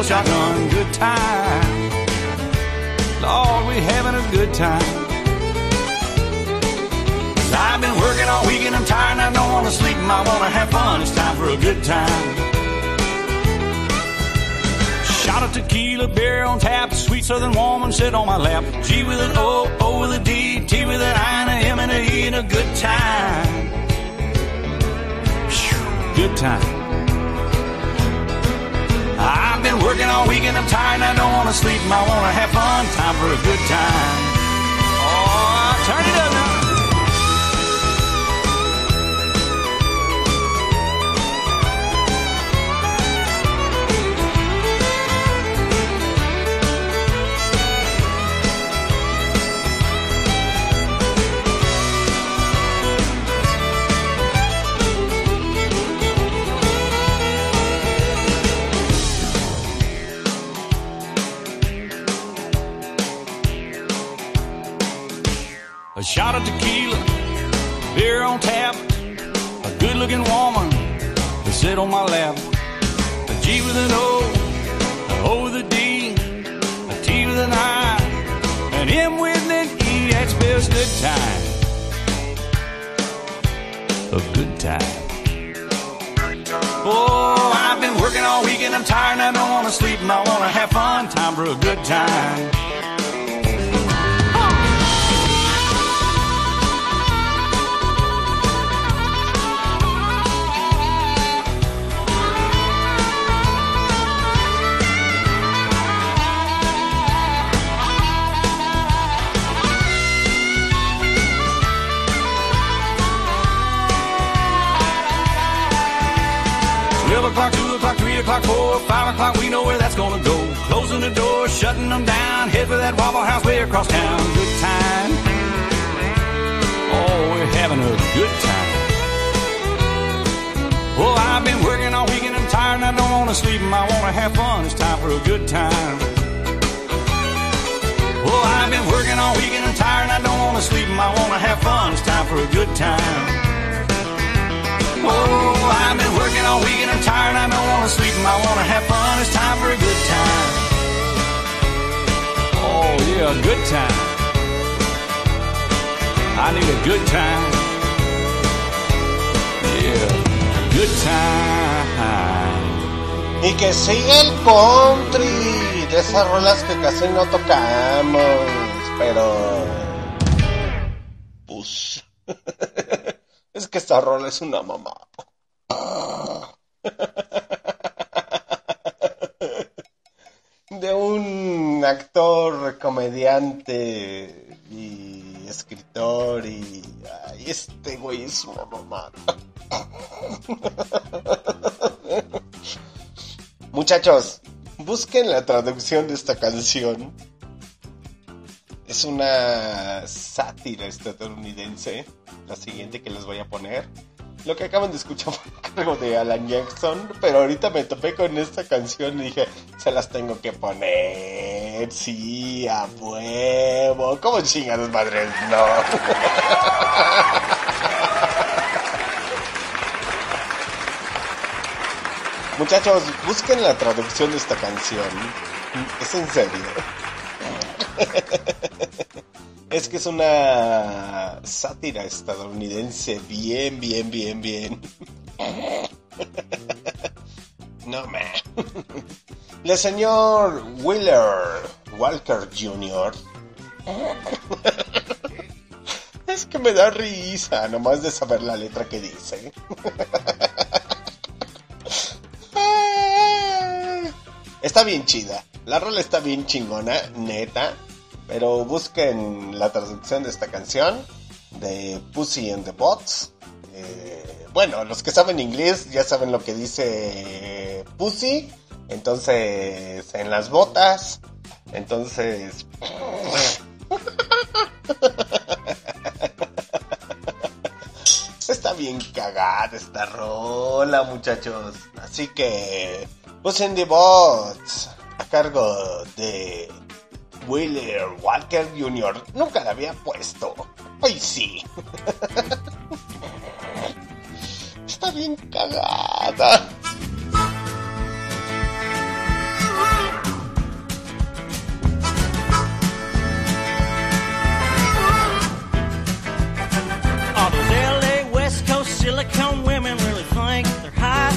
Double shotgun, good time. Lord, we having a good time. I've been working all week and I'm tired and I don't want to sleep and I want to have fun. It's time for a good time. Shot of tequila, beer on tap, sweet southern woman sit on my lap. G with an O, O with a D, T with an I, and a M and a E, and a good time. Phew, Good time. I've been working all week and I'm tired and I don't want to sleep I want to have fun. Time for a good time. Oh, turn it up now. Shot of tequila, beer on tap, a good looking woman, to sit on my lap. A G with an O, a O with a D, a T with an I, an M with an E. That spells good time. A good time. Oh, I've been working all week and I'm tired and I don't want to sleep and I want to have fun. Time for a good time. O'clock, two o'clock, three o'clock, four, five o'clock, we know where that's gonna go. Closing the door, shutting them down, head for that Waffle House way across town. Good time. Oh, we're having a good time. Well, I've been working all week and I'm tired and I don't wanna sleep and I wanna have fun. It's time for a good time. Well, I've been working all week and I'm tired and I don't wanna sleep and I wanna have fun. It's time for a good time. Oh, I've been working all week and I'm tired. I don't want to sleep and I want to have fun. It's time for a good time. Oh, yeah, a good time. I need a good time. Yeah, good time. Y que siga el country de esas rolas que casi no tocamos, pero pues es que esta rola es una mamá. De un actor, comediante y escritor y este güey es una mamá. Muchachos, busquen la traducción de esta canción. Es una sátira estadounidense, la siguiente que les voy a poner. Lo que acaban de escuchar fue a cargo de Alan Jackson, pero ahorita me topé con esta canción y dije, se las tengo que poner, sí, a huevo. ¿Cómo chingados madres? No. Muchachos, busquen la traducción de esta canción. Es en serio. Es que es una sátira estadounidense bien, bien, bien, bien. No, man. El señor Wheeler Walker Jr. Es que me da risa nomás de saber la letra que dice. Está bien chida. La rola está bien chingona, neta. Pero busquen la traducción de esta canción de Pussy and the Bots. Eh, bueno, los que saben inglés ya saben lo que dice Pussy. Entonces, en las botas. Entonces... Está bien cagada esta rola, muchachos. Así que... Pussy and the Bots. A cargo de Wheeler Walker Jr. Nunca la había puesto. Hoy sí. Está bien cagada. Silicone women really think they're hot.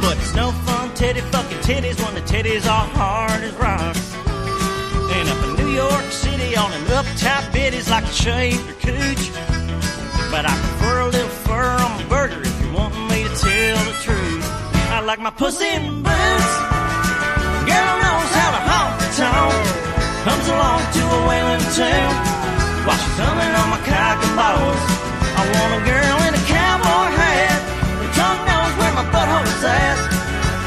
But it's no fun titty fucking titties when the titties are hard as rocks. York City, all them uptight biddies like to shave their cooch. But I prefer a little fur on my burger if you want me to tell the truth. I like my pussy in boots. Girl knows how to honk the tongue. Comes along to a wailing tune while she's humming on my cock and balls. I want a girl in a cowboy hat. Her tongue knows where my butthole's at.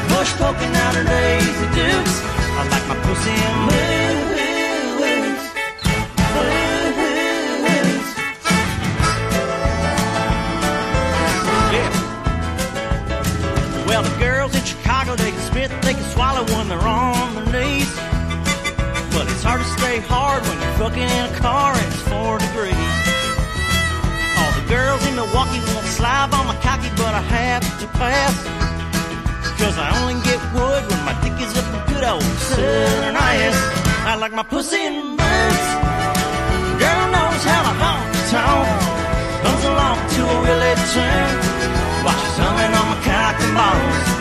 Bush poking out her daisy dukes. I like my pussy in. Boots. In Chicago, they can spit, they can swallow when they're on their knees. But it's hard to stay hard when you're fucking in a car and it's four degrees. All the girls in Milwaukee won't slide on my cocky, but I have to pass. Cause I only get wood when my dick is up in good old southern ice. I like my pussy in boots. Girl knows how I honk the tone. Comes along to a really tune. While she's humming on my cock and balls.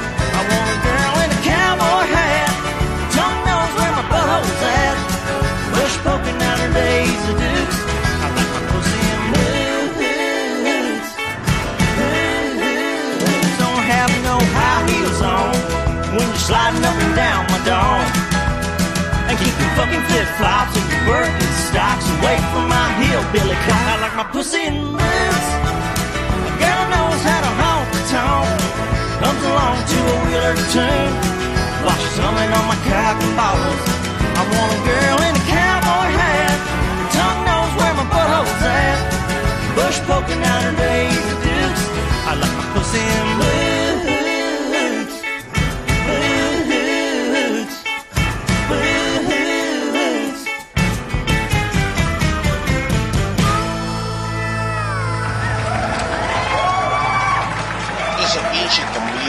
Fucking flip flops and Birkenstocks away from my hillbilly cock. I like my pussy in boots. A girl knows how to honk the tone. Comes along to a wheeler tune. While she's humming on my and balls. I want a girl in a cowboy hat. Tongue knows where my butthole's at. Bush poking out her days of dukes. I like my pussy in boots.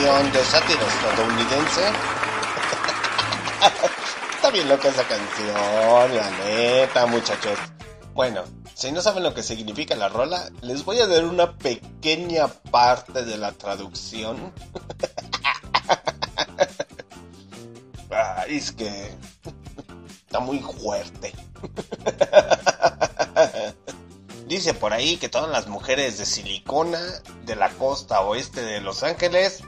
De sátiro estadounidense. Está bien loca esa canción, la neta, muchachos. Bueno, si no saben lo que significa la rola, les voy a dar una pequeña parte de la traducción. Es que está muy fuerte. Dice por ahí que todas las mujeres de silicona de la costa oeste de Los Ángeles,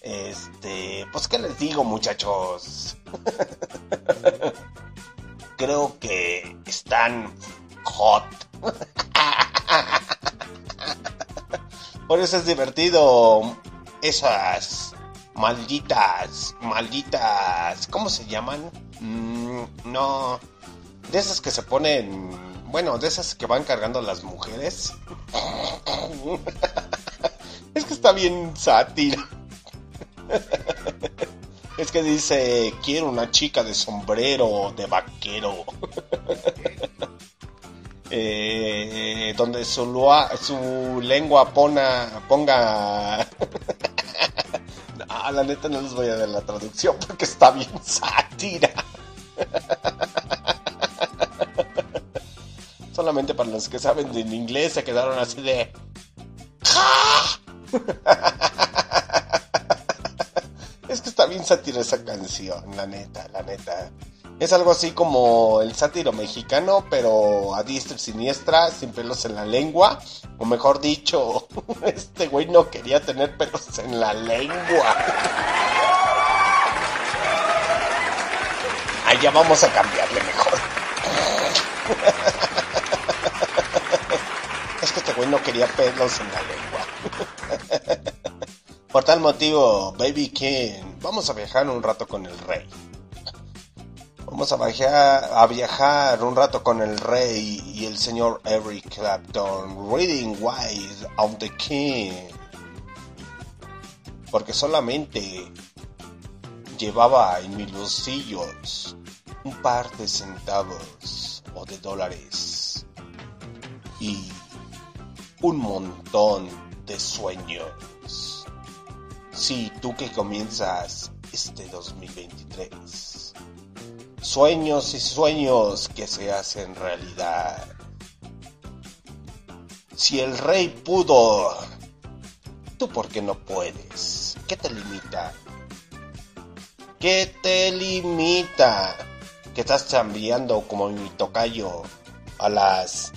este, pues qué les digo muchachos, creo que están hot. Por eso es divertido esas malditas, malditas, ¿cómo se llaman? Mm, no, de esas que se ponen, bueno, de esas que van cargando las mujeres. es que está bien sátira. es que dice, quiero una chica de sombrero, de vaquero. Eh, donde su, lengua pona, ponga... Ah, la neta no les voy a dar la traducción porque está bien sátira. Solamente para los que saben en inglés se quedaron así de... Bien sátira esa canción, la neta, la neta. Es algo así como el sátiro mexicano, pero a diestra y siniestra, sin pelos en la lengua. O mejor dicho, este güey no quería tener pelos en la lengua. Allá vamos a cambiarle mejor. Es que este güey no quería pelos en la lengua. Por tal motivo, Baby King, vamos a viajar un rato con el rey. Vamos a viajar, a viajar un rato con el rey y el señor Eric Clapton, Reading Wise of the King. Porque solamente llevaba en mis bolsillos un par de centavos o de dólares y un montón de sueños. Sí, tú que comienzas este 2023. Sueños y sueños que se hacen realidad. Si el rey pudo, ¿tú por qué no puedes? ¿Qué te limita? ¿Qué te limita? ¿Que estás chambeando como mi tocayo a las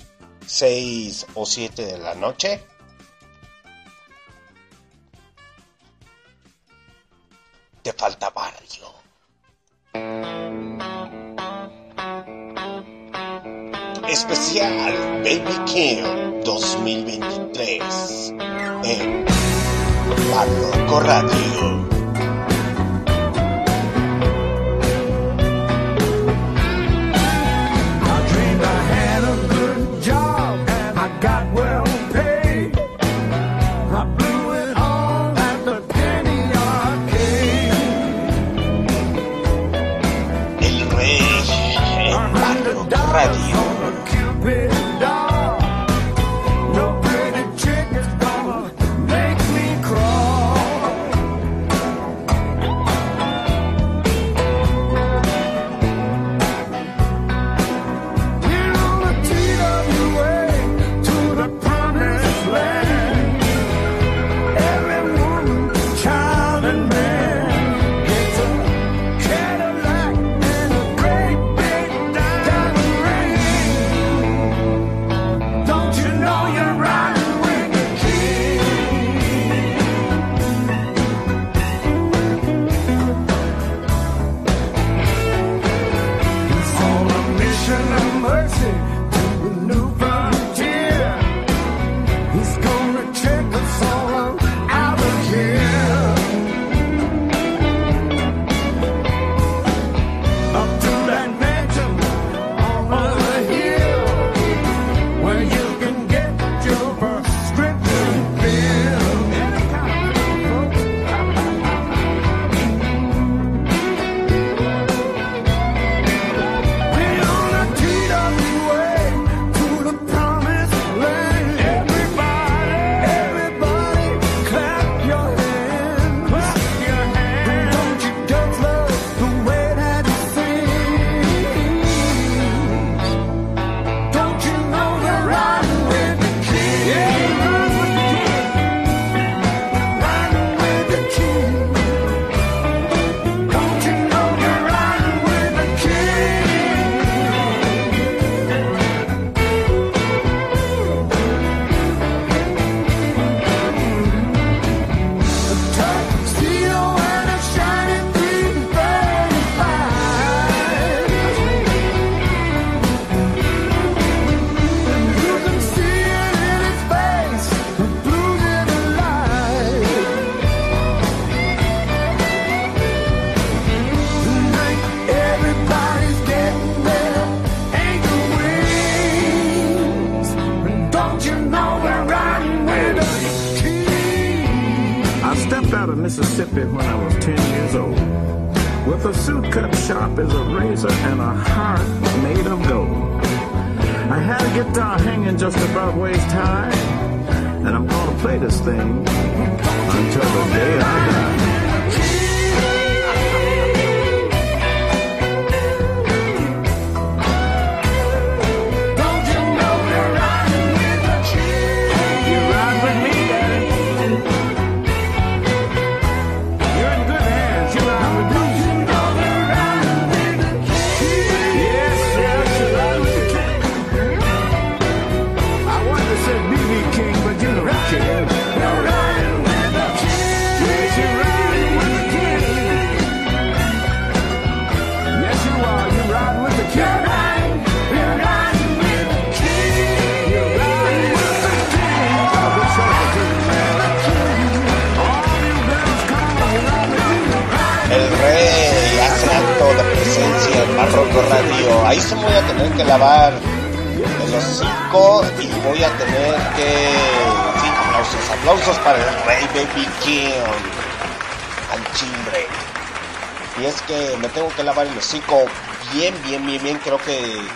6 o 7 de la noche? Te falta barrio. Especial Baby King 2023 en Barroco Radio.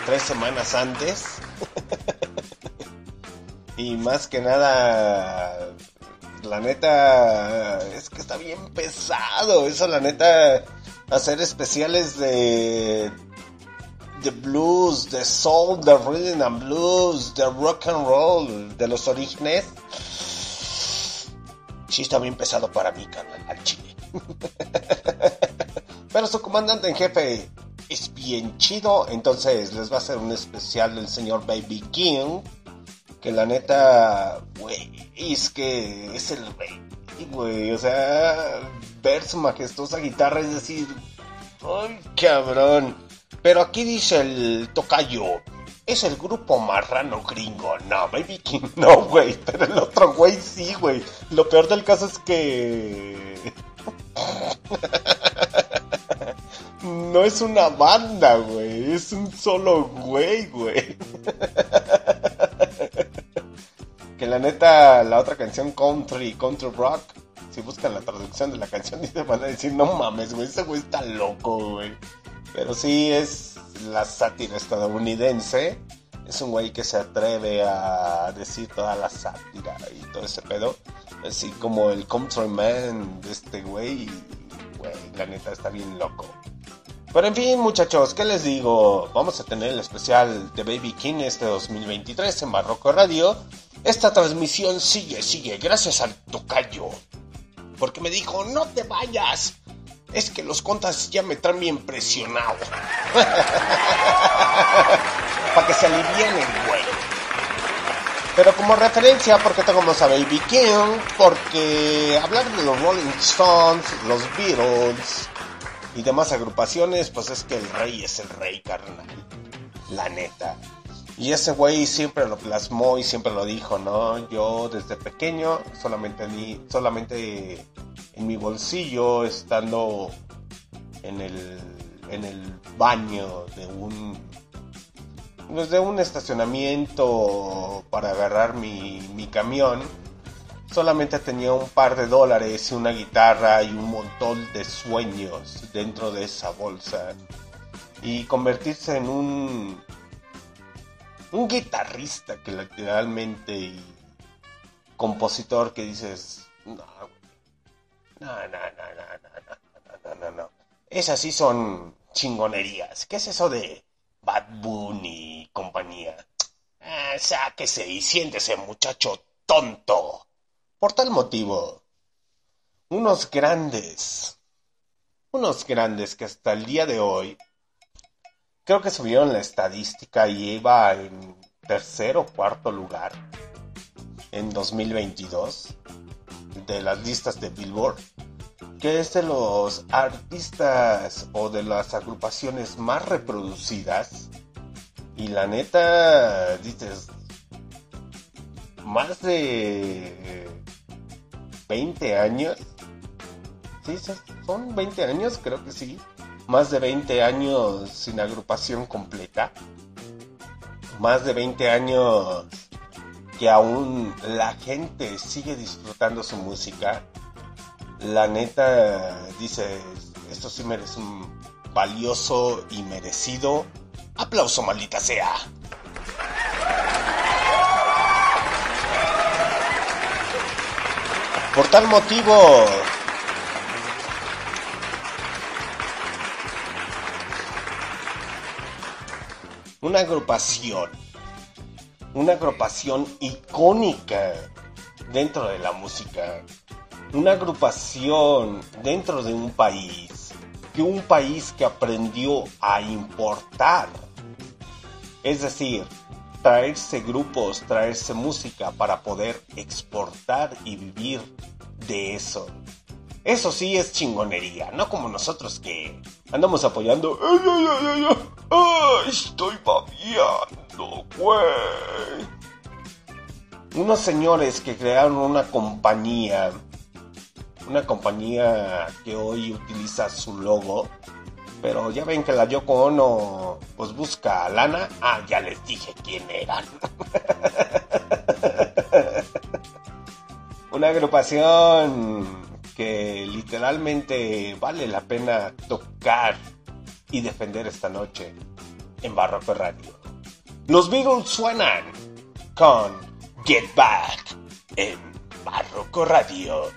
Tres semanas antes. y más que nada, la neta, es que está bien pesado. Eso, la neta, hacer especiales de. de blues, de soul, de rhythm and blues, de rock and roll, de los orígenes. Sí, está bien pesado para mí, carnal, al chile. Pero su comandante en jefe bien chido, entonces les va a hacer un especial del señor Baby King. Que la neta, güey, es que es el rey, güey. O sea, ver su majestuosa guitarra es decir, ¡ay, cabrón! Pero aquí dice el tocayo, es el grupo marrano gringo. No, Baby King no, güey. Pero el otro güey sí, güey. Lo peor del caso es que... No es una banda, güey. Es un solo güey, güey. Que la neta, la otra canción Country, Country Rock, si buscan la traducción de la canción, te van a decir, no mames, güey, ese güey está loco, güey. Pero sí es la sátira estadounidense. Es un güey que se atreve a decir toda la sátira y todo ese pedo. Así como el Countryman de este güey. Güey, la neta está bien loco. Pero en fin, muchachos, ¿qué les digo? Vamos a tener el especial de Baby King este 2023 en Barroco Radio. Esta transmisión sigue, sigue, gracias al tocayo. Porque me dijo, no te vayas. Es que los contas ya me traen bien presionado. Para que se alivienen, güey. Pero como referencia, porque tenemos a Baby King, porque hablar de los Rolling Stones, los Beatles y demás agrupaciones, pues es que el rey es el rey, carnal. La neta. Y ese güey siempre lo plasmó y siempre lo dijo, ¿no? Yo desde pequeño, solamente, ni, solamente en mi bolsillo, estando en el, en el baño de un pues de un estacionamiento para agarrar mi, mi camión, solamente tenía un par de dólares y una guitarra y un montón de sueños dentro de esa bolsa. Y convertirse en un, un guitarrista que literalmente y compositor que dices, no, güey, no, no, no, no, no, no, no, no, no. Esas sí son chingonerías. ¿Qué es eso de Bad Bunny y compañía? Ah, sáquese y siéntese, muchacho tonto. Por tal motivo, unos grandes, unos grandes que hasta el día de hoy, creo que subieron la estadística y iba en tercer o cuarto lugar en 2022 de las listas de Billboard, que es de los artistas o de las agrupaciones más reproducidas. Y la neta, dices, más de 20 años. Sí, son 20 años, creo que sí. Más de 20 años sin agrupación completa. Más de 20 años que aún la gente sigue disfrutando su música. La neta, dice, esto sí merece un valioso y merecido aplauso, maldita sea. Por tal motivo, una agrupación, una agrupación icónica dentro de la música, una agrupación dentro de un país, que un país que aprendió a importar, es decir, traerse grupos, traerse música para poder exportar y vivir de eso. Eso sí es chingonería, no como nosotros que andamos apoyando. ¡Ay, ay, ay, ay, estoy babeando, güey! Unos señores que crearon una compañía, una compañía que hoy utiliza su logo, pero ya ven que la Yoko Ono pues busca lana. Ah, ya les dije quién eran. Una agrupación que literalmente vale la pena tocar y defender esta noche en Barroco Radio. Los Beatles suenan con Get Back en Barroco Radio.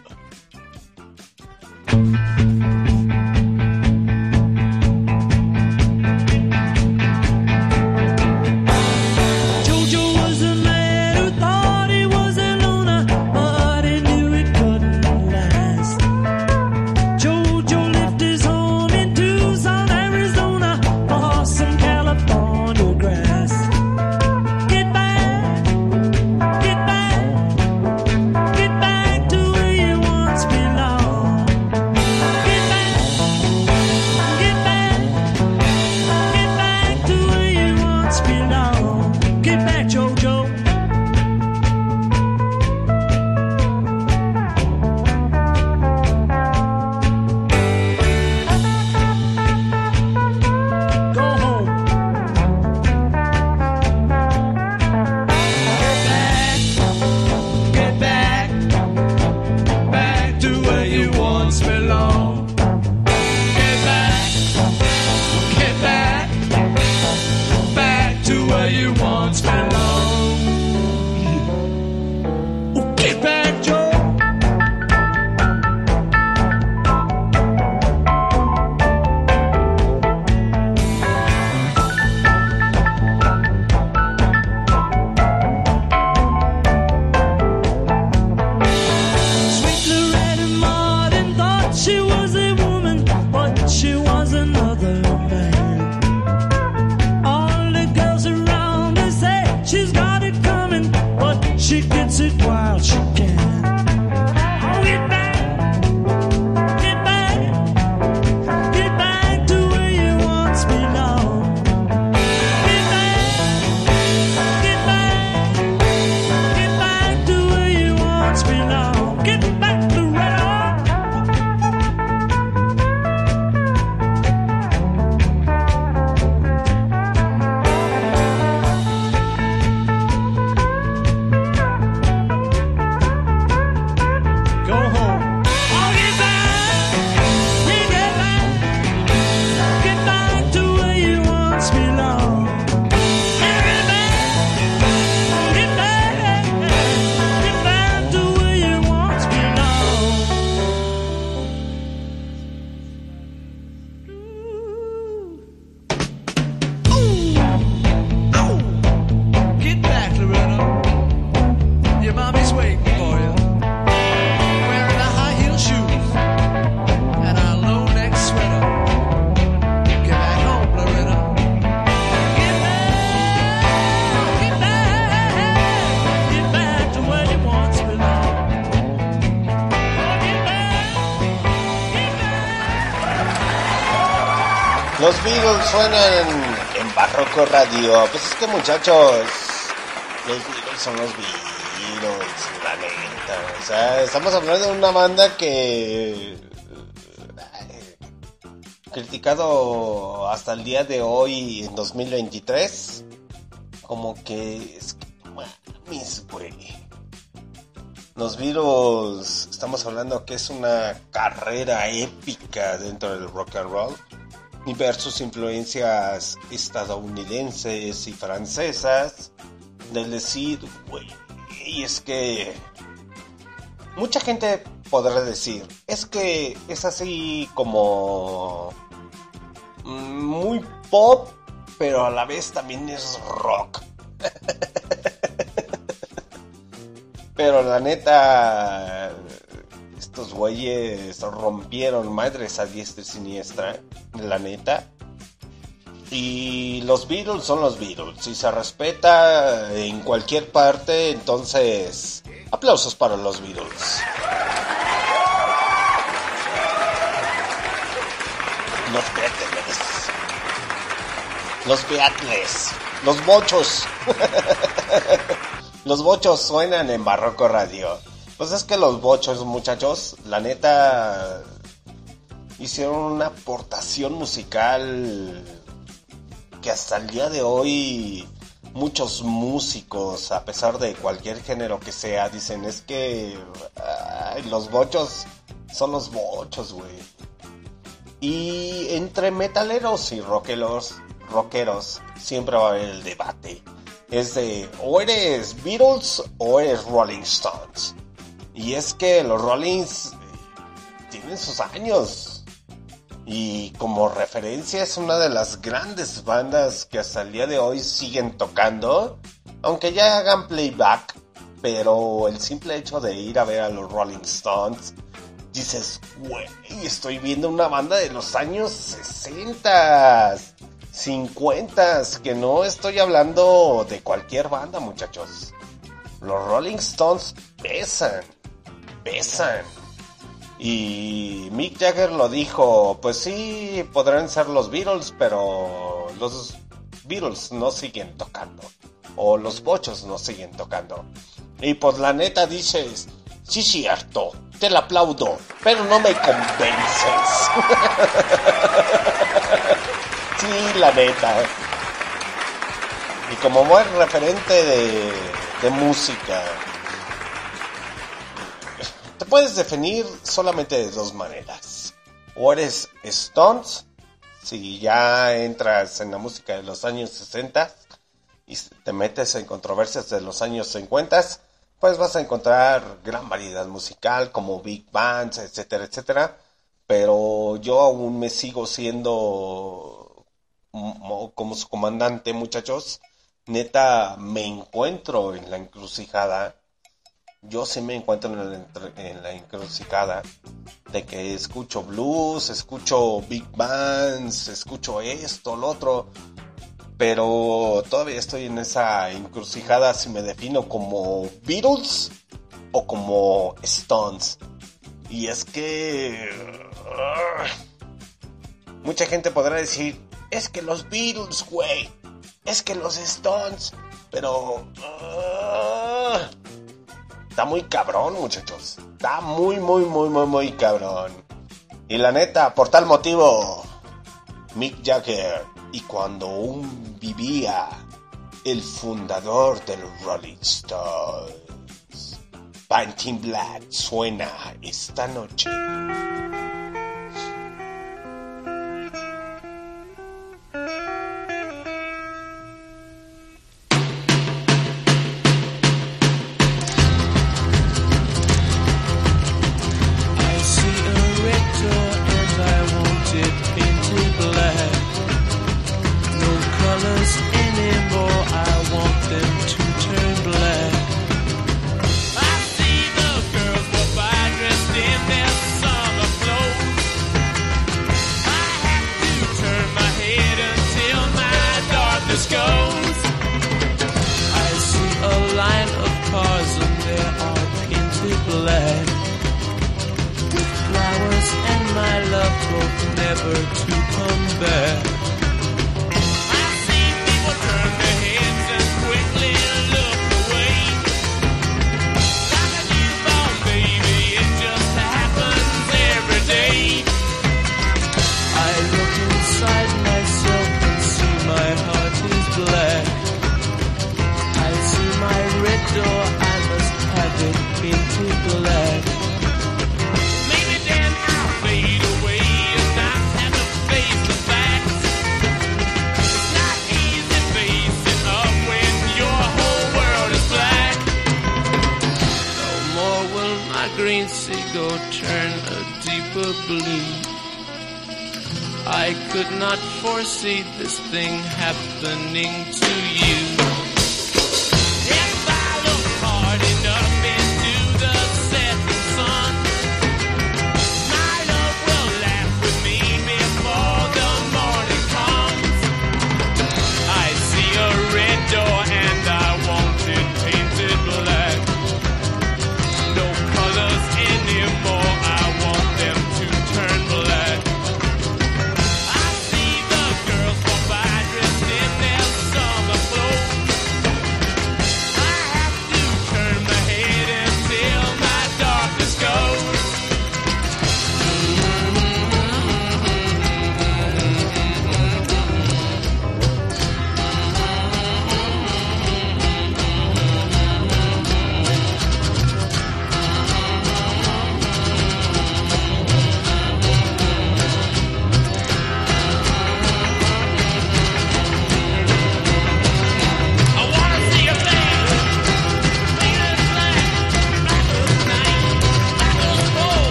Suenan en Barroco Radio. Pues es que muchachos, los Beatles son los Beatles, la neta. O sea, estamos hablando de una banda que... eh, Criticado hasta el día de hoy, en 2023. Como que... Es que, mames, güey. Los Beatles, estamos hablando que es una carrera épica dentro del rock and roll y influencias estadounidenses y francesas del decir, güey, y es que mucha gente podrá decir, es que es así como muy pop, pero a la vez también es rock. Pero la neta, estos güeyes rompieron madres a diestra y siniestra, la neta. Y los Beatles son los Beatles. Si se respeta en cualquier parte, entonces aplausos para los Beatles. Los Beatles. Los Beatles. Los bochos. los bochos suenan en Barroco Radio. Pues es que los bochos, muchachos, la neta, hicieron una aportación musical que hasta el día de hoy muchos músicos, a pesar de cualquier género que sea, dicen es que los bochos son los bochos, güey. Y entre metaleros y rockeros, rockeros siempre va a haber el debate. Es de o eres Beatles o eres Rolling Stones. Y es que los Rollins tienen sus años. Y como referencia es una de las grandes bandas que hasta el día de hoy siguen tocando. Aunque ya hagan playback. Pero el simple hecho de ir a ver a los Rolling Stones. Dices, güey, estoy viendo una banda de los años 60, 50, que no estoy hablando de cualquier banda, muchachos. Los Rolling Stones pesan, pesan. Y Mick Jagger lo dijo, pues sí, podrán ser los Beatles, pero los Beatles no siguen tocando. O los bochos no siguen tocando. Y pues la neta dices, sí cierto, te la aplaudo, pero no me convences. sí, la neta. Y como buen referente de, música, puedes definir solamente de dos maneras. O eres Stones, si ya entras en la música de los años 60 y te metes en controversias de los años 50, pues vas a encontrar gran variedad musical como big bands, etcétera, etcétera. Pero yo aún me sigo siendo mo- como su comandante, muchachos. Neta, me encuentro en la encrucijada yo sí me encuentro en la, encrucijada de que escucho blues, escucho big bands, escucho esto, lo otro, pero todavía estoy en esa encrucijada si me defino como Beatles o como Stones. Y es que uh, mucha gente podrá decir, es que los Beatles, güey, es que los Stones, pero uh, Está muy cabrón, muchachos. Está muy, muy, muy, muy, muy cabrón. Y la neta, por tal motivo, Mick Jagger, y cuando aún vivía el fundador del Rolling Stones, Painting Black suena esta noche.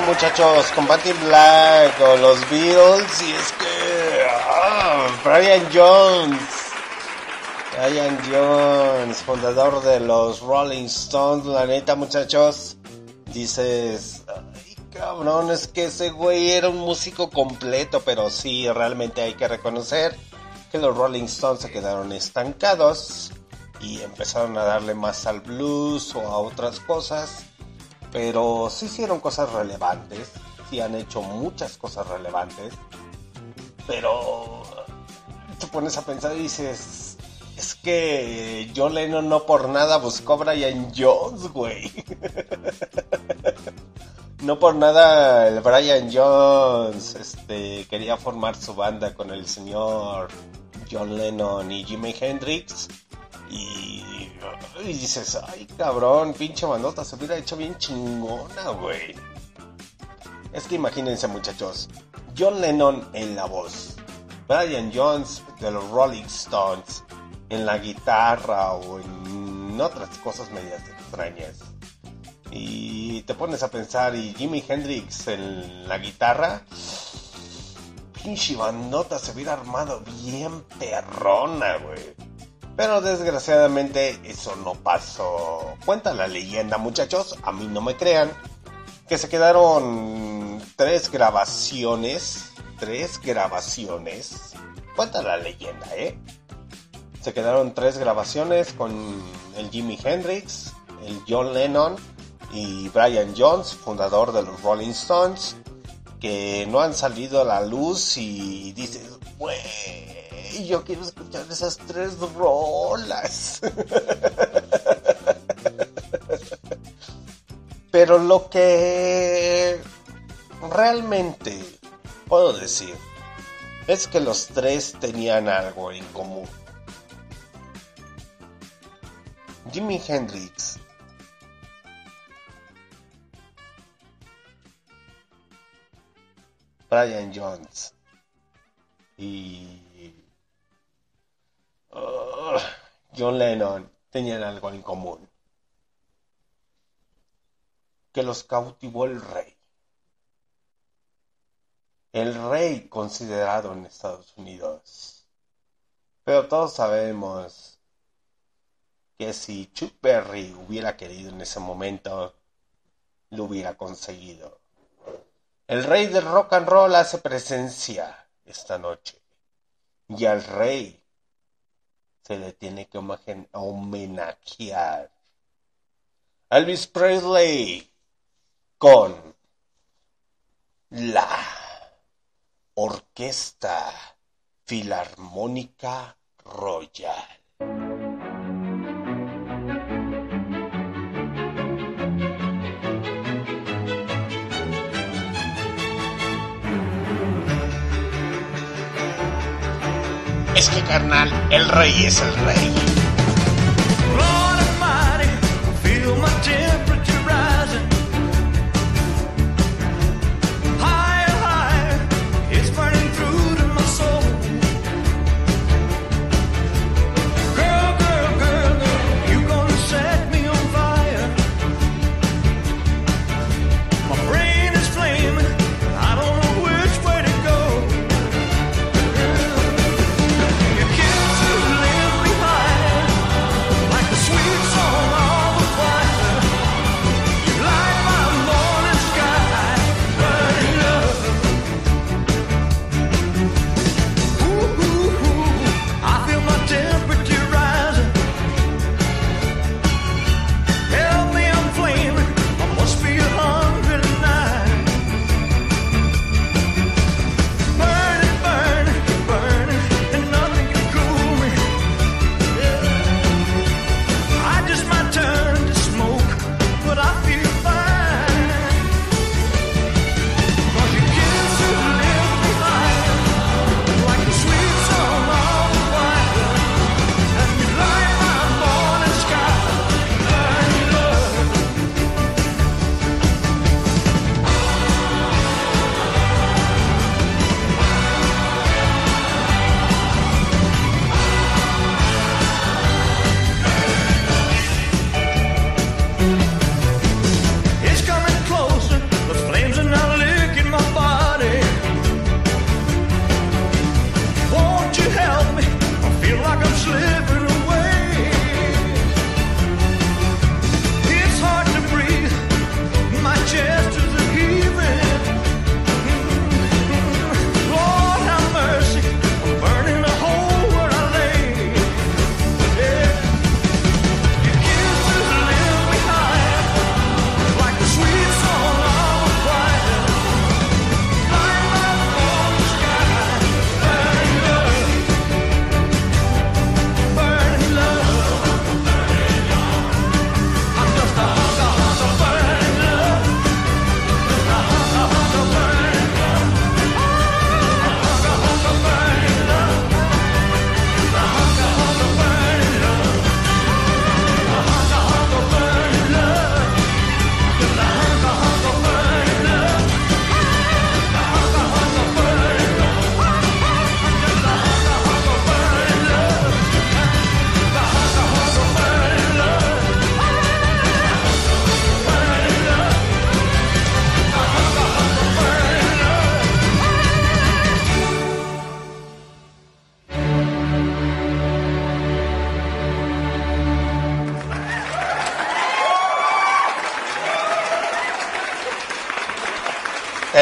Muchachos, con Black o los Beatles. Y es que. ah, Brian Jones. Brian Jones, fundador de los Rolling Stones. La neta, muchachos. Dices. Ay, cabrón, es que ese güey era un músico completo. Pero sí, realmente hay que reconocer que los Rolling Stones se quedaron estancados. Y empezaron a darle más al blues o a otras cosas pero sí hicieron cosas relevantes, sí han hecho muchas cosas relevantes, pero te pones a pensar y dices, es que John Lennon no por nada buscó Brian Jones, güey. No por nada el Brian Jones este, quería formar su banda con el señor John Lennon y Jimi Hendrix. Y, y dices, ay cabrón, pinche bandota, se hubiera hecho bien chingona, güey. Es que imagínense muchachos, John Lennon en la voz, Brian Jones de los Rolling Stones en la guitarra o en otras cosas medias extrañas. Y te pones a pensar, y Jimi Hendrix en la guitarra, pinche bandota se hubiera armado bien perrona, güey. Pero desgraciadamente eso no pasó. Cuenta la leyenda, muchachos, a mí no me crean, que se quedaron tres grabaciones, tres grabaciones. Cuenta la leyenda, ¿eh? Se quedaron tres grabaciones con el Jimi Hendrix, el John Lennon y Brian Jones, fundador de los Rolling Stones, que no han salido a la luz y dices, yo quiero escuchar esas tres rolas. Pero lo que realmente puedo decir es que los tres tenían algo en común. Jimi Hendrix Brian Jones y John Lennon tenían algo en común. Que los cautivó el rey. El rey considerado en Estados Unidos. Pero todos sabemos que si Chuck Berry hubiera querido en ese momento, lo hubiera conseguido. El rey del rock and roll hace presencia esta noche. Y al rey se le tiene que homenajear. Elvis Presley con la Orquesta Filarmónica Royal. Es que carnal, el rey es el rey.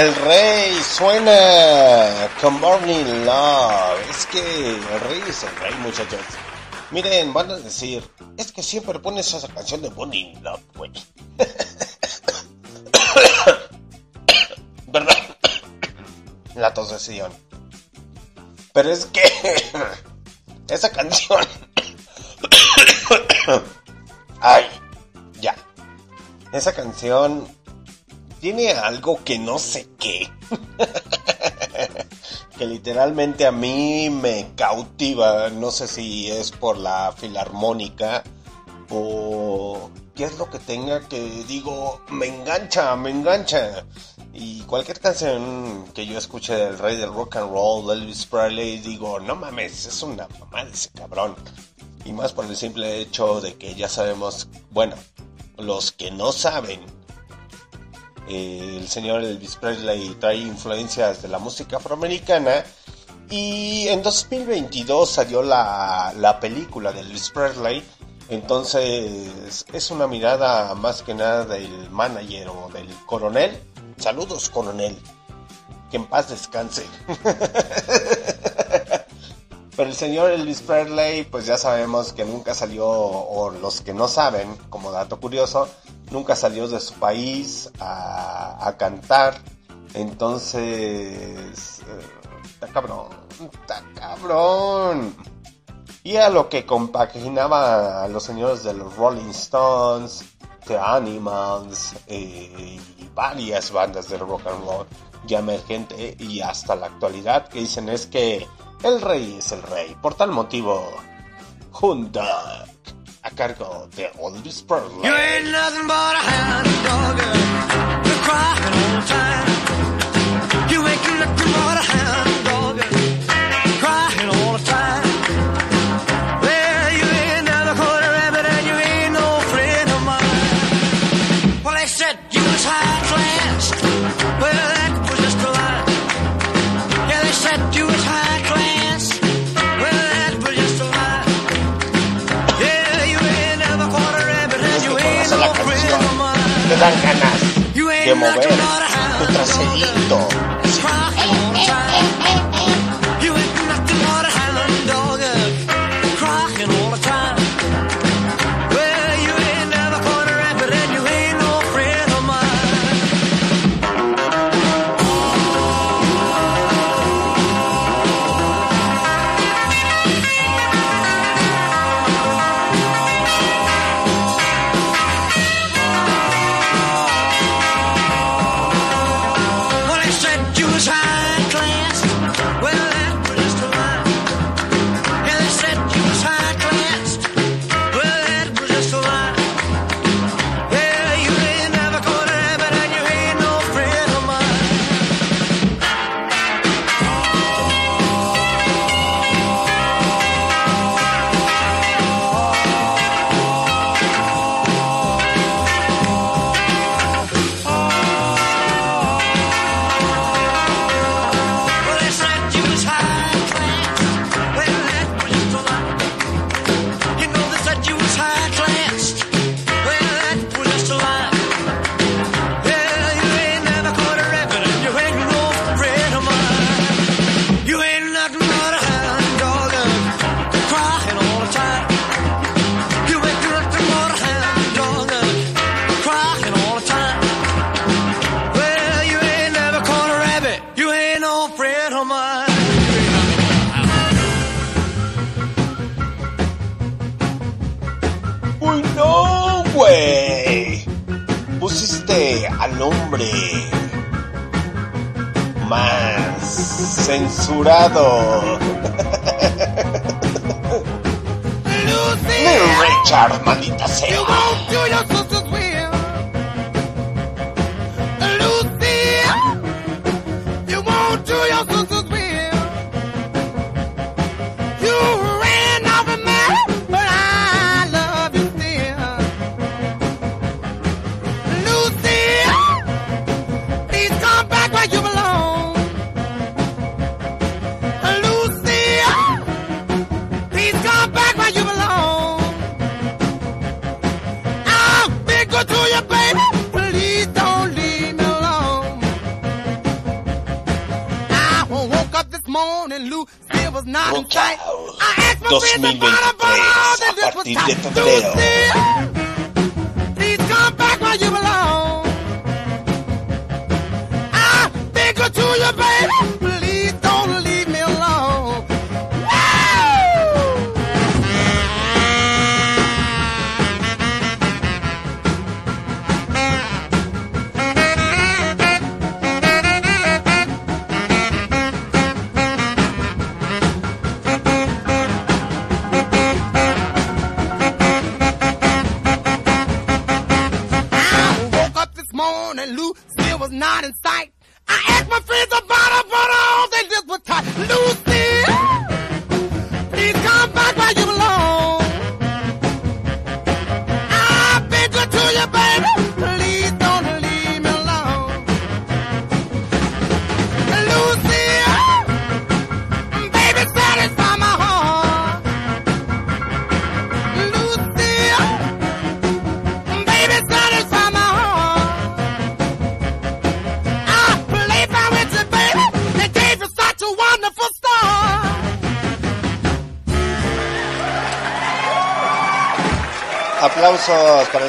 El rey suena con Burning Love. Es que el rey es el rey, muchachos. Miren, van a decir, es que siempre pones esa canción de Burning Love, güey. ¿Verdad? La tosesión. Pero es que esa canción. Ay, ya. Esa canción tiene algo que no sé literalmente a mí me cautiva. No sé si es por la filarmónica o qué es lo que tenga que digo, me engancha, me engancha. Y cualquier canción que yo escuche del rey del rock and roll, Elvis Presley, digo, no mames, es una mamá de ese cabrón. Y más por el simple hecho de que ya sabemos, bueno, los que no saben, el señor Elvis Presley trae influencias de la música afroamericana. Y en 2022 salió la, la película de Elvis Presley. Entonces es una mirada más que nada del manager o del coronel. Saludos coronel. Que en paz descanse. Pero el señor Elvis Presley, pues ya sabemos que nunca salió, o los que no saben, como dato curioso, nunca salió de su país a, cantar. Entonces, eh, está cabrón, está cabrón. Y a lo que compaginaba a los señores de los Rolling Stones, The Animals eh, y varias bandas de rock and roll ya emergente y hasta la actualidad que dicen es que el rey es el rey. Por tal motivo, Honda, a cargo de Elvis Presley. You ain't nothing but a hound dog, you're crying all the time. You ain't nothing but a dan ganas de mover tu traserito. Censurado. Richard, maldita sea. 2023, a partir de febrero. nod and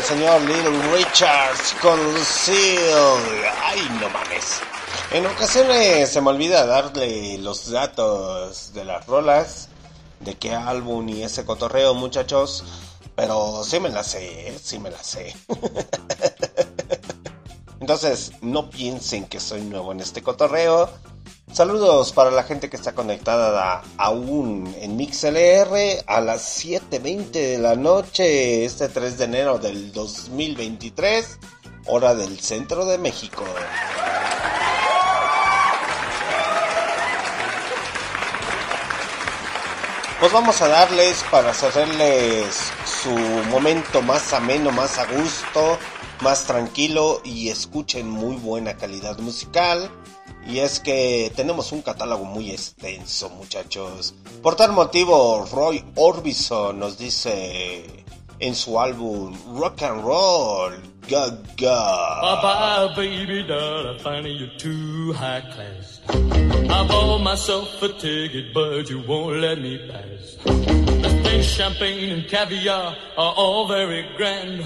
señor Little Richards con Lucille. Ay, no mames. En ocasiones se me olvida darle los datos de las rolas, de qué álbum y ese cotorreo, muchachos. Pero sí me la sé, sí me la sé. Entonces, no piensen que soy nuevo en este cotorreo. Saludos para la gente que está conectada aún en MixLR a las 7.20 de la noche, este 3 de enero del 2023, hora del centro de México. Pues vamos a darles para hacerles su momento más ameno, más a gusto, más tranquilo y escuchen muy buena calidad musical. Y es que tenemos un catálogo muy extenso, muchachos. Por tal motivo, Roy Orbison nos dice en su álbum Rock and Roll, Gaga. Bye-bye, baby doll, I find you too high class. I bought myself a ticket, but you won't let me pass. Champagne and caviar are all very grand.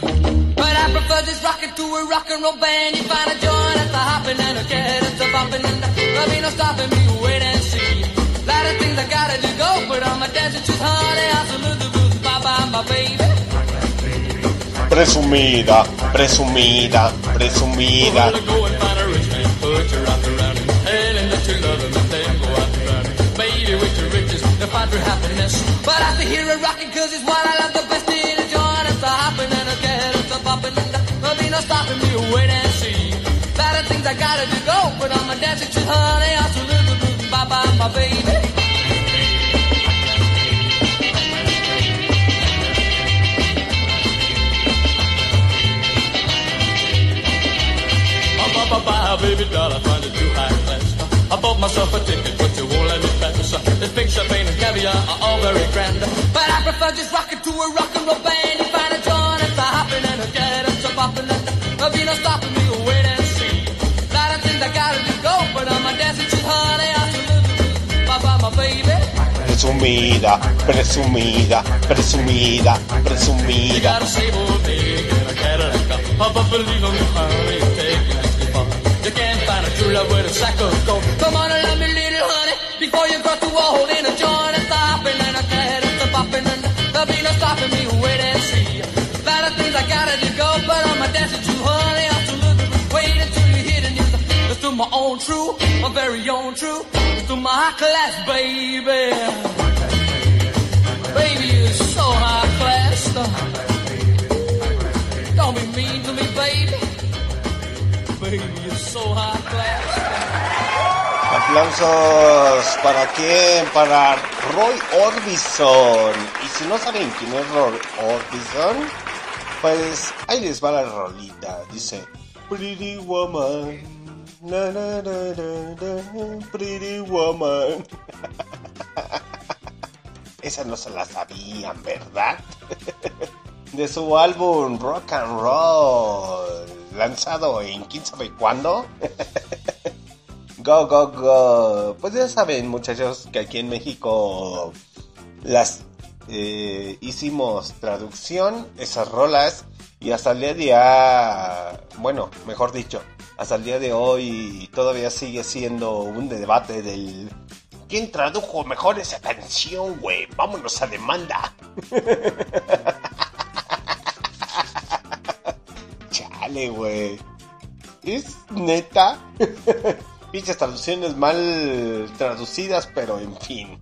But I prefer just rocking to a rock and roll band. You find a joint at the hopping and a cat at the bopping and the, there'll be no stopping me. Wait and see. Lot of things I gotta do go, but on my dancing shoes, honey, I salute the blues. Bye bye, my baby. Presumida, presumida, presumida. Your happiness. But I to hear it rocking cause it's what I love the best. In a joint at the hopping and a cat at the bopping and there'll be no stopping me. Wait and see. Of things I gotta do go, but on my dancing shoes, honey, I salute the blues. Bye bye, my baby. Bye bye bye, baby doll, I find it too high class. I bought myself a ticket, but you won't let me pass. This big champagne and caviar are all very grand. But I prefer just rocking to a rock and roll band. You find a joint the hopping and a cat at the bopping and the, there'll be no stopping me. Oh, wait and see. Lot of things I gotta do go, but on my dancing shoes, honey, I salute the blues. Bye my baby. Presumida, presumida, presumida, presumida. Got a sable pig and a Cadillac. Pop believe on me, honey, take it too far. You can't find a true love with a sack of gold. Before you cross the wall. In a joint at the hopping and a cat at the bopping and there'll be no stopping me. Wait and see. Lot of things I gotta do go, but on my dancing shoes, honey, I salute the blues. Wait until you hear the news. It's to my own true, my very own true. It's to my high class. Baby, Aplausos para quién? Para Roy Orbison. Y si no saben quién es Roy Orbison, pues ahí les va la rolita. Dice Pretty Woman. Na, na, na, pretty Woman. Esa no se la sabían, ¿verdad? De su álbum Rock and Roll, lanzado en quién sabe cuándo. Go, go, go. Pues ya saben, muchachos, que aquí en México las eh, hicimos traducción, esas rolas, y hasta el día de día, bueno, mejor dicho, hasta el día de hoy todavía sigue siendo un debate del ¿Quién tradujo mejor esa canción, güey? Vámonos a demanda. Chale, güey. ¿Es neta? Pinches traducciones mal traducidas, pero en fin.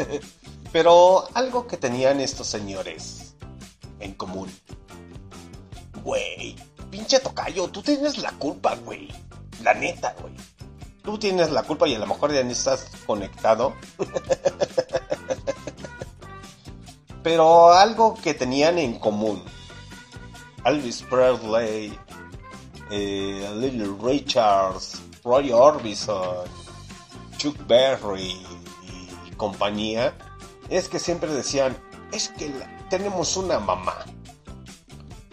pero algo que tenían estos señores en común. Güey, pinche tocayo, tú tienes la culpa, güey. La neta, güey. Tú tienes la culpa y a lo mejor ya ni estás conectado. Pero algo que tenían en común. Elvis Presley, eh, Little Richards, Roy Orbison, Chuck Berry y compañía, es que siempre decían, es que tenemos una mamá.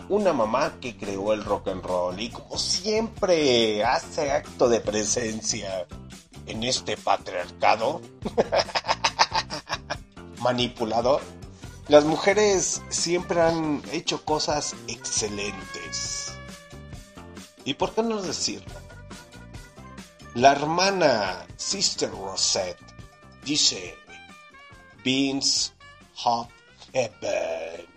Una mamá que creó el rock and roll y como siempre hace acto de presencia en este patriarcado manipulador, Las mujeres siempre han hecho cosas excelentes. ¿Y por qué no decirlo? La hermana Sister Rosette dice Beans Hot Heaven.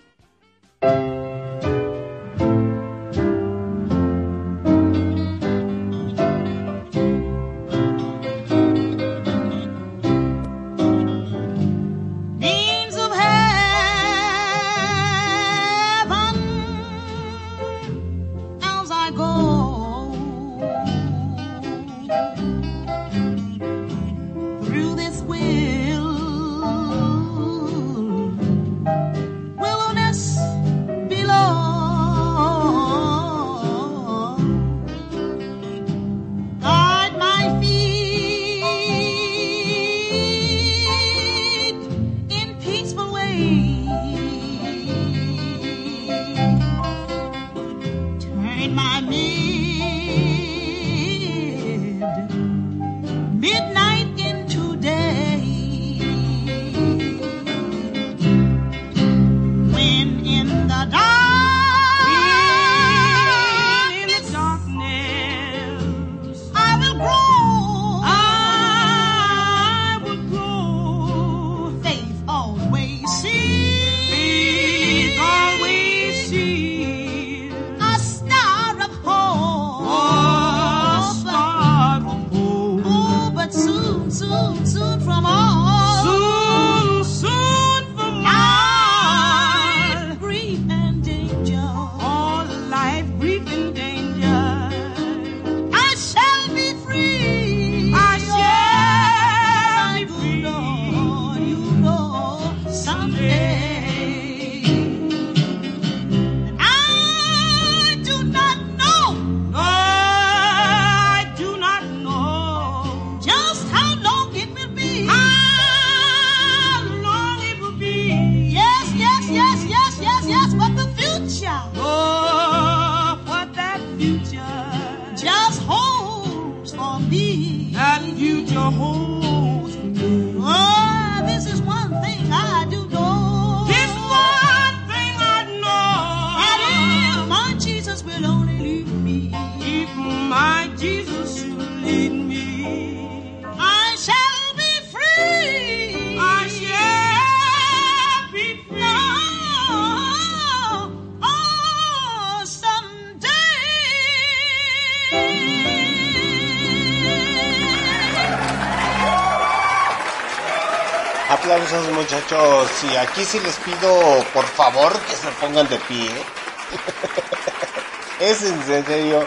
Sí les pido por favor que se pongan de pie. es en serio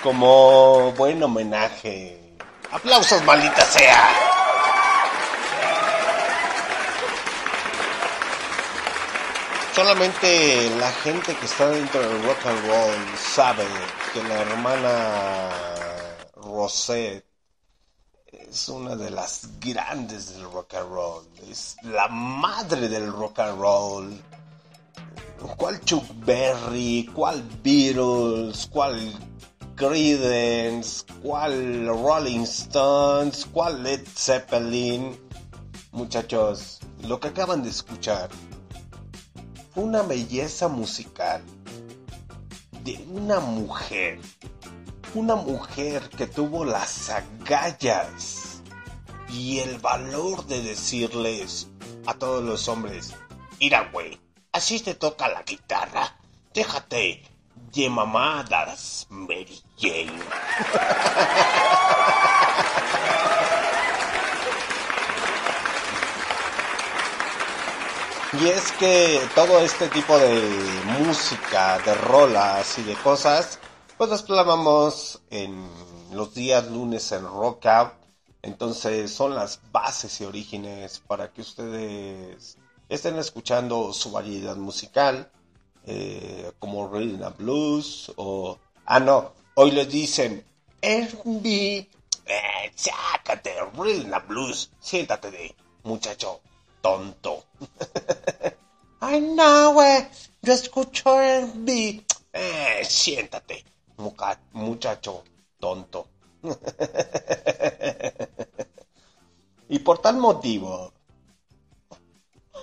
como buen homenaje. Aplausos maldita sea. Solamente la gente que está dentro del rock and roll sabe que la hermana Rosette es una de las grandes del rock and roll. Es la madre del rock and roll. ¿Cuál Chuck Berry? ¿Cuál Beatles? ¿Cuál Creedence? ¿Cuál Rolling Stones? ¿Cuál Led Zeppelin? Muchachos, lo que acaban de escuchar fue una belleza musical de una mujer. Una mujer que tuvo las agallas y el valor de decirles a todos los hombres, mira güey, así te toca la guitarra, déjate de mamadas, Mary Jane. Y es que todo este tipo de música, de rolas y de cosas, pues las clavamos en los días lunes en Rock Out. Entonces son las bases y orígenes para que ustedes estén escuchando su variedad musical, eh, como Rhythm and Blues o... Ah, no, hoy les dicen, R&B, eh, sácate, Rhythm and Blues, siéntate de muchacho tonto. Ay, no, güey, yo escucho R&B. Eh, siéntate, muchacho tonto. y por tal motivo...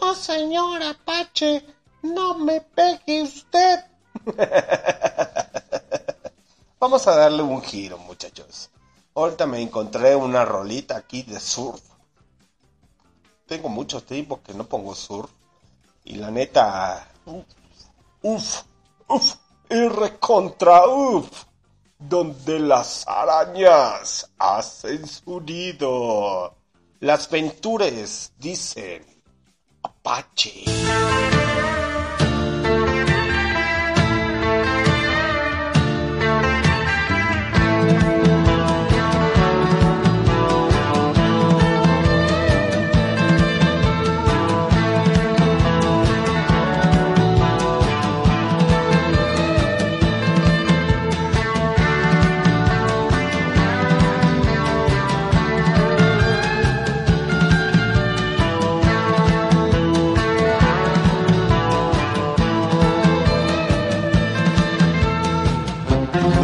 No, señor Apache, no me pegue usted. Vamos a darle un giro, muchachos. Ahorita me encontré una rolita aquí de surf. Tengo mucho tiempo que no pongo surf. Y la neta... Uf, uf, y recontra uf. Donde las arañas hacen su nido. Las ventures dicen Apache.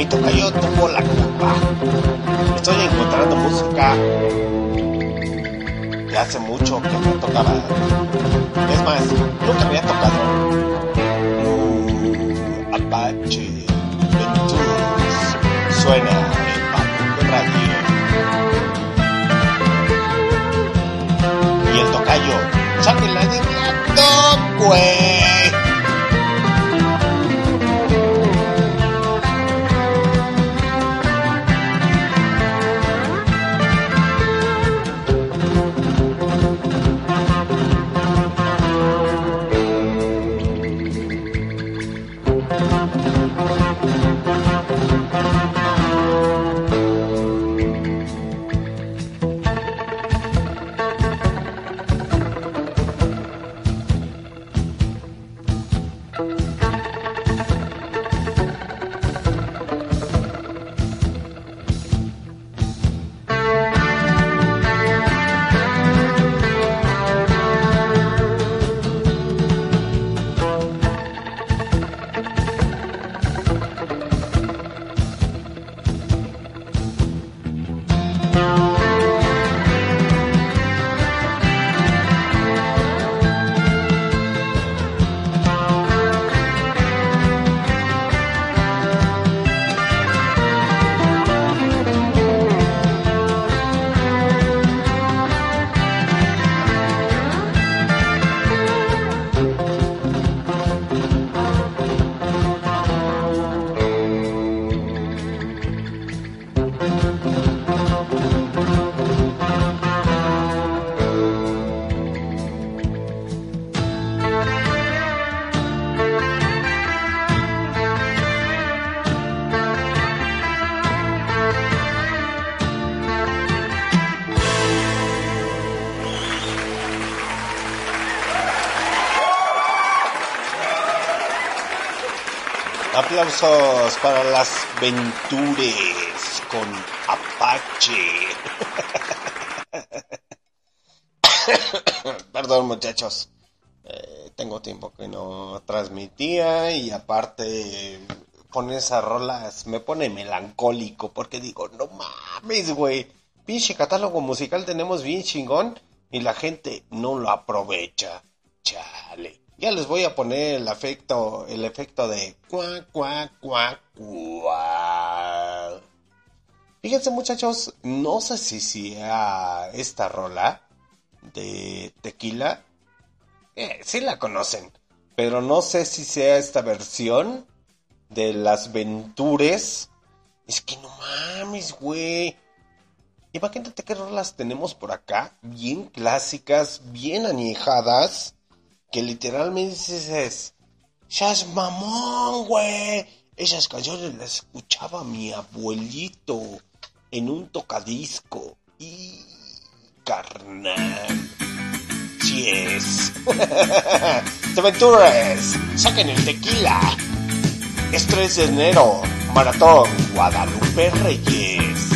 Mi tocayo tuvo la culpa. Estoy encontrando música que hace mucho que no tocaba. Es más, nunca había tocado. Apache Ventures suena en Radio. Y el tocayo, sáquenla de gato, güey. Aplausos para las Ventures con Apache. Perdón muchachos, Eh, tengo tiempo que no transmitía y aparte con esas rolas me pone melancólico porque digo, no mames, güey, pinche catálogo musical tenemos bien chingón y la gente no lo aprovecha. Chale. Ya les voy a poner el efecto, el efecto de cuac, cuac, cuac, cuac. Fíjense muchachos, no sé si sea esta rola de tequila. Eh, sí la conocen, pero no sé si sea esta versión de las Ventures. Es que no mames, güey. Imagínate qué rolas tenemos por acá, bien clásicas, bien añejadas que literalmente dices, ya es mamón, güey. Esas canciones las escuchaba mi abuelito en un tocadisco. Y carnal. Si es. Aventures, saquen el tequila. Es 3 de enero, Maratón Guadalupe Reyes.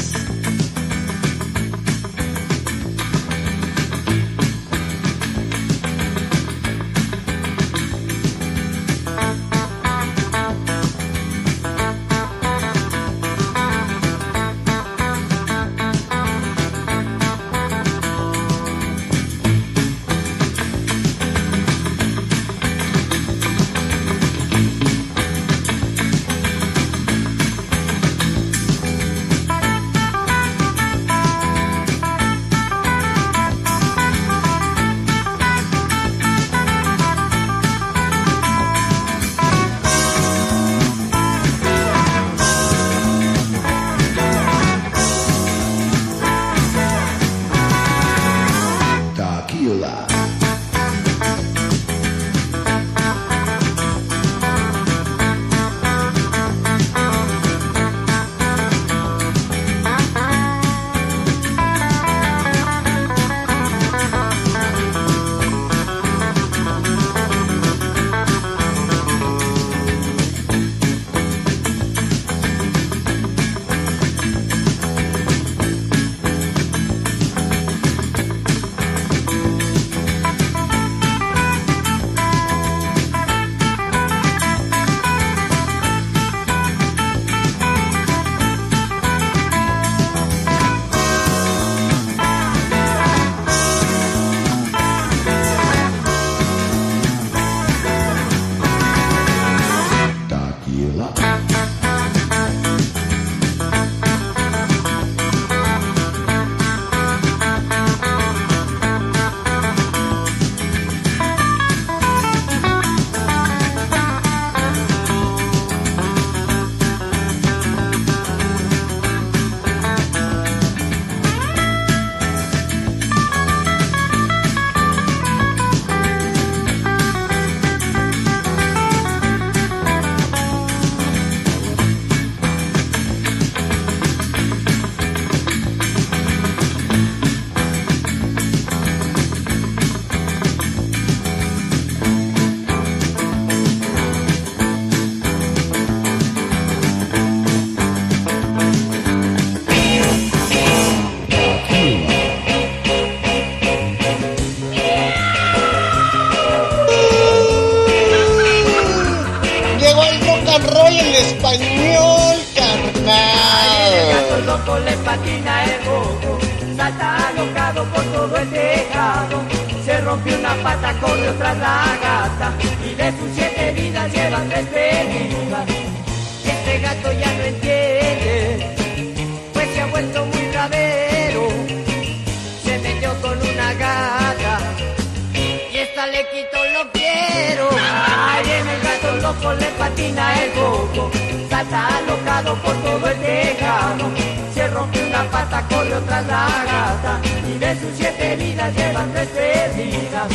Todo el tejado. Se rompe una pata, corre tras la gata y de sus siete vidas llevan tres perdidas.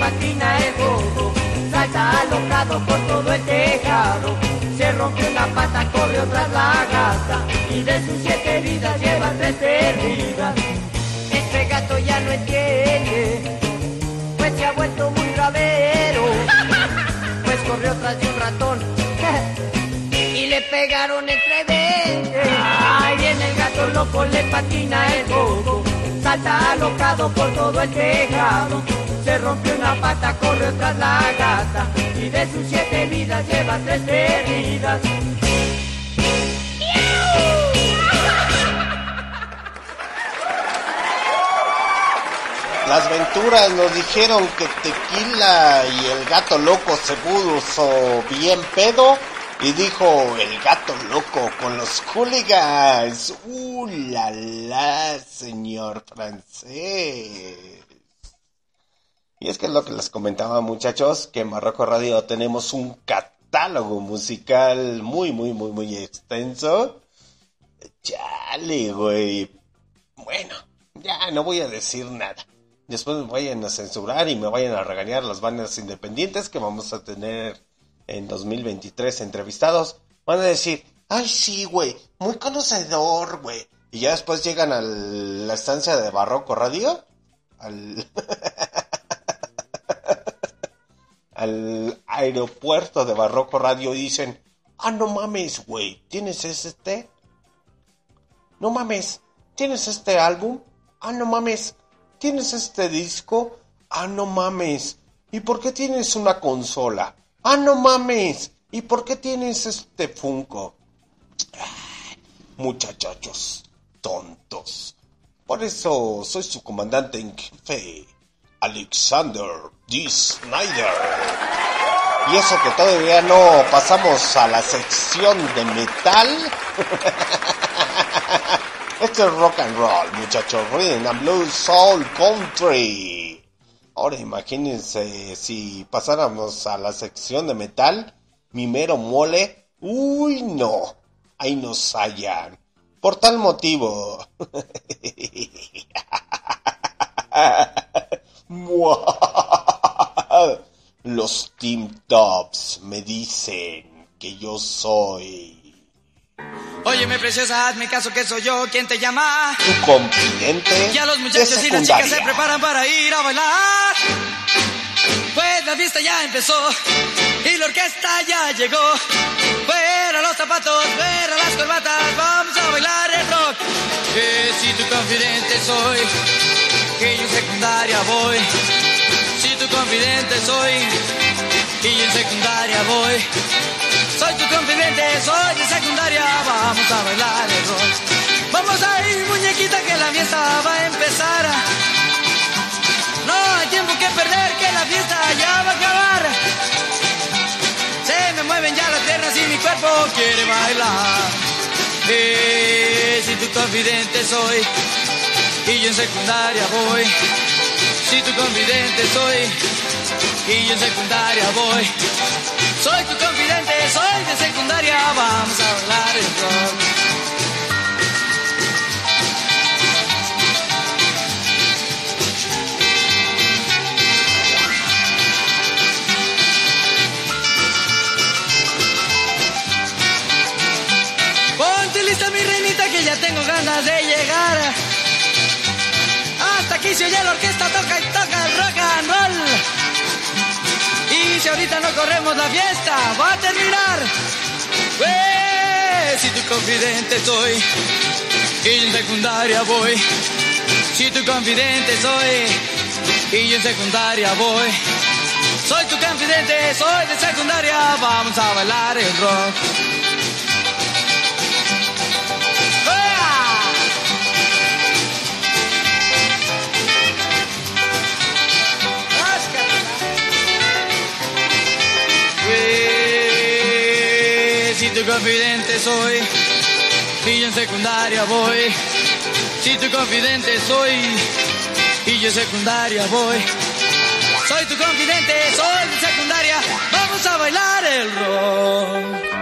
Patina el bobo, salta alocado por todo el tejado. Se rompe una pata, corre tras la gata y de sus siete vidas lleva tres perdidas. Este gato ya no entiende, pues se ha vuelto muy bravero, pues corrió tras de un ratón y le pegaron entre dientes. Ay, en el gato loco le patina el bobo, salta alocado por todo el tejado. Se rompió una pata, corre tras la gata y de sus siete vidas lleva tres perdidas. Las Venturas nos dijeron que Tequila y el gato loco se puso bien pedo. Y dijo el gato loco con los hooligans. ¡Uh, la, la, señor francés! Y es que es lo que les comentaba, muchachos, que en Barroco Radio tenemos un catálogo musical muy, muy, muy, muy extenso. Chale, güey. Bueno, ya no voy a decir nada. Después me vayan a censurar y me vayan a regañar las bandas independientes que vamos a tener en 2023 entrevistados. Van a decir, ay sí, güey, muy conocedor, güey. Y ya después llegan a la estancia de Barroco Radio. Al... al aeropuerto de Barroco Radio y dicen, ah, no mames, güey, ¿tienes este? No mames, ¿tienes este álbum? Ah, no mames, ¿tienes este disco? Ah, no mames, ¿y por qué tienes una consola? Ah, no mames, ¿y por qué tienes este Funko? Muchachachos, tontos. Por eso soy su comandante en jefe, Alexander D. Snyder. Y eso que todavía no pasamos a la sección de metal. Esto es rock and roll, muchachos. Rhythm and blues, soul, country. Ahora imagínense si pasáramos a la sección de metal, mi mero mole. Uy, no. Ahí nos hallan. Por tal motivo. Los Team Tops me dicen que yo soy Óyeme, preciosa, hazme caso que soy yo quien te llama. tu confidente Ya los de muchachos y las chicas se preparan para ir a bailar. Pues la fiesta ya empezó y la orquesta ya llegó. Fuera los zapatos, fuera las corbatas, vamos a bailar el rock. Que si tu confidente soy, que yo en secundaria voy. Confidente soy, y en secundaria voy. Soy tu confidente, soy de secundaria, vamos a bailar el rock. Vamos a ir, muñequita, que la fiesta va a empezar. No hay tiempo que perder, que la fiesta ya va a acabar. Se me mueven ya las piernas y mi cuerpo quiere bailar. Eh, si tu confidente soy, y yo en secundaria voy. Si tu confidente soy, y yo en secundaria voy. Soy tu confidente, soy de secundaria, vamos a bailar el rock. Ponte lista mi reinita que ya tengo ganas de llegar. Aquí se oye la orquesta, toca y toca el rock and roll. Y si ahorita no corremos la fiesta, va a terminar. Pues, si tu confidente soy y yo en secundaria voy. Si tu confidente soy y yo en secundaria voy. Soy tu confidente, soy de secundaria, vamos a bailar el rock. Tu confidente soy y yo en secundaria voy. Si tu confidente soy y yo en secundaria voy. Soy tu confidente, soy de secundaria, vamos a bailar el rock.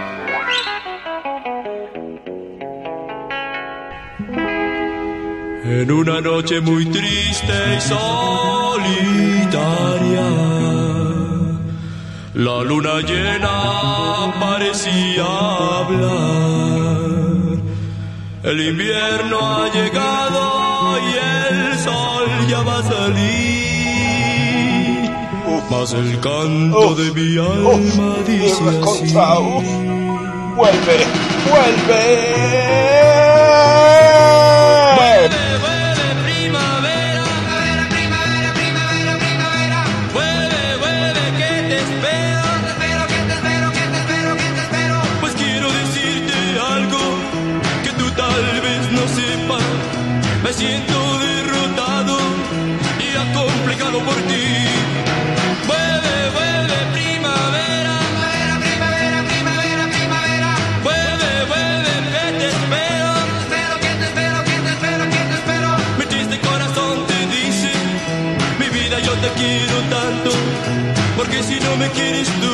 En una noche muy triste y solitaria, la luna llena parecía hablar. El invierno ha llegado y el sol ya va a salir. Mas el canto de mi alma dice así. Vuelve. Vuelve, si no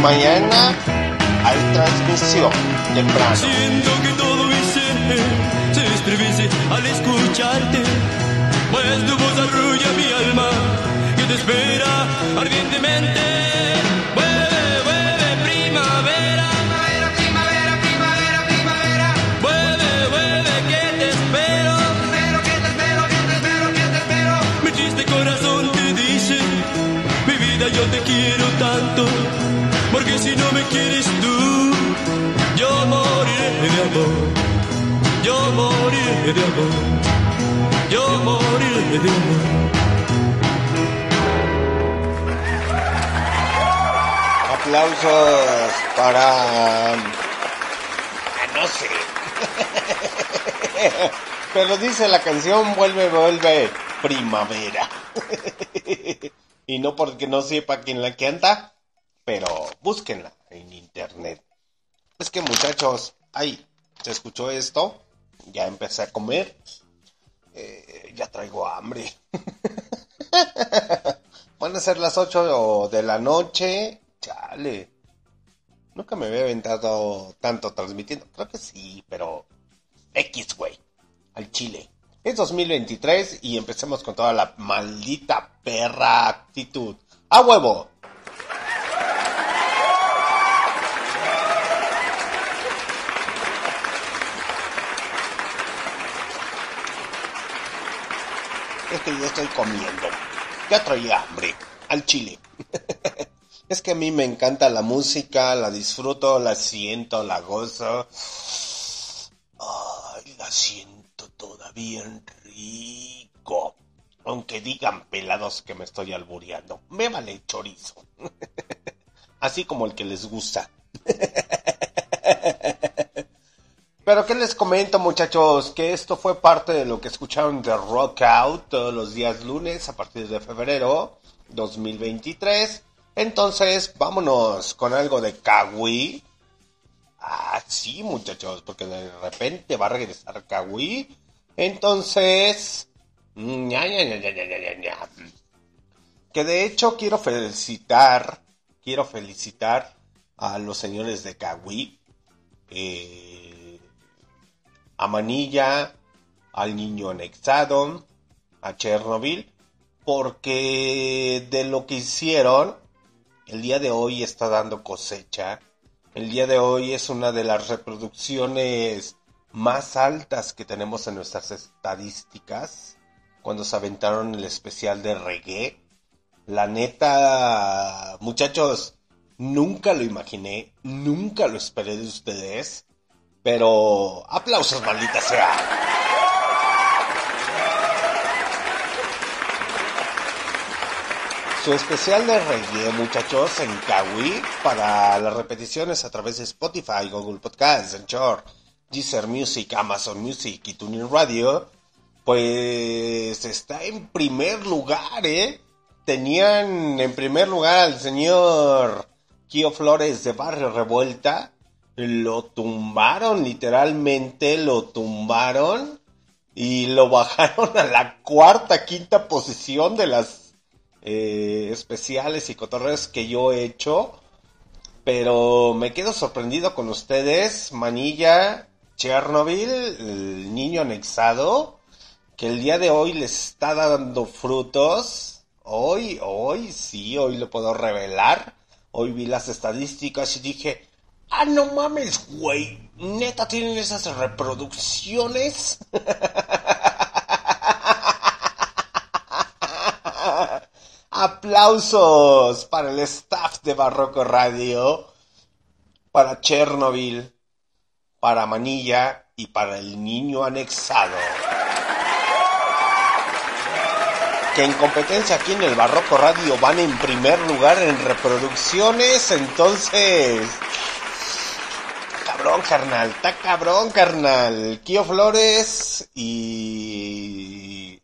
mañana hay transmisión temprano. Siento que todo mi ser se estremece al escucharte, pues tu voz arrulla mi alma que te espera ardientemente. Primavera. Primavera, primavera, primavera. Mi triste corazón te dice, mi vida yo te quiero tanto, quieres tú, yo moriré de amor. Yo moriré de amor. Yo moriré de amor. Aplausos para... ah, No sé. Pero dice la canción Vuelve, vuelve, primavera. Y no porque no sepa quién la canta, pero búsquenla en internet. Es que muchachos, ay, ¿se escuchó esto? Ya empecé a comer. Eh, ya traigo hambre. Van a ser las 8 de la noche. Chale. Nunca me había aventado tanto transmitiendo. Creo que sí, pero X, güey. Al chile. Es 2023 y empecemos con toda la maldita perra actitud. ¡A huevo! Es que yo estoy comiendo. Ya traía hambre. Al chile. es que a mí me encanta la música, la disfruto, la siento, la gozo. Ay, la siento toda bien rico. Aunque digan pelados que me estoy albureando. Me vale chorizo. Así como el que les gusta. Pero qué les comento muchachos, que esto fue parte de lo que escucharon de Rock Out todos los días lunes a partir de febrero 2023. Entonces, vámonos con algo de Kawi. Ah, sí muchachos, porque de repente va a regresar Kawi. Entonces, ña, ña, ña. que de hecho quiero felicitar, quiero felicitar a los señores de Kawi eh, a Manilla, al niño anexado, a Chernobyl, porque de lo que hicieron, el día de hoy está dando cosecha. El día de hoy es una de las reproducciones más altas que tenemos en nuestras estadísticas cuando se aventaron el especial de reggae. La neta, muchachos, nunca lo imaginé, nunca lo esperé de ustedes, pero aplausos, maldita sea. Su especial de reggae, muchachos, en Kawi, para las repeticiones a través de Spotify, Google Podcasts, Anchor, Deezer Music, Amazon Music y TuneIn Radio, pues está en primer lugar, ¿eh? Tenían en primer lugar al señor Kio Flores de Barrio Revuelta, lo tumbaron, literalmente lo tumbaron y lo bajaron a la cuarta, quinta posición de las eh, especiales y cotorreos que yo he hecho. Pero me quedo sorprendido con ustedes, Manilla, Chernobyl, el niño anexado, que el día de hoy les está dando frutos. Hoy, hoy, sí, hoy lo puedo revelar. Hoy vi las estadísticas y dije, ah, no mames, güey, neta tienen esas reproducciones. Aplausos para el staff de Barroco Radio, para Chernobyl, para Manilla y para el niño anexado. Que en competencia aquí en el Barroco Radio van en primer lugar en reproducciones, entonces... Cabrón, carnal, está cabrón, carnal. Kio Flores y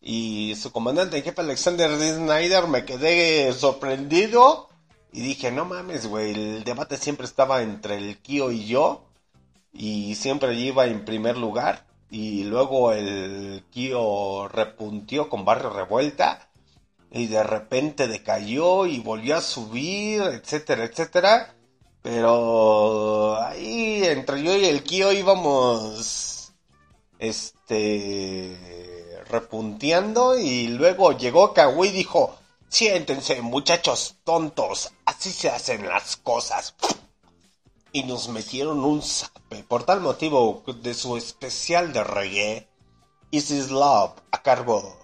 y su comandante en jefe Alexander. Snyder me quedé sorprendido y dije, no mames, güey, el debate siempre estaba entre el Kio y yo y siempre iba en primer lugar y luego el Kio repuntió con Barrio Revuelta y de repente decayó y volvió a subir, etcétera, etcétera. Pero ahí entre yo y el Kio íbamos este repunteando y luego llegó Kawi y dijo, siéntense muchachos tontos, así se hacen las cosas. Y nos metieron un zape por tal motivo de su especial de reggae, Is Love, a cargo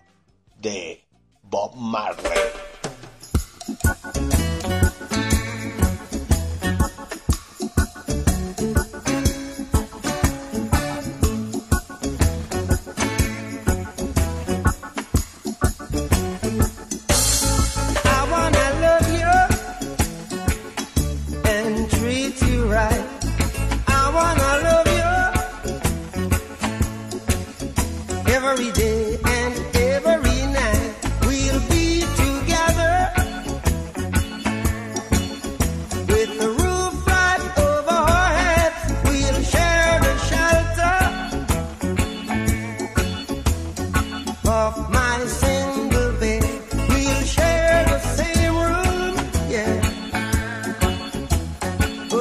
de Bob Marley.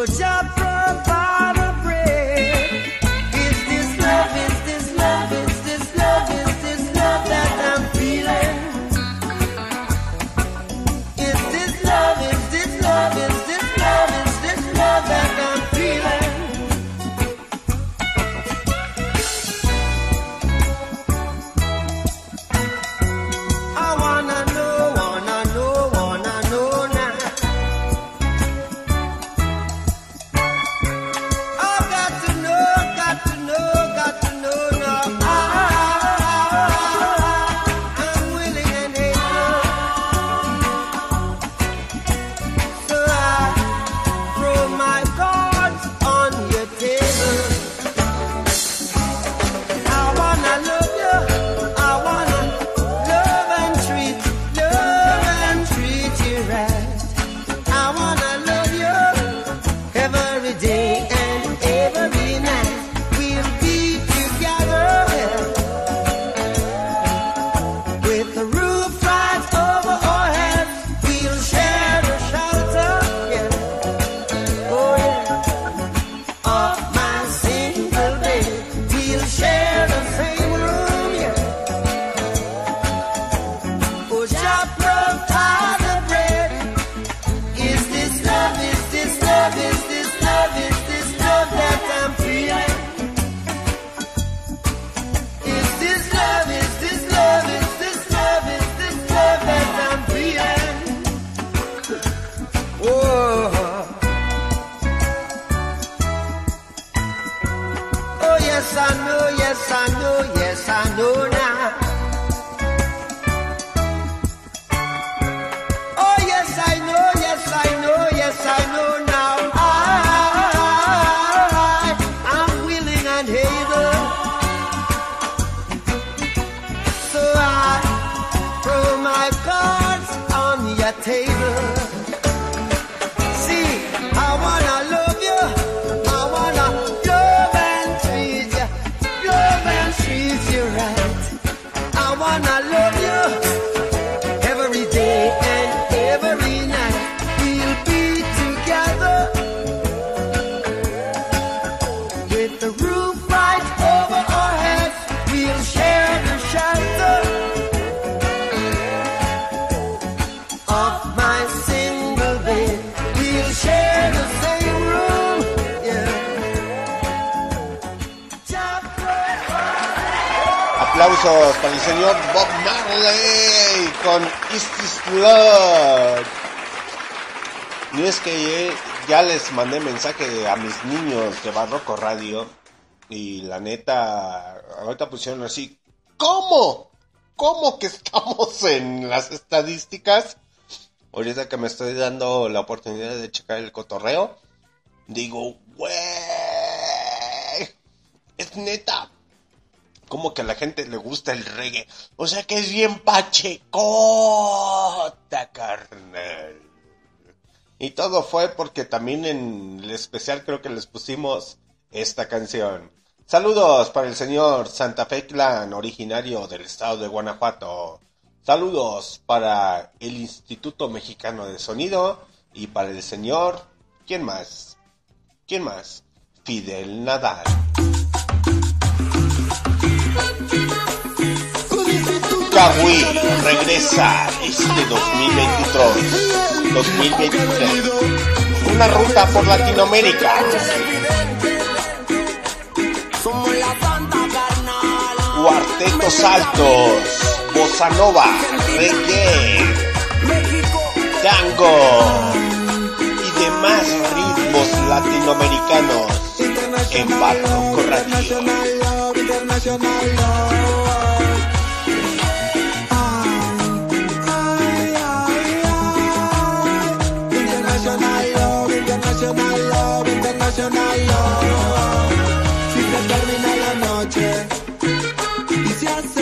Georgia from mandé mensaje a mis niños de Barroco Radio y la neta, ahorita pusieron así, ¿cómo? ¿Cómo que estamos en las estadísticas? Ahorita que me estoy dando la oportunidad de checar el cotorreo, digo, güey, es neta. Como que a la gente le gusta el reggae. O sea que es bien pachecota, carnal. Y todo fue porque también en el especial creo que les pusimos esta canción. Saludos para el señor Santa Fe Clan, originario del estado de Guanajuato. Saludos para el Instituto Mexicano de Sonido y para el señor... ¿Quién más? ¿Quién más? Fidel Nadal. Kawi regresa este 2023. 2023. Una ruta por Latinoamérica. Cuartetos altos, bossa nova, reggae, tango y demás ritmos latinoamericanos en Barroco Radio.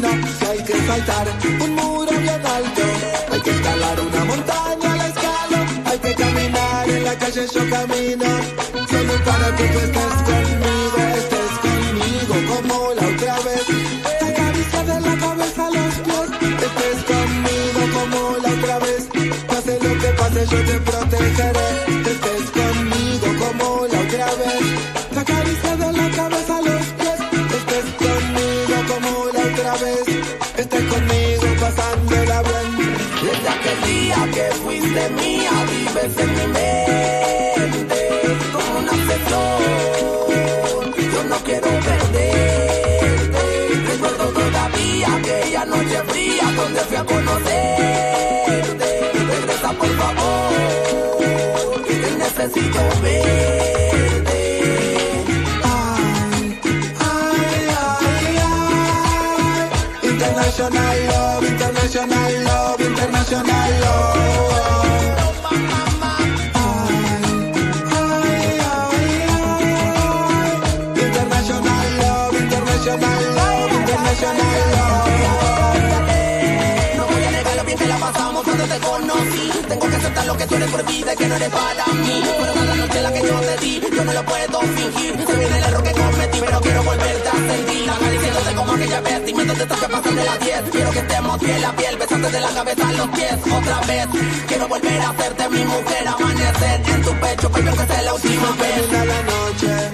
que hay que saltar un muro bien alto, hay que escalar una montaña la escalo, hay que caminar en la calle yo camino. Solo para que tú estés conmigo, estés conmigo como la otra vez. Acaricia de la cabeza a los pies, estés conmigo como la otra vez. Pase lo que pase, yo te protegeré. Que por vida y que no eres para mí. Fueron las noches las que yo te di, yo no lo puedo fingir. Se viene el error que cometí, pero quiero volverte a sentir. Acariciándote como aquella vez, dime dónde estás que pasan de las 10. Quiero que estemos piel a piel, besándote de la cabeza a los pies. Otra vez, quiero volver a hacerte mi mujer, amanecer en tu pecho, baby, aunque sea la última vez. La noche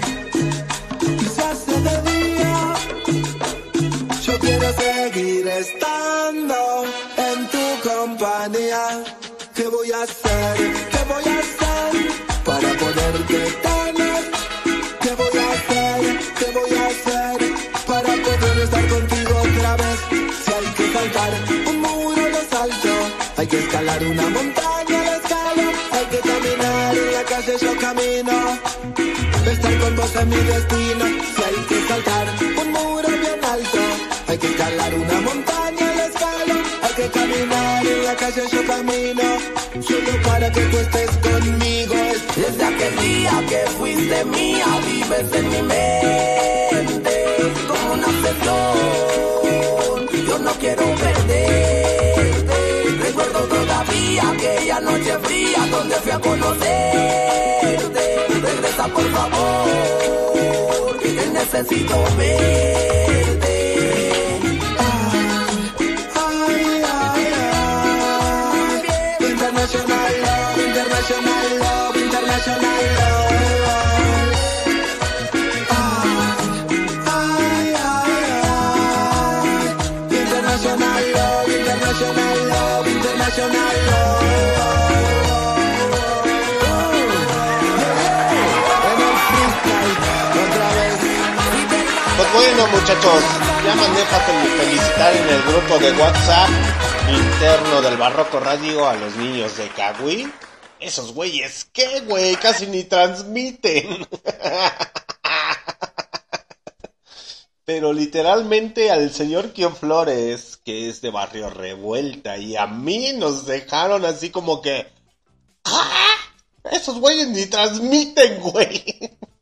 mi destino. Si hay que saltar un muro bien alto, hay que escalar una montaña la escalo, hay que caminar en la calle yo camino. Solo para que tú estés conmigo. Desde aquel día que fuiste mía, vives en mi mente como una obsesión. Yo no quiero perderte. Recuerdo todavía aquella noche fría donde fui a conocerte. Por favor, que necesito verte. Love, international love, international love. International love, international love, international love. Muchachos, ya mandé para fel- felicitar en el grupo de WhatsApp interno del Barroco Radio a los niños de Cagüí. Esos güeyes, ¿qué güey? Casi ni transmiten. Pero literalmente al señor Kio Flores, que es de Barrio Revuelta, y a mí nos dejaron así como que... ¡Ah! Esos güeyes ni transmiten, güey.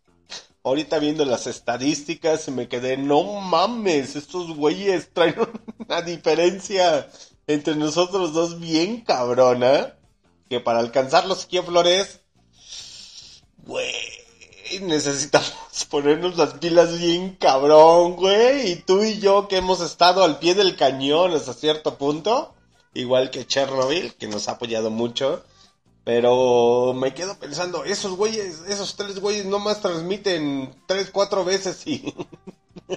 Ahorita viendo las estadísticas me quedé, no mames, estos güeyes traen una diferencia entre nosotros dos bien cabrona. Que para alcanzar los Kio Flores, güey, necesitamos ponernos las pilas bien cabrón, güey. Y tú y yo que hemos estado al pie del cañón hasta cierto punto, igual que Chernobyl, que nos ha apoyado mucho. Pero me quedo pensando, esos güeyes, esos tres güeyes nomás transmiten tres, cuatro veces y...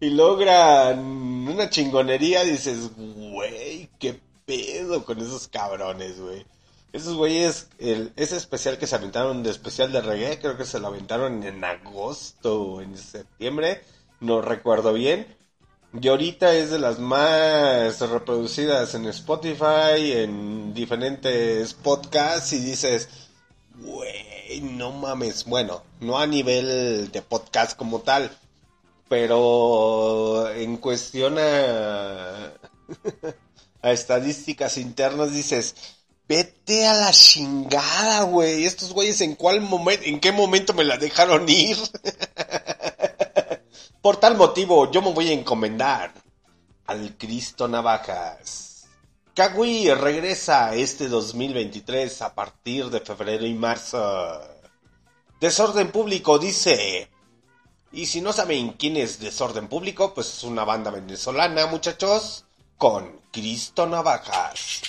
y logran una chingonería, dices, güey, qué pedo con esos cabrones, güey. Esos güeyes, el, ese especial que se aventaron de especial de reggae, creo que se lo aventaron en agosto o en septiembre, no recuerdo bien. Y ahorita es de las más reproducidas en Spotify, en diferentes podcasts y dices, güey, no mames. Bueno, no a nivel de podcast como tal, pero en cuestión a, estadísticas internas dices, vete a la chingada, güey. Estos güeyes en cuál momento, en qué momento me la dejaron ir. Por tal motivo, yo me voy a encomendar al Cristo Navajas. Kagui regresa este 2023 a partir de febrero y marzo. Desorden Público dice... Y si no saben quién es Desorden Público, pues es una banda venezolana, muchachos, con Cristo Navajas.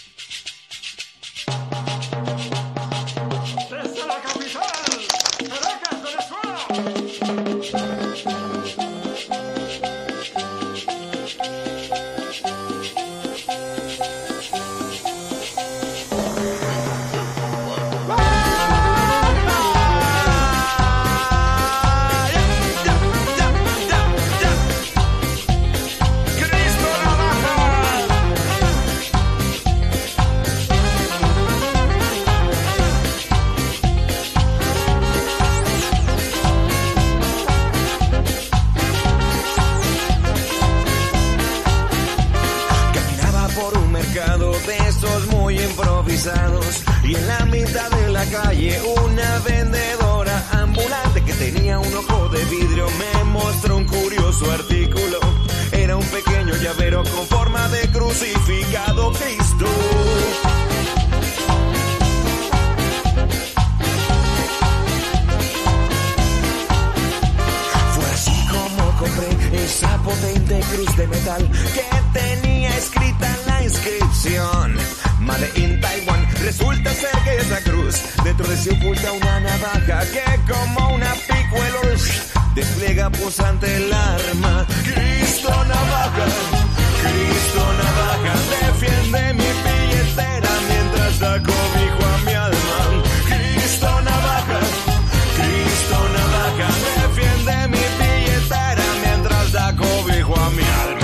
De metal que tenía escrita la inscripción. Made in Taiwan. Resulta ser que esa cruz dentro de sí oculta una navaja que como una picuelo despliega posante el arma. Cristo navaja, Cristo navaja, defiende mi billetera mientras da cobijo a mi cobijo a mi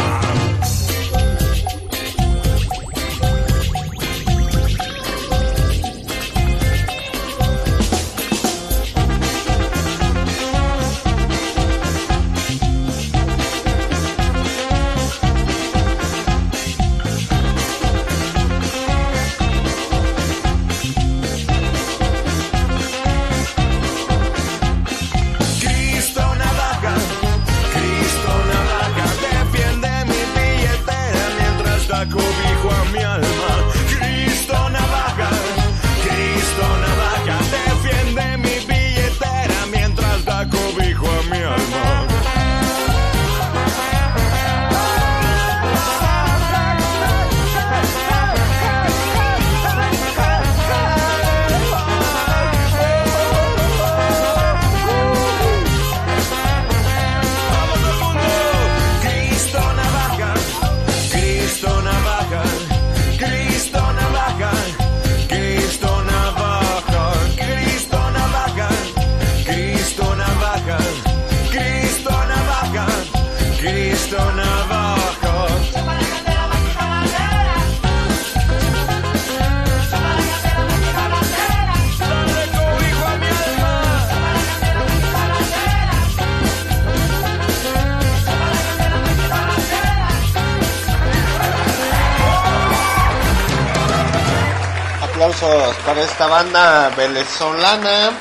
esta banda venezolana.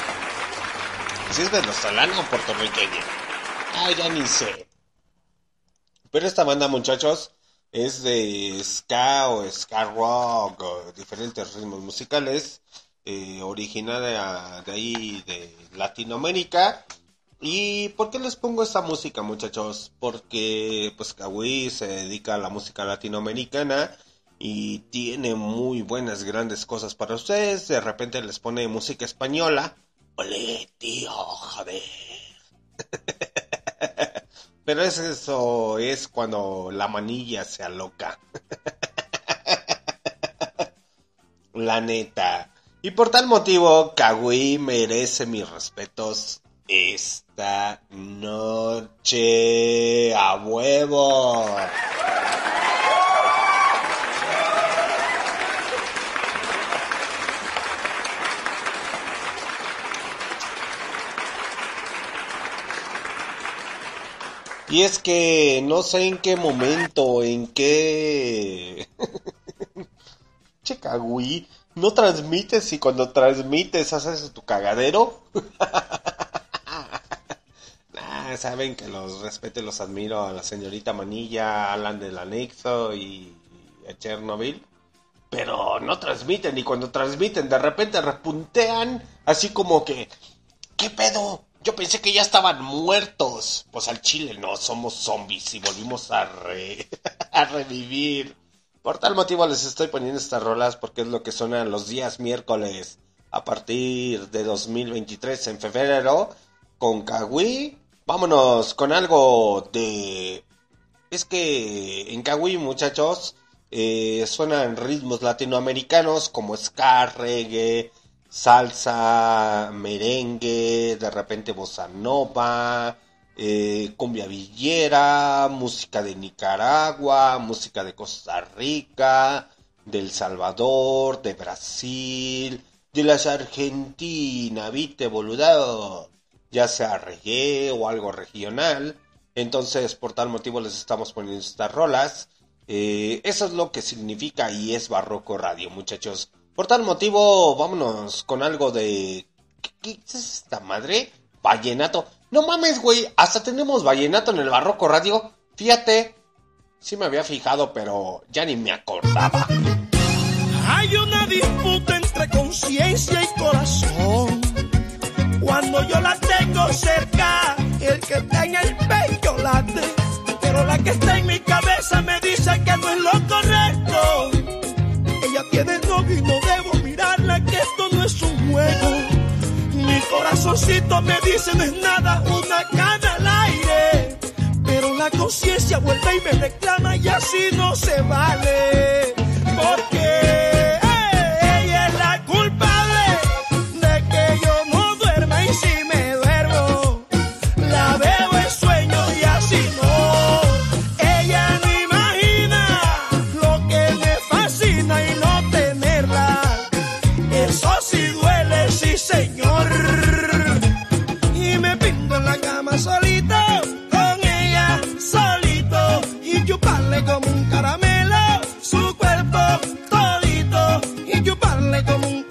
Si es venezolana o puertorriqueña. Ya ni sé. Pero esta banda, muchachos, es de ska o ska rock o diferentes ritmos musicales. eh, de ahí de Latinoamérica. ¿Y por qué les pongo esta música, muchachos? Porque pues Kawi se dedica a la música latinoamericana y tiene muy buenas, grandes cosas para ustedes. De repente les pone música española. Ole, tío, joder. Pero es eso es cuando la manilla se aloca. la neta. Y por tal motivo, Kawi merece mis respetos esta noche a huevo. Y es que no sé en qué momento, en qué... che, Kawi, ¿no transmites y cuando transmites haces tu cagadero? Saben que los respeto y los admiro a la señorita Manilla, Alan del Anexo y a Chernobyl. Pero no transmiten y cuando transmiten de repente repuntean así como que... ¿Qué pedo? Yo pensé que ya estaban muertos. Pues al chile no, somos zombies y volvimos a, re- a revivir. Por tal motivo les estoy poniendo estas rolas porque es lo que suenan los días miércoles a partir de 2023 en febrero con Kawi. Vámonos con algo de... Es que en Kawi, muchachos, eh, suenan ritmos latinoamericanos como ska, reggae, salsa, merengue, de repente bossa nova, eh, cumbia villera, música de Nicaragua, música de Costa Rica, del Salvador, de Brasil, de las Argentina, viste, boludado, ya sea reggae o algo regional. Entonces, por tal motivo les estamos poniendo estas rolas. Eh, eso es lo que significa y es Barroco Radio, muchachos. Por tal motivo, vámonos con algo de... ¿Qué, es esta madre? Vallenato. No mames, güey. Hasta tenemos vallenato en el Barroco Radio. Fíjate. Sí me había fijado, pero ya ni me acordaba. Hay una disputa entre conciencia y corazón. Cuando yo la tengo cerca, el que está en el pecho late. Pero la que está en mi cabeza me dice que no es lo correcto. Ella tiene novio es un juego. Mi corazoncito me dice no es nada, una cana al aire. Pero la conciencia vuelve y me reclama y así no se vale. Porque como un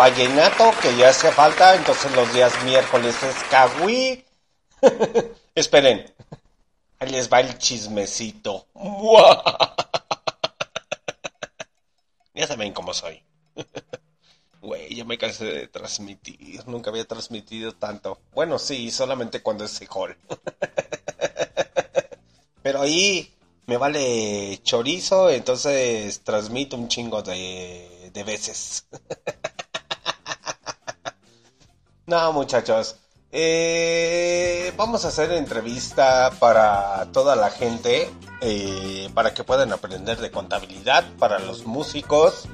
vallenato que ya hace falta, entonces los días miércoles es Kawi. Esperen, ahí les va el chismecito. Ya saben cómo soy. Güey, ya me cansé de transmitir, nunca había transmitido tanto. Bueno, sí, solamente cuando es hall. Pero ahí me vale chorizo, entonces transmito un chingo de, de veces. No, muchachos. eh, vamos a hacer entrevista para toda la gente, eh, para que puedan aprender de contabilidad, para los músicos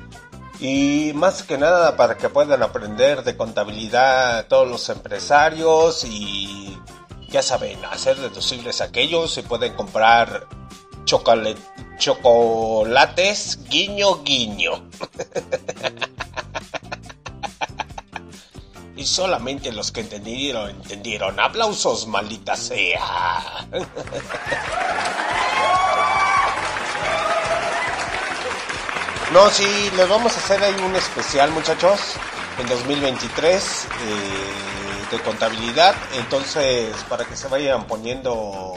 y más que nada para que puedan aprender de contabilidad todos los empresarios y ya saben, hacer deducibles aquellos y pueden comprar chocolate, chocolates guiño guiño. y solamente los que entendieron, entendieron. Aplausos, maldita sea. No, sí, les vamos a hacer ahí un especial, muchachos, en 2023 eh, de contabilidad. Entonces, para que se vayan poniendo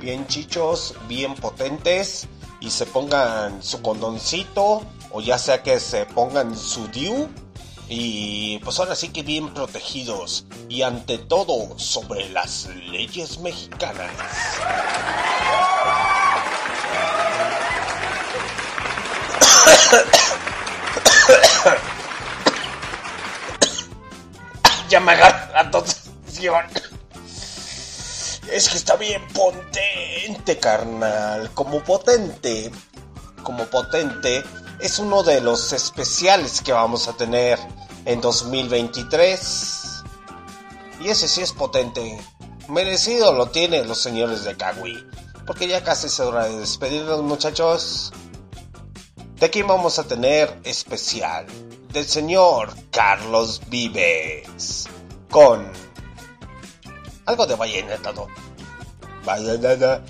bien chichos, bien potentes y se pongan su condoncito o ya sea que se pongan su DIU y pues ahora sí que bien protegidos y ante todo sobre las leyes mexicanas. ya me agarra la tosión. Es que está bien potente, carnal. Como potente. Como potente. Es uno de los especiales que vamos a tener en 2023. Y ese sí es potente. Merecido lo tienen los señores de Kawi. Porque ya casi es hora de despedirnos, muchachos. De aquí vamos a tener especial del señor Carlos Vives con algo de vallenata, ¿no? Vallenata,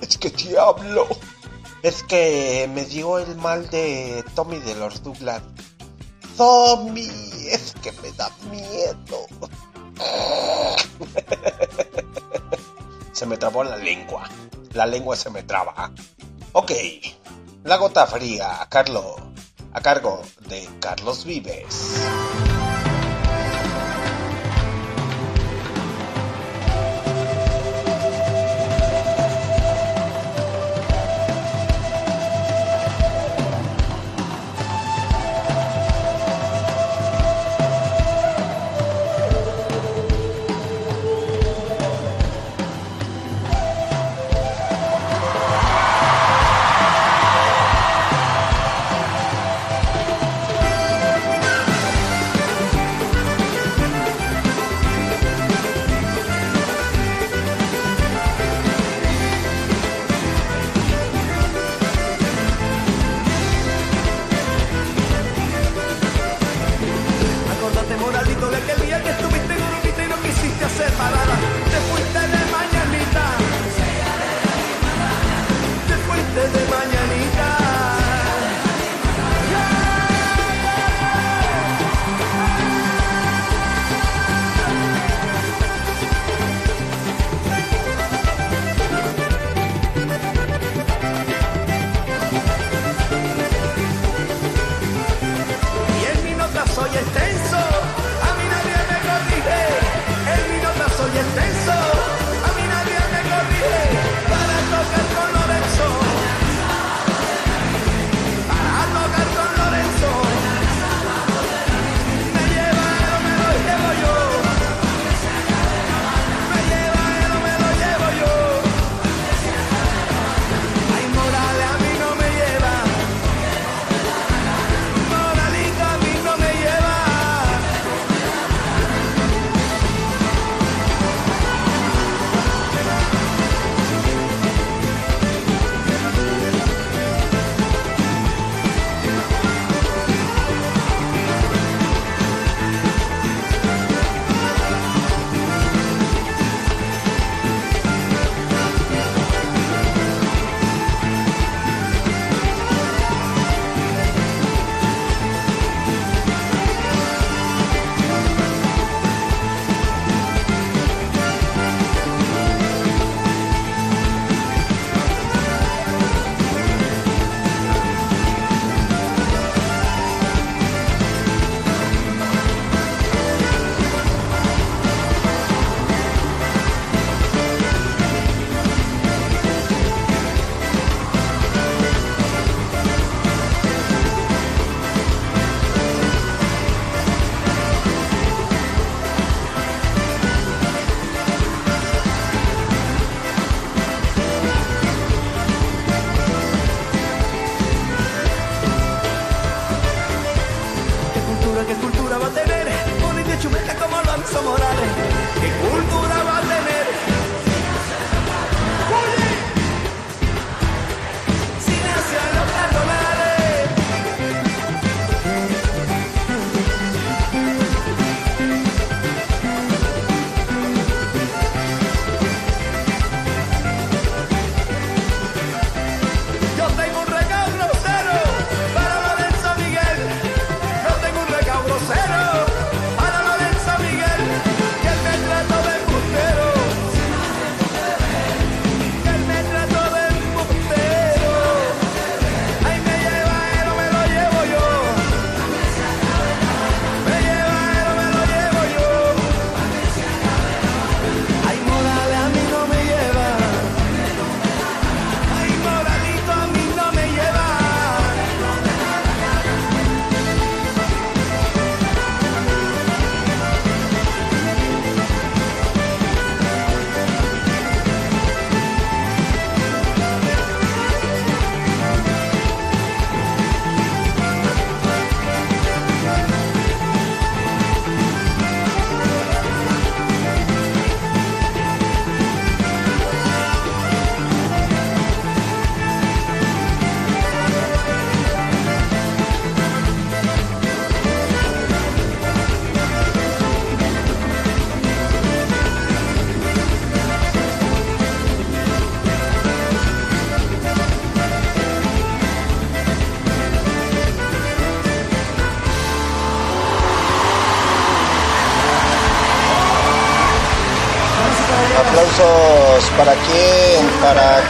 es que te hablo. Es que me dio el mal de Tommy de los Douglas. Tommy, es que me da miedo. se me trabó la lengua. La lengua se me traba. Ok. La gota fría, a Carlo, a cargo de Carlos Vives.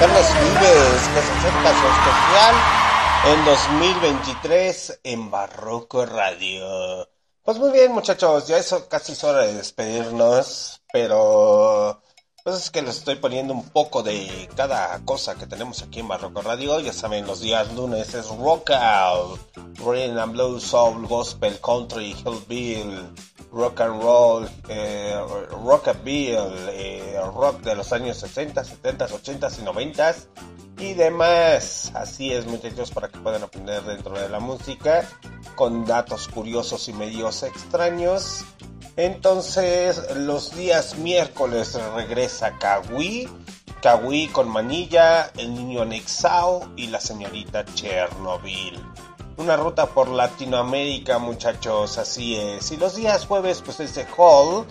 Carlos Vives, que se acerca a su especial en 2023 en Barroco Radio. Pues muy bien muchachos, ya eso casi es hora de despedirnos, pero pues es que les estoy poniendo un poco de cada cosa que tenemos aquí en Barroco Radio. Ya saben, los días lunes es rock out, rhythm and blues, soul, gospel, country, hillbill, rock and roll, eh, rock de los años 60, 70, 80 y 90 y demás. Así es, muchachos, para que puedan aprender dentro de la música con datos curiosos y medios extraños. Entonces, los días miércoles regresa Kawi, Kawi con Manilla, el niño Nexao y la señorita Chernobyl. Una ruta por Latinoamérica, muchachos, así es. Y los días jueves, pues es de Hall,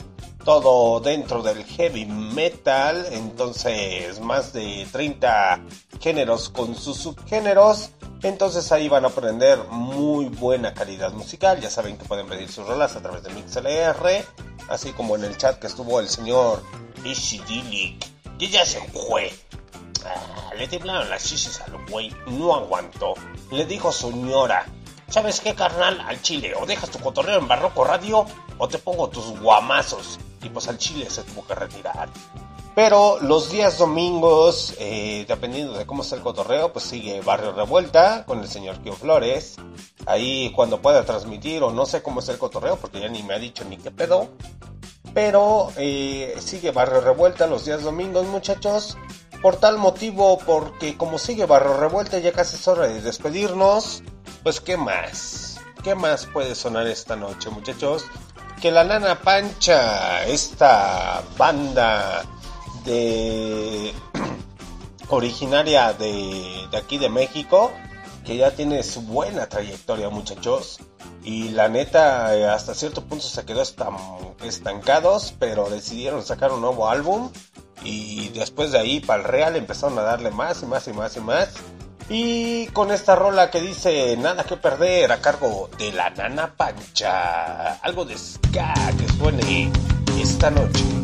todo dentro del heavy metal, entonces más de 30 géneros con sus subgéneros. Entonces ahí van a aprender muy buena calidad musical. Ya saben que pueden pedir sus rolas a través de MixLR, así como en el chat que estuvo el señor Ishidilic, que ya se fue. Ah, le temblaron las chichis al güey, no aguantó. Le dijo señora, ¿sabes qué carnal? Al chile, o dejas tu cotorreo en Barroco Radio o te pongo tus guamazos. Y pues al chile se tuvo que retirar. Pero los días domingos, eh, dependiendo de cómo está el cotorreo, pues sigue Barrio Revuelta con el señor Kio Flores. Ahí cuando pueda transmitir o no sé cómo es el cotorreo porque ya ni me ha dicho ni qué pedo. Pero eh, sigue Barrio Revuelta los días domingos muchachos. Por tal motivo, porque como sigue Barrio Revuelta ya casi es hora de despedirnos. Pues qué más, qué más puede sonar esta noche muchachos. Que la Nana Pancha, esta banda de originaria de, de, aquí de México que ya tiene su buena trayectoria muchachos y la neta eh, hasta cierto punto se quedó estan estancados pero decidieron sacar un nuevo álbum y después de ahí para el real empezaron a darle más y más y más y más y con esta rola que dice nada que perder a cargo de la nana pancha. Algo de ska que suene esta noche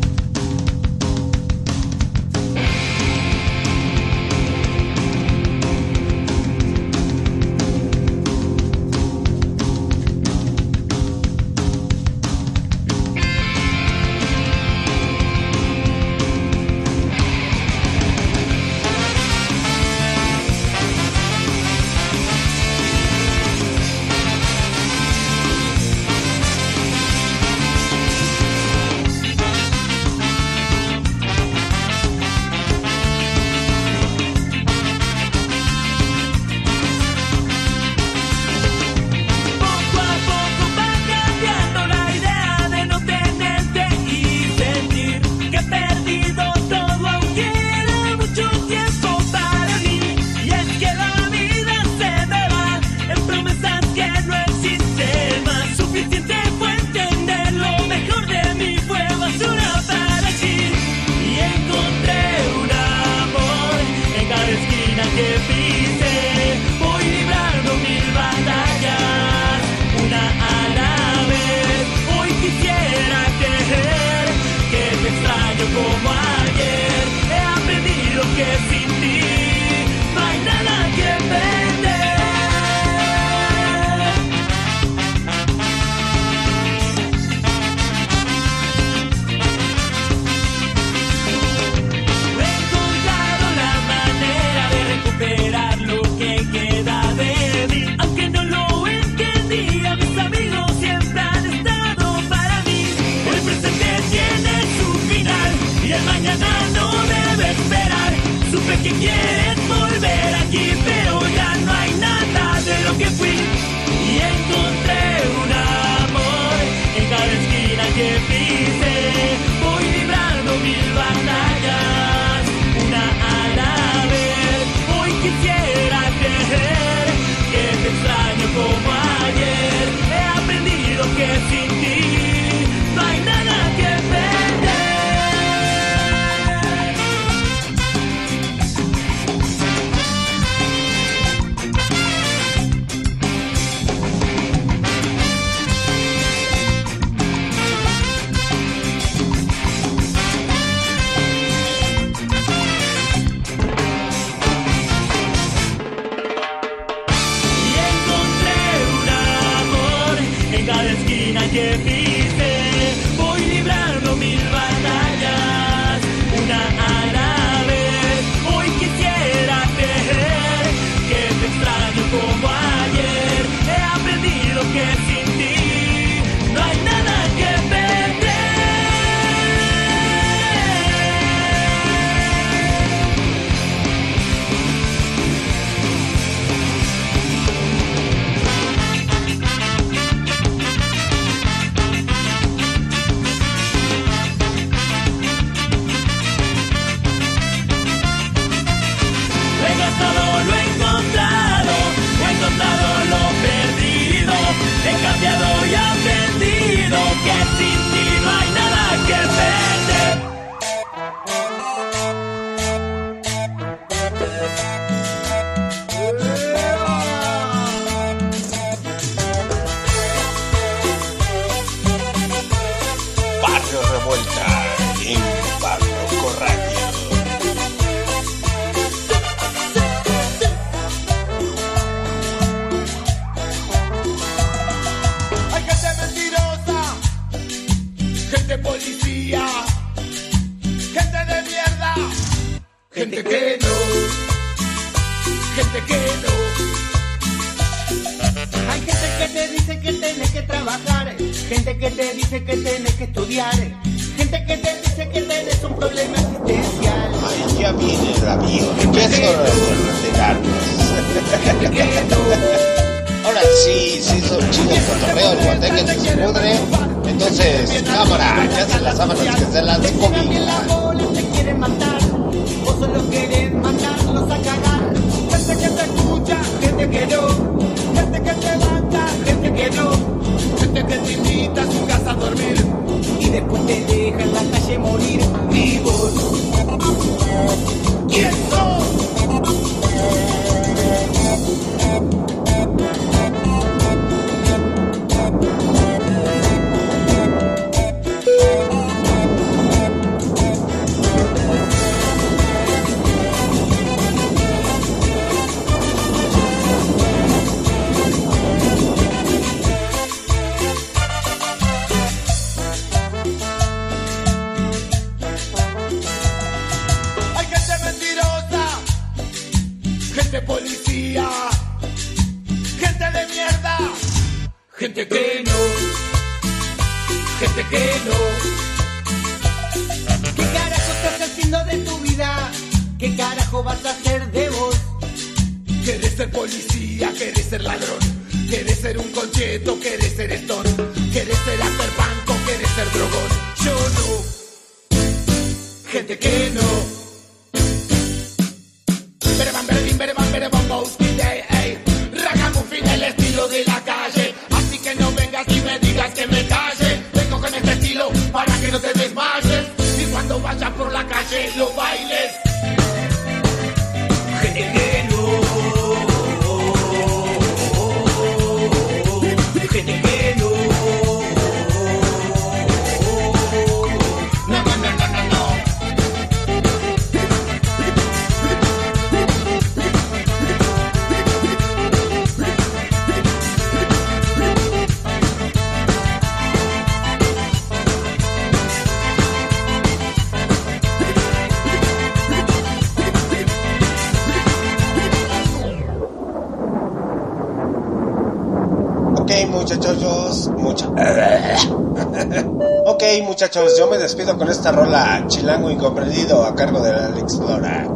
muchachos, yo me despido con esta rola Chilango Incomprendido a cargo de Alex Lora.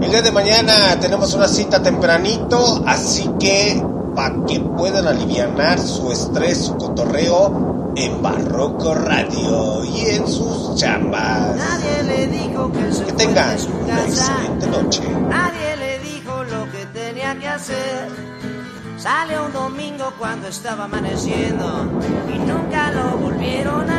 El día de mañana tenemos una cita tempranito, así que para que puedan aliviar su estrés, su cotorreo en Barroco Radio y en sus chambas. Nadie le dijo que, que tengan una excelente noche. Nadie le dijo lo que tenía que hacer. Sale un domingo cuando estaba amaneciendo y nunca lo volvieron a